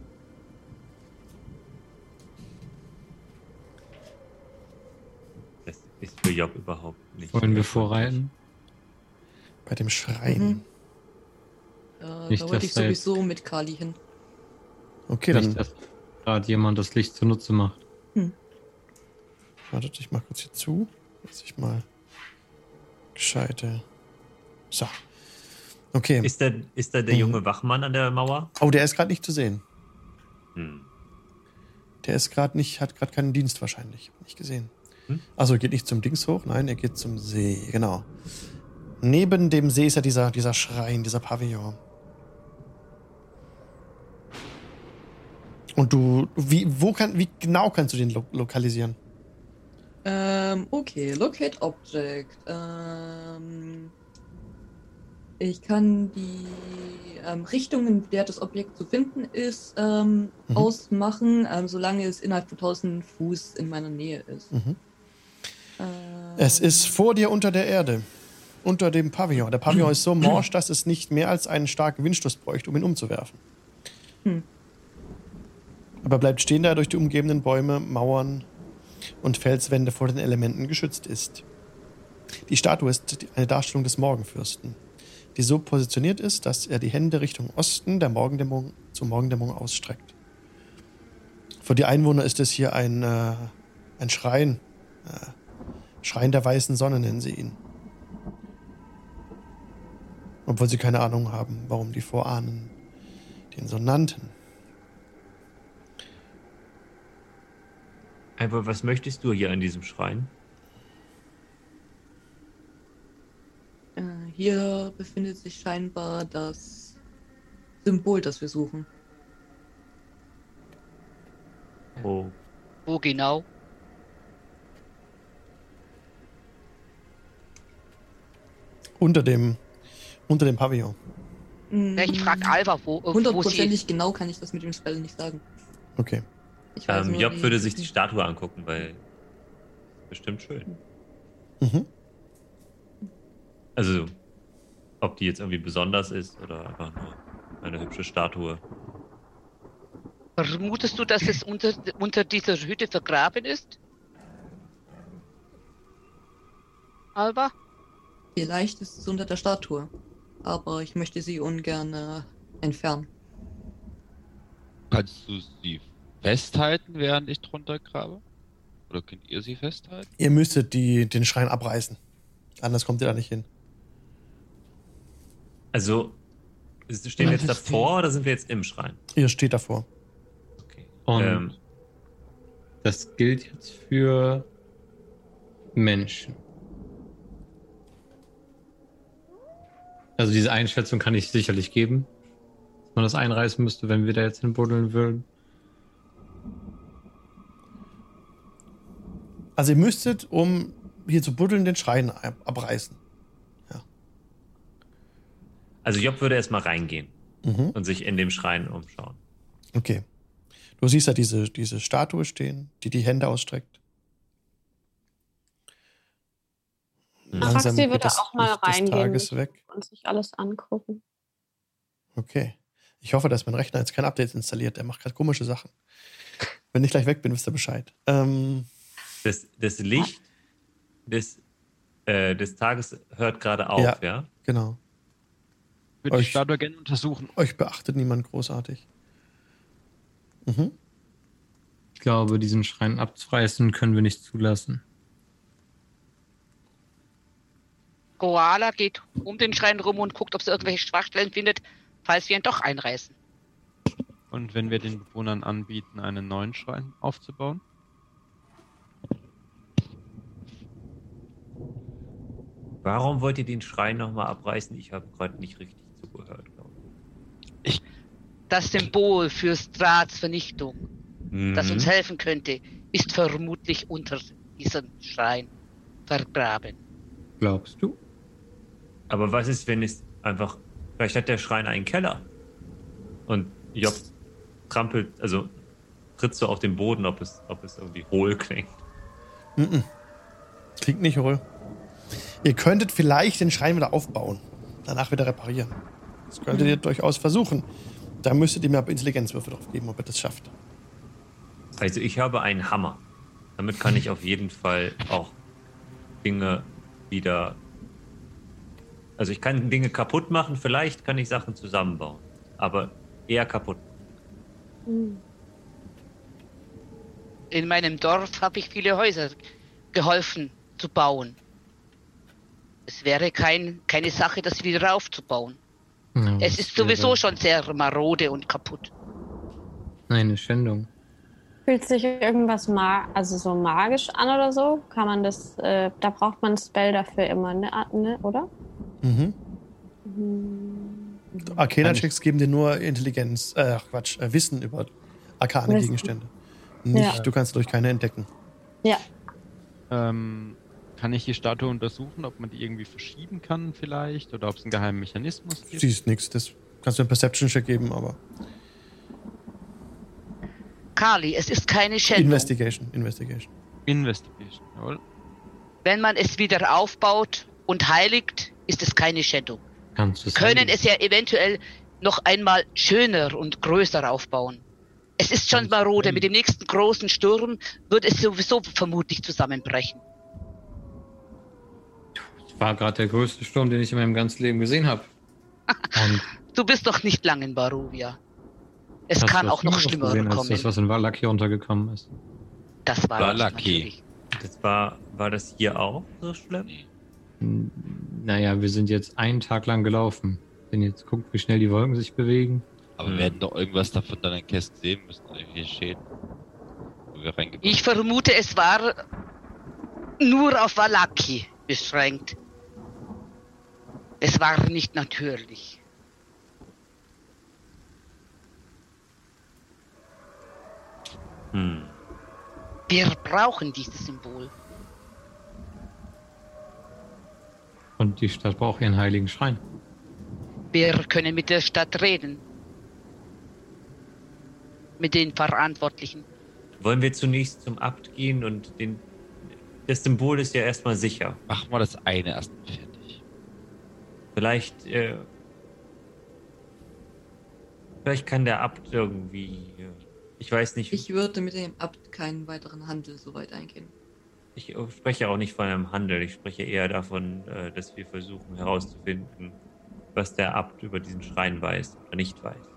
Das ist für Job überhaupt nicht. Wollen wir vorreiten? Bei dem Schrein. Mhm. Nicht, da wollte ich sowieso mit Kali hin. Okay, dann Nicht, dass gerade jemand das Licht zunutze macht. Wartet, ich mach kurz hier zu, dass ich mal gescheite. So. Okay. Ist da, ist da der Mhm. junge Wachmann an der Mauer? oh, der ist gerade nicht zu sehen. Hm. Der ist gerade nicht, hat gerade keinen Dienst wahrscheinlich. Nicht gesehen. Hm? Also er geht nicht zum Dings hoch, nein, er geht zum See, genau. Neben dem See ist ja dieser, dieser Schrein, dieser Pavillon. Und du, wie, wo kann, wie genau kannst du den lo lokalisieren? Ähm, okay, Locate Object. Ähm, ich kann die ähm, Richtung, in der das Objekt zu finden ist, ähm, Mhm. ausmachen, ähm, solange es innerhalb von 1000 Fuß in meiner Nähe ist. Mhm. Ähm, Es ist vor dir unter der Erde. Unter dem Pavillon. Der Pavillon [CLEARS THROAT] ist so morsch, dass es nicht mehr als einen starken Windstoß bräuchte, um ihn umzuwerfen. Hm. Aber bleibt stehen, da durch die umgebenden Bäume, Mauern und Felswände vor den Elementen geschützt ist. Die Statue ist eine Darstellung des Morgenfürsten, die so positioniert ist, dass er die Hände Richtung Osten der Morgendämmerung zur Morgendämmerung ausstreckt. Für die Einwohner ist es hier ein, äh, ein Schrein. Äh, Schrein der weißen Sonne nennen sie ihn. Obwohl sie keine Ahnung haben, warum die Vorahnen den so nannten. Aber was möchtest du hier an diesem Schrein? Äh, hier befindet sich scheinbar das Symbol, das wir suchen. Oh, Wo genau? Unter dem, unter dem Pavillon. Ja, ich frage Alva, wo, Hundertprozentig genau kann ich das mit dem Spell nicht sagen. Okay. Ich weiß ähm, nur, Job würde sich die Statue angucken, weil bestimmt schön. Mhm. Also, ob die jetzt irgendwie besonders ist oder einfach nur eine hübsche Statue. Vermutest du, dass es unter, unter dieser Hütte vergraben ist? Alva? Vielleicht ist es unter der Statue. Aber ich möchte sie ungern äh, entfernen. Kannst du sie festhalten, während ich drunter grabe? Oder könnt ihr sie festhalten? Ihr müsstet die, den Schrein abreißen. Anders kommt ihr da nicht hin. Also, ist- stehen wir jetzt davor oder sind wir jetzt im Schrein? Ihr steht davor. Okay. Und Ähm, das gilt jetzt für Menschen. Also diese Einschätzung kann ich sicherlich geben, dass man das einreißen müsste, wenn wir da jetzt hinbuddeln würden. Also ihr müsstet, um hier zu buddeln, den Schrein ab abreißen. Ja. Also Job würde erstmal reingehen Mhm. und sich in dem Schrein umschauen. Okay. Du siehst da diese, diese Statue stehen, die die Hände ausstreckt. Langsam Roxy geht würde auch mal reingehen. Und sich alles angucken. Okay. Ich hoffe, dass mein Rechner jetzt kein Update installiert. Der macht gerade komische Sachen. Wenn ich gleich weg bin, wisst ihr Bescheid. Ähm, Das, das Licht des, äh, des Tages hört gerade auf, Ja. ja? genau. Ich würde Euch- Statue gerne untersuchen. Euch beachtet niemand großartig. Mhm. Ich glaube, diesen Schrein abzureißen können wir nicht zulassen. Koala geht um den Schrein rum und guckt, ob sie irgendwelche Schwachstellen findet, falls wir ihn doch einreißen. Und wenn wir den Bewohnern anbieten, einen neuen Schrein aufzubauen? Warum wollt ihr den Schrein nochmal abreißen? Ich habe gerade nicht richtig zugehört, glaube ich. Das Symbol für Strats Vernichtung, das Mhm. uns helfen könnte, ist vermutlich unter diesem Schrein vergraben. Glaubst du? Aber was ist, wenn es einfach. Vielleicht hat der Schrein einen Keller. Und Job trampelt, also tritt so auf den Boden, ob es, ob es irgendwie hohl klingt. Mhm. Klingt nicht hohl. Ihr könntet vielleicht den Schrein wieder aufbauen. Danach wieder reparieren. Das könntet ihr durchaus versuchen. Da müsstet ihr mir aber Intelligenzwürfe drauf geben, ob ihr das schafft. Also ich habe einen Hammer. Damit kann ich auf jeden Fall auch Dinge wieder. Also ich kann Dinge kaputt machen, vielleicht kann ich Sachen zusammenbauen. Aber eher kaputt. In meinem Dorf habe ich viele Häuser geholfen zu bauen. Es wäre kein, keine Sache, das wieder aufzubauen. Ja, Es ist sowieso wäre schon sehr marode und kaputt. Eine Schändung. Fühlt sich irgendwas ma also so magisch an oder so? Kann man das, äh, da braucht man ein Spell dafür immer, ne, ne oder? Mhm. Hm. Arcana-Checks geben dir nur Intelligenz, äh, ach Quatsch, äh, Wissen über arkane. Gegenstände. Nicht, Ja. du kannst durch keine entdecken. Ja, Ähm, kann ich die Statue untersuchen, ob man die irgendwie verschieben kann vielleicht? Oder ob es einen geheimen Mechanismus Du gibt? siehst nichts. Das kannst du einen Perception-Check geben, aber. Kali, es ist keine Schändung. Investigation, Investigation. Investigation, jawohl. Wenn man es wieder aufbaut und heiligt, ist es keine Schändung. Kannst du es Können heiligen? es ja eventuell noch einmal schöner und größer aufbauen. Es ist schon marode. Mit dem nächsten großen Sturm wird es sowieso vermutlich zusammenbrechen. Das war gerade der größte Sturm, den ich in meinem ganzen Leben gesehen habe. [LAUGHS] Du bist doch nicht lang in Barovia. Es kann auch noch schlimmer gesehen als kommen. Das, was in Valaki runtergekommen ist. Das war natürlich. Das war, war das hier auch so schlimm? Naja, wir sind jetzt einen Tag lang gelaufen. Wenn jetzt guckt, wie schnell die Wolken sich bewegen. Aber Hm. wir hätten doch irgendwas davon dann in Kästen sehen müssen, irgendwelche Schäden. Wo wir reingekommen Ich vermute, es war nur auf Valaki beschränkt. Es war nicht natürlich. Hm. Wir brauchen dieses Symbol. Und die Stadt braucht ihren heiligen Schrein. Wir können mit der Stadt reden. Mit den Verantwortlichen. Wollen wir zunächst zum Abt gehen und den. Das Symbol ist ja erstmal sicher. Machen wir das eine erst mal fertig. Vielleicht. Äh, vielleicht kann der Abt irgendwie. Äh, ich weiß nicht. Ich würde mit dem Abt keinen weiteren Handel so weit eingehen. Ich spreche auch nicht von einem Handel. Ich spreche eher davon, äh, dass wir versuchen herauszufinden, was der Abt über diesen Schrein weiß oder nicht weiß.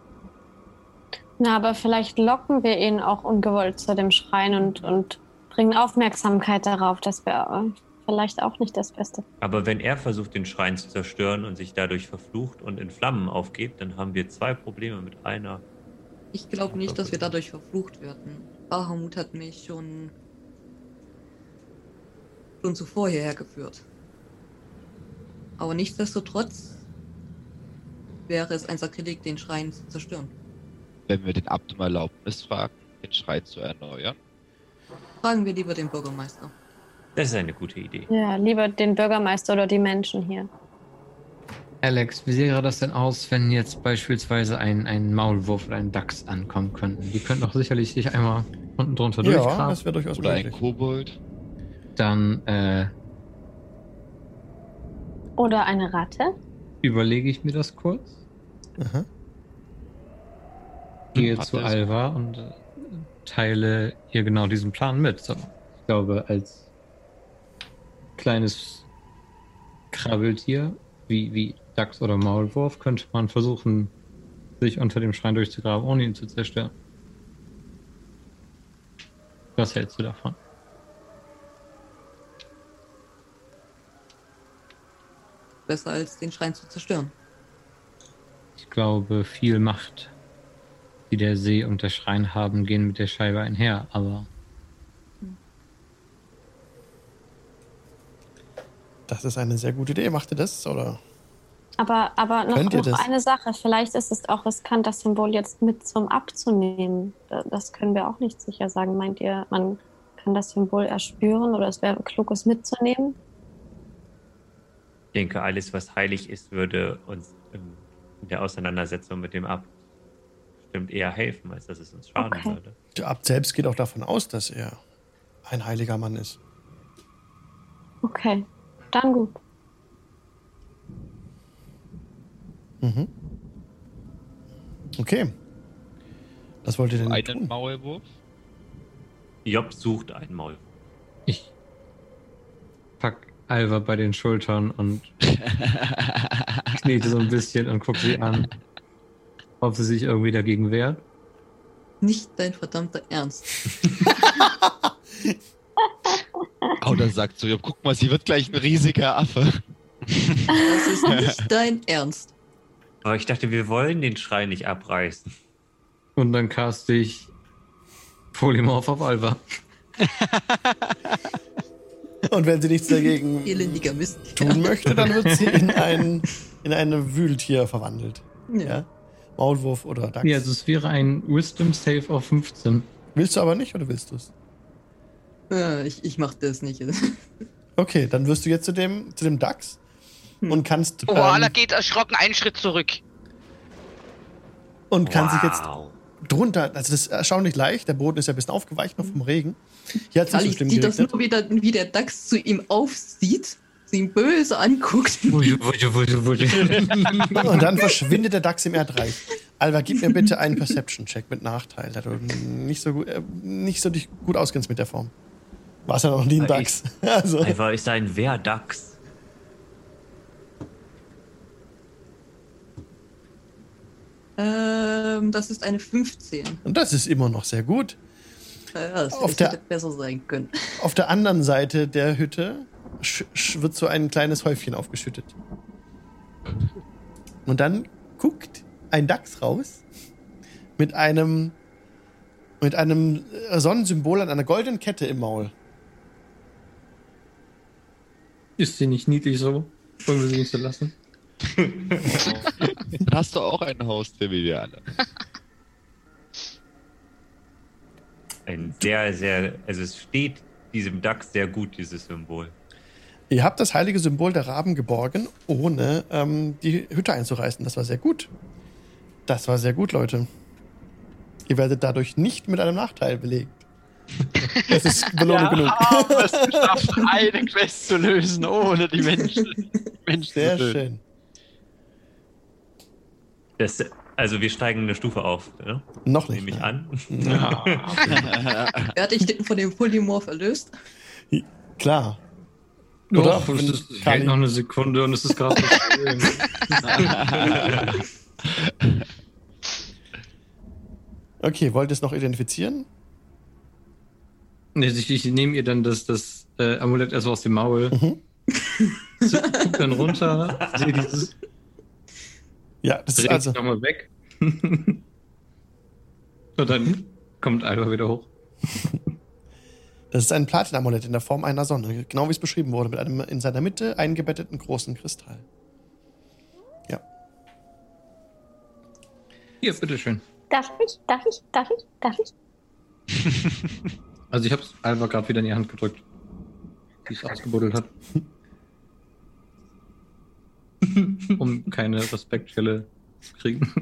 Na, aber vielleicht locken wir ihn auch ungewollt zu dem Schrein und, und bringen Aufmerksamkeit darauf. Das wäre vielleicht auch nicht das Beste. Aber wenn er versucht, den Schrein zu zerstören und sich dadurch verflucht und in Flammen aufgeht, dann haben wir zwei Probleme mit einer. Ich glaube nicht, dass wir dadurch verflucht werden. Bahamut hat mich schon schon zuvor hierher geführt. Aber nichtsdestotrotz wäre es ein Sakrileg, den Schrein zu zerstören. Wenn wir den Abt um Erlaubnis fragen, den Schrein zu erneuern. Fragen wir lieber den Bürgermeister. Das ist eine gute Idee. Ja, lieber den Bürgermeister oder die Menschen hier. Alex, wie sähe das denn aus, wenn jetzt beispielsweise ein, ein Maulwurf oder ein Dachs ankommen könnten? Die könnten doch sicherlich sich einmal unten drunter Ja, durchgraben. das wäre durchaus Oder ein möglich. Kobold. Dann äh, Oder eine Ratte. überlege ich mir das kurz, Aha. gehe zu. Alva und äh, teile ihr genau diesen Plan mit. So, ich glaube, als kleines Krabbeltier wie, wie Dachs oder Maulwurf könnte man versuchen, sich unter dem Schrein durchzugraben, ohne ihn zu zerstören. Was hältst du davon? Besser als den Schrein zu zerstören. Ich glaube, viel Macht, die der See und der Schrein haben, gehen mit der Scheibe einher, aber Das ist eine sehr gute Idee. Macht ihr das? Oder? Aber, aber noch, noch eine Sache. Vielleicht ist es auch riskant, das Symbol jetzt mit zum Abzunehmen. Da- Das können wir auch nicht sicher sagen. Meint ihr, man kann das Symbol erspüren oder es wäre klug, es mitzunehmen? Ich denke, alles, was heilig ist, würde uns in der Auseinandersetzung mit dem Abt bestimmt eher helfen, als dass es uns schaden Okay. würde. Der Abt selbst geht auch davon aus, dass er ein heiliger Mann ist. Okay, dann gut. Mhm. Okay. Was wollt ihr denn Einen tun? Maulwurf. Job sucht ein Maul. ich pack Alva bei den Schultern und [LAUGHS] knete so ein bisschen und gucke sie an, ob sie sich irgendwie dagegen wehrt. Nicht dein verdammter Ernst. [LAUGHS] [LAUGHS] Oder sagt so, ja, guck mal, sie wird gleich ein riesiger Affe. Das ist nicht [LAUGHS] dein Ernst. Aber ich dachte, wir wollen den Schrein nicht abreißen. Und dann cast ich Polymorph auf Alva. [LAUGHS] Und wenn sie nichts dagegen tun möchte, dann wird sie in ein in eine Wühltier verwandelt. Ja? Maulwurf oder Dachs. Ja, also es wäre ein Wisdom Save auf 15. Willst du aber nicht oder willst du es? Ich, ich mach das nicht. [LAUGHS] Okay, dann wirst du jetzt zu dem, zu dem Dachs und kannst, Koala ähm, geht erschrocken einen Schritt zurück. und kannst dich jetzt Wow. drunter, also das ist erstaunlich leicht, der Boden ist ja ein bisschen aufgeweicht noch vom Regen. Hier hat es nicht so schlimm sieht das nur wieder, wie der Dachs zu ihm aufsieht, sie ihn böse anguckt. [LAUGHS] Und dann verschwindet der Dachs im Erdreich. Alva, gib mir bitte einen Perception-Check mit Nachteil, da du nicht so, gut, äh, nicht so dich gut auskennst mit der Form. Warst ja noch nie ein Dachs. [LAUGHS] Also, Einfach ist ein Wehrdachs. Ähm, das ist eine 15. und das ist immer noch sehr gut. Ja, das, Auf der- hätte besser sein können. Auf der anderen Seite der Hütte sch sch wird so ein kleines Häufchen aufgeschüttet. Und dann guckt ein Dachs raus mit einem mit einem äh, Sonnensymbol an einer goldenen Kette im Maul. Ist sie nicht niedlich so? Wollen wir sie nicht so lassen? [LAUGHS] Hast du auch ein Haustier wie wir alle. Ein sehr, sehr, also es steht diesem Dachs sehr gut, dieses Symbol. Ihr habt das heilige Symbol der Raben geborgen, ohne ähm, die Hütte einzureißen. Das war sehr gut. Das war sehr gut, Leute. Ihr werdet dadurch nicht mit einem Nachteil belegt. Das ist Belohnung genug. haben es geschafft, eine Quest zu lösen, ohne die Menschen, Menschen Sehr zu schön. Das, also wir steigen eine Stufe auf, ne? Noch nicht. nehme ich an. Ja. [LAUGHS] Werde ich den von dem Polymorph erlöst? Klar. Oder? Oder? es ist, hält noch eine Sekunde und es ist gerade. [LAUGHS] Okay, wollt ihr es noch identifizieren? Nee, ich, ich nehme ihr dann das, das äh, Amulett erst aus dem Maul. Mhm. [LAUGHS] So, guck dann runter, sehe dieses, Ja, das ist dreht also. sich nochmal weg. [LAUGHS] und dann kommt Alba wieder hoch. Das ist ein Platinamulett in der Form einer Sonne, genau wie es beschrieben wurde, mit einem in seiner Mitte eingebetteten großen Kristall. Ja. Hier, bitteschön. Darf ich? Darf ich? Darf ich? Darf ich? [LAUGHS] Also ich habe es Alba gerade wieder in die Hand gedrückt, die es ausgebuddelt hat. [LAUGHS] um keine Respektschelle zu kriegen.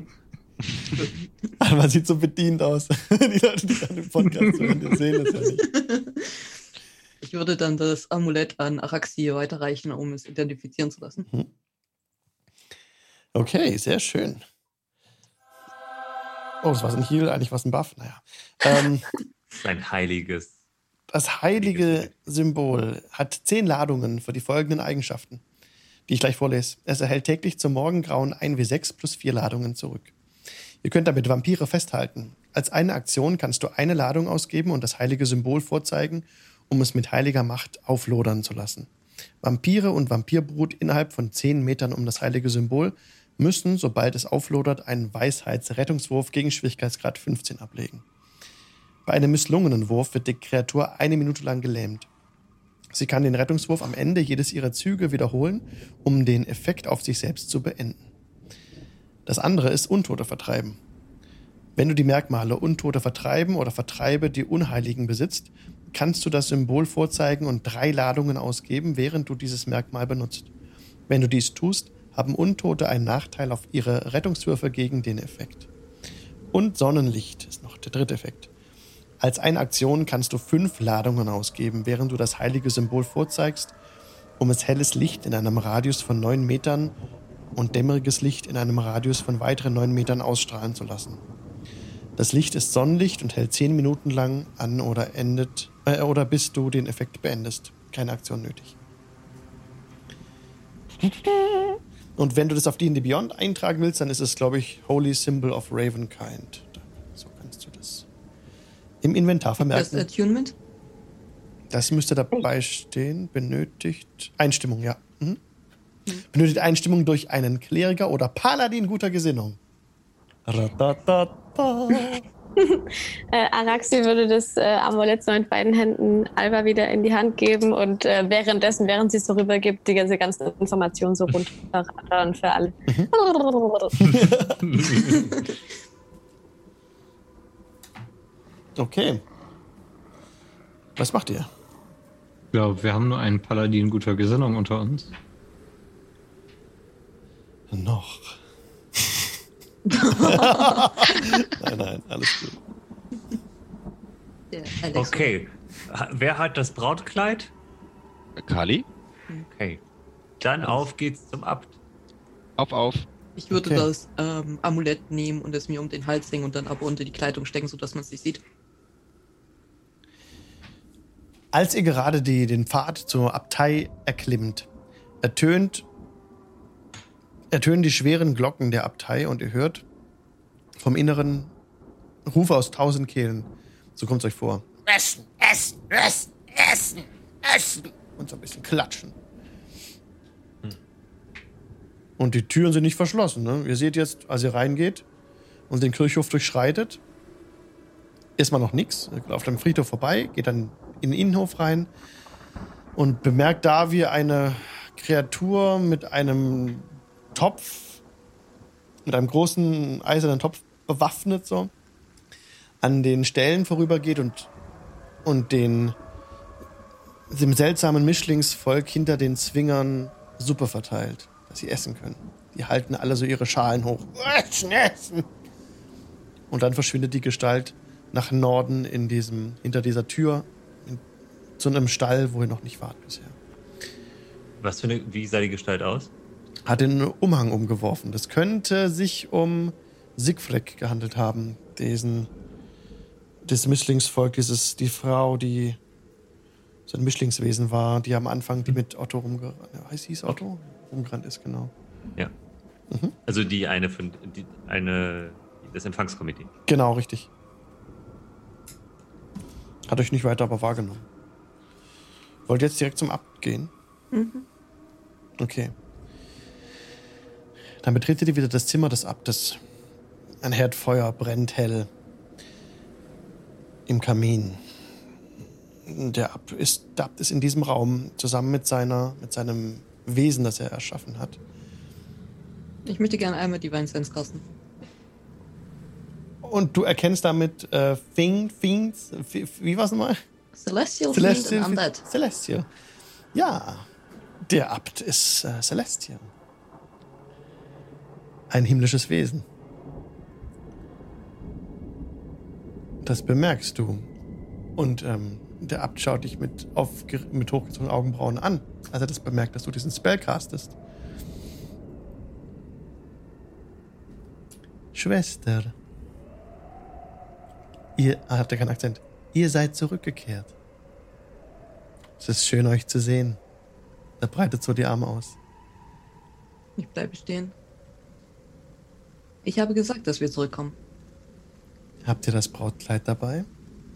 [LAUGHS] Man sieht so bedient aus. [LAUGHS] die Leute, die dann im Podcast hören, die sehen es ja nicht. Ich würde dann das Amulett an Araxi weiterreichen, um es identifizieren zu lassen. Okay, sehr schön. Oh, das war ein Heal, eigentlich war es ein Buff. Naja. Ähm, Ein heiliges. das heilige Symbol hat zehn Ladungen für die folgenden Eigenschaften, die ich gleich vorlese. Es erhält täglich zum Morgengrauen 1W6 plus vier Ladungen zurück. Ihr könnt damit Vampire festhalten. Als eine Aktion kannst du eine Ladung ausgeben und das heilige Symbol vorzeigen, um es mit heiliger Macht auflodern zu lassen. Vampire und Vampirbrut innerhalb von 10 Metern um das heilige Symbol müssen, sobald es auflodert, einen Weisheitsrettungswurf gegen Schwierigkeitsgrad 15 ablegen. Bei einem misslungenen Wurf wird die Kreatur eine Minute lang gelähmt. Sie kann den Rettungswurf am Ende jedes ihrer Züge wiederholen, um den Effekt auf sich selbst zu beenden. Das andere ist Untote vertreiben. Wenn du die Merkmale Untote vertreiben oder Vertreibe die Unheiligen besitzt, kannst du das Symbol vorzeigen und drei Ladungen ausgeben, während du dieses Merkmal benutzt. Wenn du dies tust, haben Untote einen Nachteil auf ihre Rettungswürfe gegen den Effekt. Und Sonnenlicht ist noch der dritte Effekt. Als eine Aktion kannst du fünf Ladungen ausgeben, während du das heilige Symbol vorzeigst, um es helles Licht in einem Radius von neun Metern und dämmeriges Licht in einem Radius von weiteren neun Metern ausstrahlen zu lassen. Das Licht ist Sonnenlicht und hält zehn Minuten lang an oder endet äh, oder bis du den Effekt beendest. Keine Aktion nötig. Und wenn du das auf D&D Beyond eintragen willst, dann ist es, glaube ich, Holy Symbol of Ravenkind. So kannst du das im Inventar Das vermerken. Attunement? Das müsste dabei stehen. Benötigt Einstimmung, ja. Mhm. Benötigt Einstimmung durch einen Kleriker oder Paladin guter Gesinnung. Ratatata. [LAUGHS] Äh, Araxi würde das äh, Amulett so mit beiden Händen Alba wieder in die Hand geben und äh, währenddessen, während sie es so rübergibt, die ganze, ganze Information so runterrattern für alle. [LAUGHS] [LAUGHS] Okay. Was macht ihr? Ich glaube, wir haben nur einen Paladin guter Gesinnung unter uns. Noch. [LAUGHS] nein, nein, alles gut. Okay. Wer hat das Brautkleid? Kali? Okay. Dann auf geht's zum Abt. Auf, auf. Ich würde Okay. das ähm, Amulett nehmen und es mir um den Hals hängen und dann aber unter die Kleidung stecken, sodass man es nicht sieht. Als ihr gerade die, den Pfad zur Abtei erklimmt, ertönt, ertönen die schweren Glocken der Abtei und ihr hört vom Inneren Rufe aus tausend Kehlen. So kommt es euch vor. Essen, essen, essen, essen, essen. Und so ein bisschen klatschen. Und die Türen sind nicht verschlossen. Ne? Ihr seht jetzt, als ihr reingeht und den Kirchhof durchschreitet, erstmal noch nichts. Ihr lauft am Friedhof vorbei, geht dann in den Innenhof rein und bemerkt da, wie eine Kreatur mit einem Topf, mit einem großen eisernen Topf bewaffnet so, an den Stellen vorübergeht und, und den dem seltsamen Mischlingsvolk hinter den Zwingern Suppe verteilt, dass sie essen können. Die halten alle so ihre Schalen hoch. Und dann verschwindet die Gestalt nach Norden in diesem, hinter dieser Tür zu einem Stall, wo ihr noch nicht wart bisher. Was für eine, wie sah die Gestalt aus? Hat den Umhang umgeworfen. Das könnte sich um Siegfried gehandelt haben, diesen das Mischlingsvolk, dieses die Frau, die so ein Mischlingswesen war, die am Anfang die mit Otto rumgerannt, heißt hieß Otto, rumgerannt ist genau. Ja. Mhm. Also die eine von die, eine das Empfangskomitee. Genau, richtig. Hat euch nicht weiter aber wahrgenommen. Wollt ihr jetzt direkt zum Abt gehen? Mhm. Okay. Dann betretet ihr wieder das Zimmer des Abtes. Ein Herdfeuer brennt hell im Kamin. Der Abt ist, der Abt ist in diesem Raum zusammen mit, seiner, mit seinem Wesen, das er erschaffen hat. Ich möchte gerne einmal Divine Sense casten. Und du erkennst damit äh, Fiend, Fiends, wie, wie war es nochmal? Celestial, Celestial. Fiend Undead. Celestial. Ja, der Abt ist äh, Celestial. ein himmlisches Wesen. Das bemerkst du. Und ähm, der Abt schaut dich mit, auf, mit hochgezogenen Augenbrauen an, als er das bemerkt, dass du diesen Spell castest. Schwester. Ihr, ah, habt ihr keinen Akzent? Ihr seid zurückgekehrt. Es ist schön, euch zu sehen. Er breitet so die Arme aus. Ich bleibe stehen. Ich habe gesagt, dass wir zurückkommen. Habt ihr das Brautkleid dabei?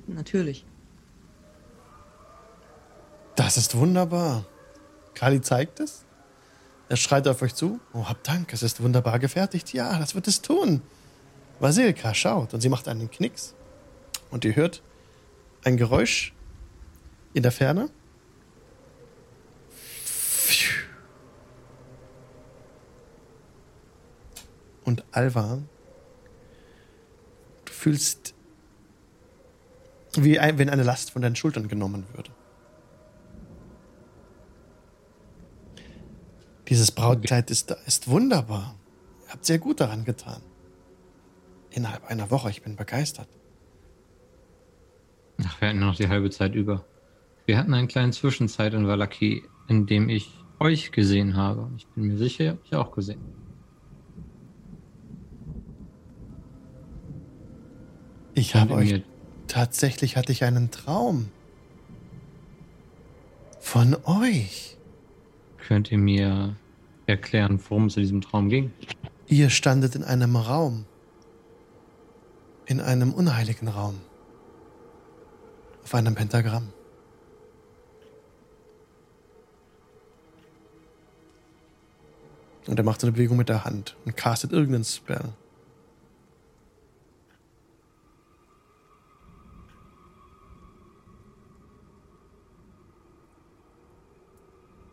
Natürlich. Das ist wunderbar. Kali zeigt es. Er schreit auf euch zu. Oh, habt Dank, es ist wunderbar gefertigt. Ja, das wird es tun. Vasilka schaut und sie macht einen Knicks. Und ihr hört ein Geräusch in der Ferne. Und Alva, du fühlst, wie ein, wenn eine Last von deinen Schultern genommen würde. Dieses Brautkleid ist, ist wunderbar. Ihr habt sehr gut daran getan. Innerhalb einer Woche, ich bin begeistert. Ach, wir hatten noch die halbe Zeit über. Wir hatten einen kleinen Zwischenzeit in Valaki, in dem ich euch gesehen habe. Ich bin mir sicher, ihr habt mich auch gesehen. Ich habe euch. Tatsächlich hatte ich einen Traum. Von euch. Könnt ihr mir erklären, worum es in diesem Traum ging? Ihr standet in einem Raum. In einem unheiligen Raum. Auf einem Pentagramm. Und er macht eine Bewegung mit der Hand und castet irgendeinen Spell.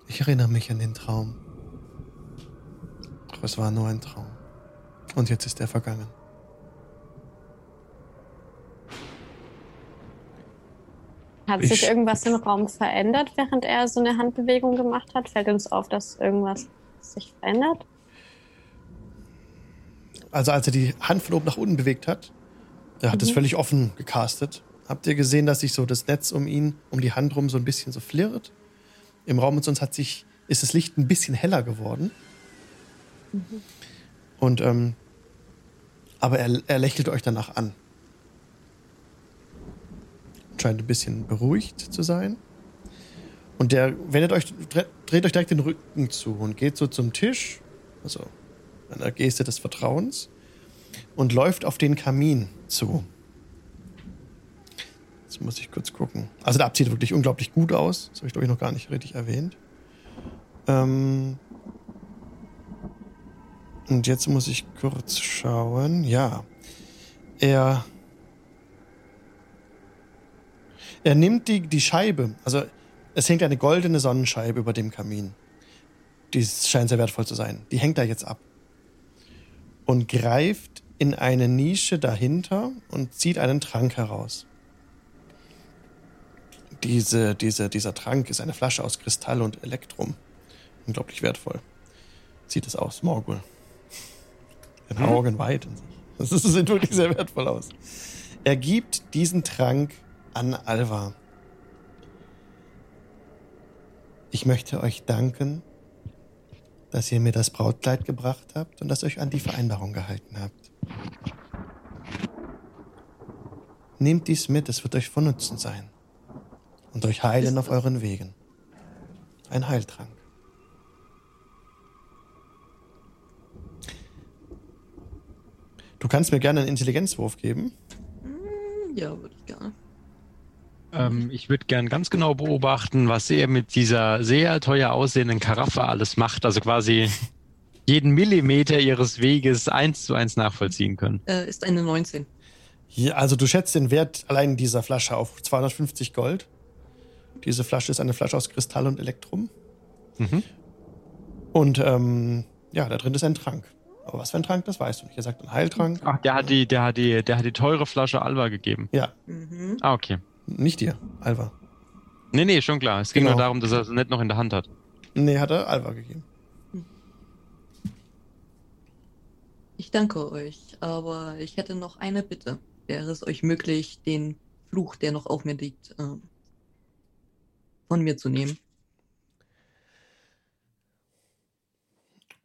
Ich erinnere mich an den Traum. Doch es war nur ein Traum. Und jetzt ist er vergangen. Hat Ich- sich irgendwas im Raum verändert, während er so eine Handbewegung gemacht hat? Fällt uns auf, dass irgendwas sich verändert? Also als er die Hand von oben nach unten bewegt hat, er hat es Mhm. völlig offen gecastet. Habt ihr gesehen, dass sich so das Netz um ihn, um die Hand rum so ein bisschen so flirrt? Im Raum und sonst hat sich, ist das Licht ein bisschen heller geworden. Und ähm, aber er, er lächelt euch danach an. Scheint ein bisschen beruhigt zu sein. Und der wendet euch, dre- dreht euch direkt den Rücken zu und geht so zum Tisch, also einer Geste des Vertrauens, und läuft auf den Kamin zu. Jetzt muss ich kurz gucken. Also der Abt sieht wirklich unglaublich gut aus. Das habe ich, glaube ich, noch gar nicht richtig erwähnt. Ähm und jetzt muss ich kurz schauen. Ja. Er. Er nimmt die, die Scheibe. Also es hängt eine goldene Sonnenscheibe über dem Kamin. Die scheint sehr wertvoll zu sein. Die hängt da jetzt ab. Und greift in eine Nische dahinter und zieht einen Trank heraus. Diese, diese, dieser Trank ist eine Flasche aus Kristall und Elektrum. Unglaublich wertvoll. Sieht es aus, Morgul. Hm. Augen weit in sich. Das sieht wirklich sehr wertvoll aus. Er gibt diesen Trank an Alva. Ich möchte euch danken, dass ihr mir das Brautkleid gebracht habt und dass ihr euch an die Vereinbarung gehalten habt. Nehmt dies mit, es wird euch von Nutzen sein und euch heilen auf euren Wegen. Ein Heiltrank. Du kannst mir gerne einen Intelligenzwurf geben. Hm, Ja, würde ich gerne. Ähm, ich würde gern ganz genau beobachten, was er mit dieser sehr teuer aussehenden Karaffe alles macht. Also quasi jeden Millimeter ihres Weges eins zu eins nachvollziehen können. Äh, ist eine 19. Hier, also du schätzt den Wert allein dieser Flasche auf 250 Gold. Diese Flasche ist eine Flasche aus Kristall und Elektrum. Mhm. Und ähm, ja, da drin ist ein Trank. Aber was für ein Trank, das weißt du nicht. Er sagt ein Heiltrank. Ach, der hat die, der hat die, der hat die teure Flasche Alva gegeben. Ja, Mhm. Ah, okay. Nicht dir, Alva. Nee, nee, schon klar. Es ging Genau. nur darum, dass er es nicht noch in der Hand hat. Nee, hat er Alva gegeben. danke euch, aber ich hätte noch eine Bitte. Wäre es euch möglich, den Fluch, der noch auf mir liegt, ähm, von mir zu nehmen?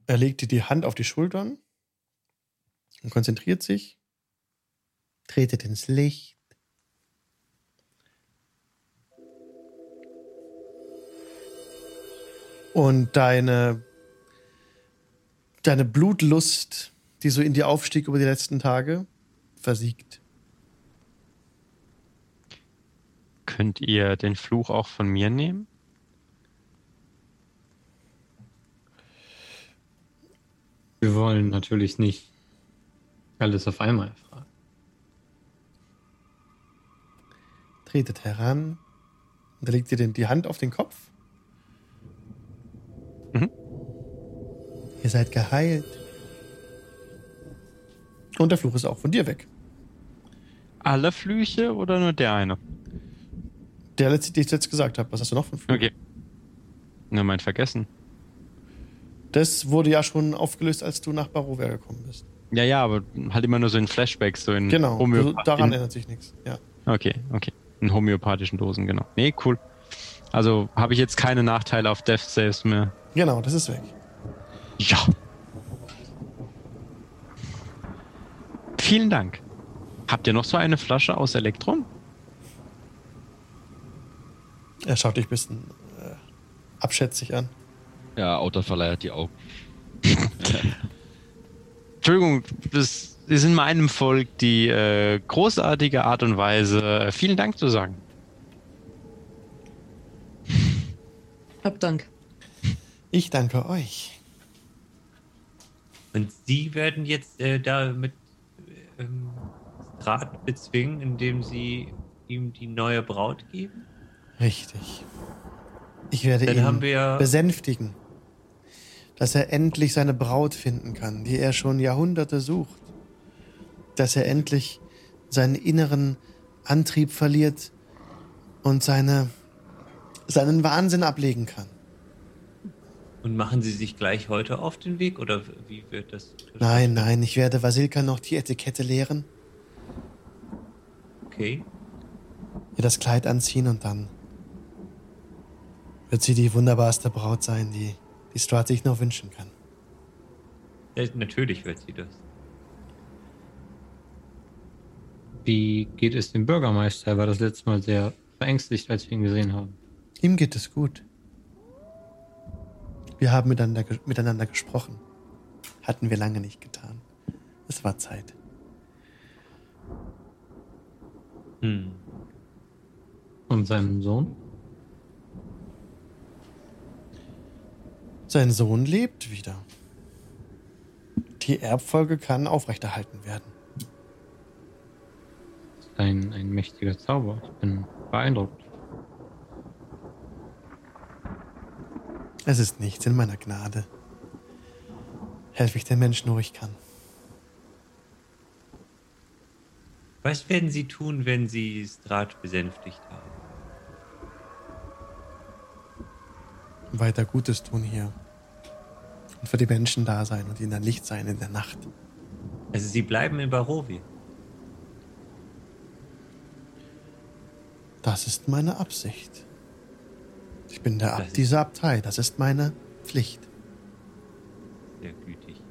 Er legt dir die Hand auf die Schultern und konzentriert sich, tretet ins Licht. Und deine, deine Blutlust, die so in dir aufstieg über die letzten Tage, versiegt. Könnt ihr den Fluch auch von mir nehmen? Wir wollen natürlich nicht alles auf einmal fragen. Tretet heran. Und legt ihr den, die Hand auf den Kopf. Ihr seid geheilt. Und der Fluch ist auch von dir weg. Alle Flüche oder nur der eine? Der letzte, den ich jetzt gesagt habe. Was hast du noch einen Fluch? Okay. Nur mein Vergessen. Das wurde ja schon aufgelöst, als du nach Barovia gekommen bist. Ja, ja, aber halt immer nur so in Flashbacks, so in Genau, also daran ändert sich nichts. Ja. Okay, okay. In homöopathischen Dosen, genau. Nee, cool. Also habe ich jetzt keine Nachteile auf Death Saves mehr. Genau, das ist weg. Ja. Vielen Dank. Habt ihr noch so eine Flasche aus Elektrum? Er schaut dich ein bisschen äh, abschätzig an. Ja, Autor verleiert die Augen. [LAUGHS] Entschuldigung, das ist in meinem Volk die äh, großartige Art und Weise, äh, vielen Dank zu sagen. Hab Dank. Ich danke euch. Und Sie werden jetzt äh, damit ähm, Strat bezwingen, indem Sie ihm die neue Braut geben? Richtig. Ich werde Dann ihn wir- besänftigen, dass er endlich seine Braut finden kann, die er schon Jahrhunderte sucht. Dass er endlich seinen inneren Antrieb verliert und seine, seinen Wahnsinn ablegen kann. Und machen Sie sich gleich heute auf den Weg oder wie wird das? Nein, nein, ich werde Vasilka noch die Etikette lehren, Okay. ihr das Kleid anziehen und dann wird sie die wunderbarste Braut sein, die, die Strahd sich nur wünschen kann. Ja, natürlich wird sie das. Wie geht es dem Bürgermeister? Er war das letzte Mal sehr verängstigt, als wir ihn gesehen haben. Ihm geht es gut. Wir haben miteinander, miteinander gesprochen. Hatten wir lange nicht getan. Es war Zeit. Hm. Und seinem Sohn? Sein Sohn lebt wieder. Die Erbfolge kann aufrechterhalten werden. Das ist ein, ein mächtiger Zauber. Ich bin beeindruckt. Es ist nichts in meiner Gnade. Helfe ich den Menschen, wo ich kann. Was werden Sie tun, wenn Sie Strat besänftigt haben? Weiter Gutes tun hier. Und für die Menschen da sein und ihnen ein Licht sein in der Nacht. Also Sie bleiben in Barovia. Das ist meine Absicht. Ich bin der Das Ab ist- dieser Abtei. Das ist meine Pflicht. Sehr gütig.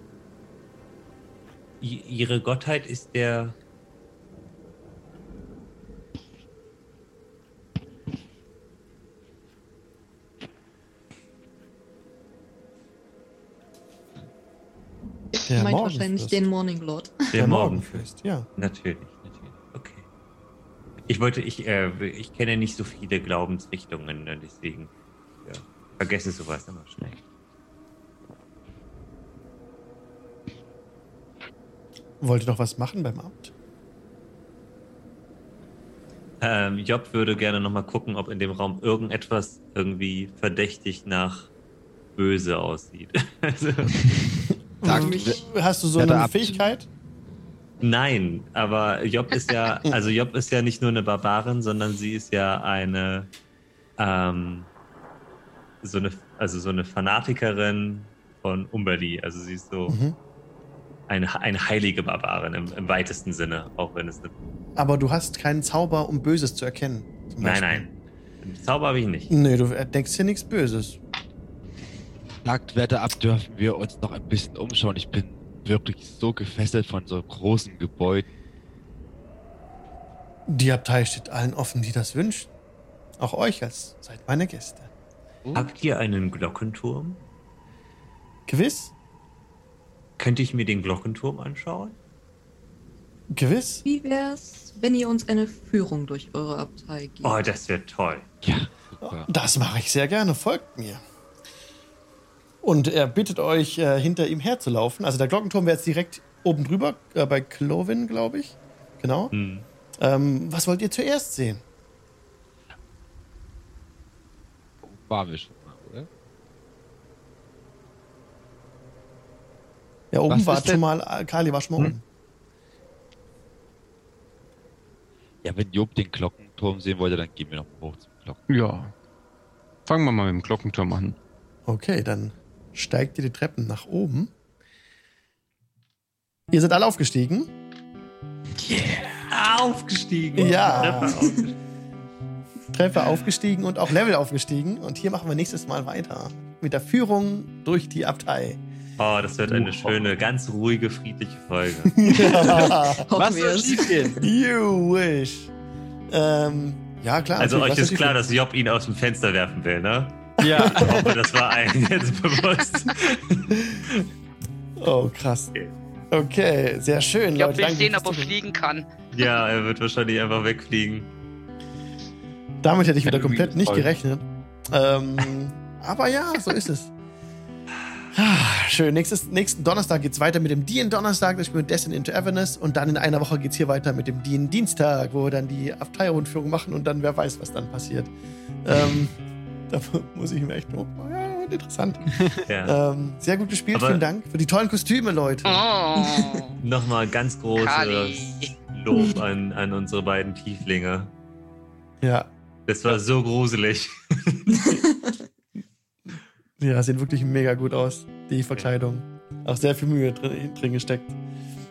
I Ihre Gottheit ist der. Der Meint Morgenfürst. wahrscheinlich den Morning Lord. Der, Morgenfürst. Morgenfürst, ja. Natürlich. Ich wollte, ich, äh, ich kenne nicht so viele Glaubensrichtungen, ne, deswegen ja, vergesse sowas immer schnell. Wollt ihr noch was machen beim Amt? Ähm, Job würde gerne nochmal gucken, ob in dem Raum irgendetwas irgendwie verdächtig nach böse aussieht. [LAUGHS] also, Sagt, Mich- Hast du so Ja, eine. Fähigkeit? Nein, aber Job ist ja, [LAUGHS] also Job ist ja nicht nur eine Barbarin, sondern sie ist ja eine, ähm, so eine, also so eine Fanatikerin von Umberli. Also sie ist so, Mhm. eine, eine heilige Barbarin im, im weitesten Sinne, auch wenn es eine. Aber du hast keinen Zauber, um Böses zu erkennen. Nein, nein. Zauber habe ich nicht. Nee, du denkst hier nichts Böses. Jagdwerte ab dürfen wir uns noch ein bisschen umschauen. Ich bin wirklich so gefesselt von so großen Gebäuden. Die Abtei steht allen offen, die das wünschen. Auch euch als seid meine Gäste. Habt ihr einen Glockenturm? Gewiss? Könnte ich mir den Glockenturm anschauen? Gewiss? Wie wär's, wenn ihr uns eine Führung durch eure Abtei gebt? Oh, das wäre toll. Ja, super. Das mache ich sehr gerne. Folgt mir. Und er bittet euch, äh, hinter ihm herzulaufen. Also der Glockenturm wäre jetzt direkt oben drüber, äh, bei Clovin, glaube ich. Genau. Hm. Ähm, was wollt ihr zuerst sehen? Waren wir schon mal, oder? Ja, oben Was war schon mal, äh, Kali war schon mal Hm? oben. Ja, wenn Job den Glockenturm sehen wollte, dann gehen wir noch hoch zum Glocken. Ja. Fangen wir mal mit dem Glockenturm an. Okay, dann steigt ihr die Treppen nach oben. Ihr seid alle aufgestiegen. Aufgestiegen. Ja. Treppe aufgestiegen. Treppe aufgestiegen und auch Level aufgestiegen. Und hier machen wir nächstes Mal weiter. Mit der Führung durch die Abtei. Oh, das wird eine schöne, ganz ruhige, friedliche Folge. [LAUGHS] ja. Hoffen wir es. You wish. Ähm, ja, klar. Also euch was ist klar, dass Job ihn aus dem Fenster werfen will, ne? Ja. Ich hoffe, das war allen jetzt bewusst. Oh, krass. Okay. Sehr schön. Ich Leute. will Danke sehen, ob er fliegen kann. Ja, er wird wahrscheinlich einfach wegfliegen. Damit hätte ich wieder komplett nicht gerechnet. Ähm, aber ja, so ist es. Ah, Schön. Nächstes, nächsten Donnerstag geht es weiter mit dem DN Donnerstag. Das spielen wir Destin into Avernus. Und dann in einer Woche geht es hier weiter mit dem DN Dienstag, wo wir dann die Abteilrundführung machen und dann wer weiß, was dann passiert. ähm, [LAUGHS] da muss ich mir echt noch. Ja, interessant. [LAUGHS] Ja. Ähm, sehr gut gespielt. Aber- Vielen Dank für die tollen Kostüme, Leute. Oh. [LAUGHS] Nochmal ganz großes. Lob an, an unsere beiden Tieflinge. Ja. Das war so gruselig. Ja, sehen wirklich mega gut aus. Die Verkleidung. Auch sehr viel Mühe drin, drin gesteckt.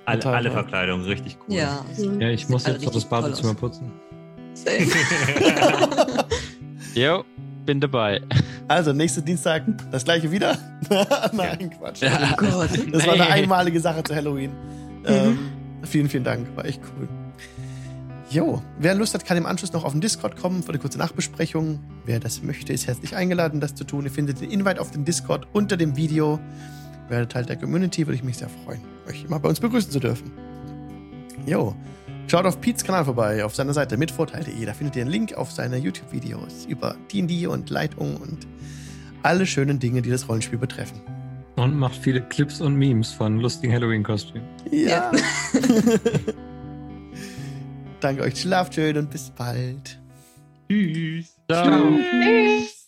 Alle, Total, alle ja. Verkleidungen richtig cool. Ja. Ja, ich muss Sieht jetzt noch das Badezimmer putzen. Safe. Jo, bin dabei. Also, nächsten Dienstag das gleiche wieder. [LAUGHS] Nein, Quatsch. Oh Gott. Das war eine einmalige Sache zu Halloween. Ähm, vielen, vielen Dank. War echt cool. Jo, wer Lust hat, kann im Anschluss noch auf den Discord kommen für eine kurze Nachbesprechung. Wer das möchte, ist herzlich eingeladen, das zu tun. Ihr findet den Invite auf dem Discord unter dem Video. Werdet Teil der Community, würde ich mich sehr freuen, euch immer bei uns begrüßen zu dürfen. Jo, schaut auf Pete's Kanal vorbei, auf seiner Seite mitvorteil.de. Da findet ihr einen Link auf seine YouTube-Videos über D&D und Leitung und alle schönen Dinge, die das Rollenspiel betreffen. Und macht viele Clips und Memes von lustigen Halloween-Kostümen. Ja. [LAUGHS] Danke euch, schlaft schön und bis bald. Tschüss. Ciao. Tschüss.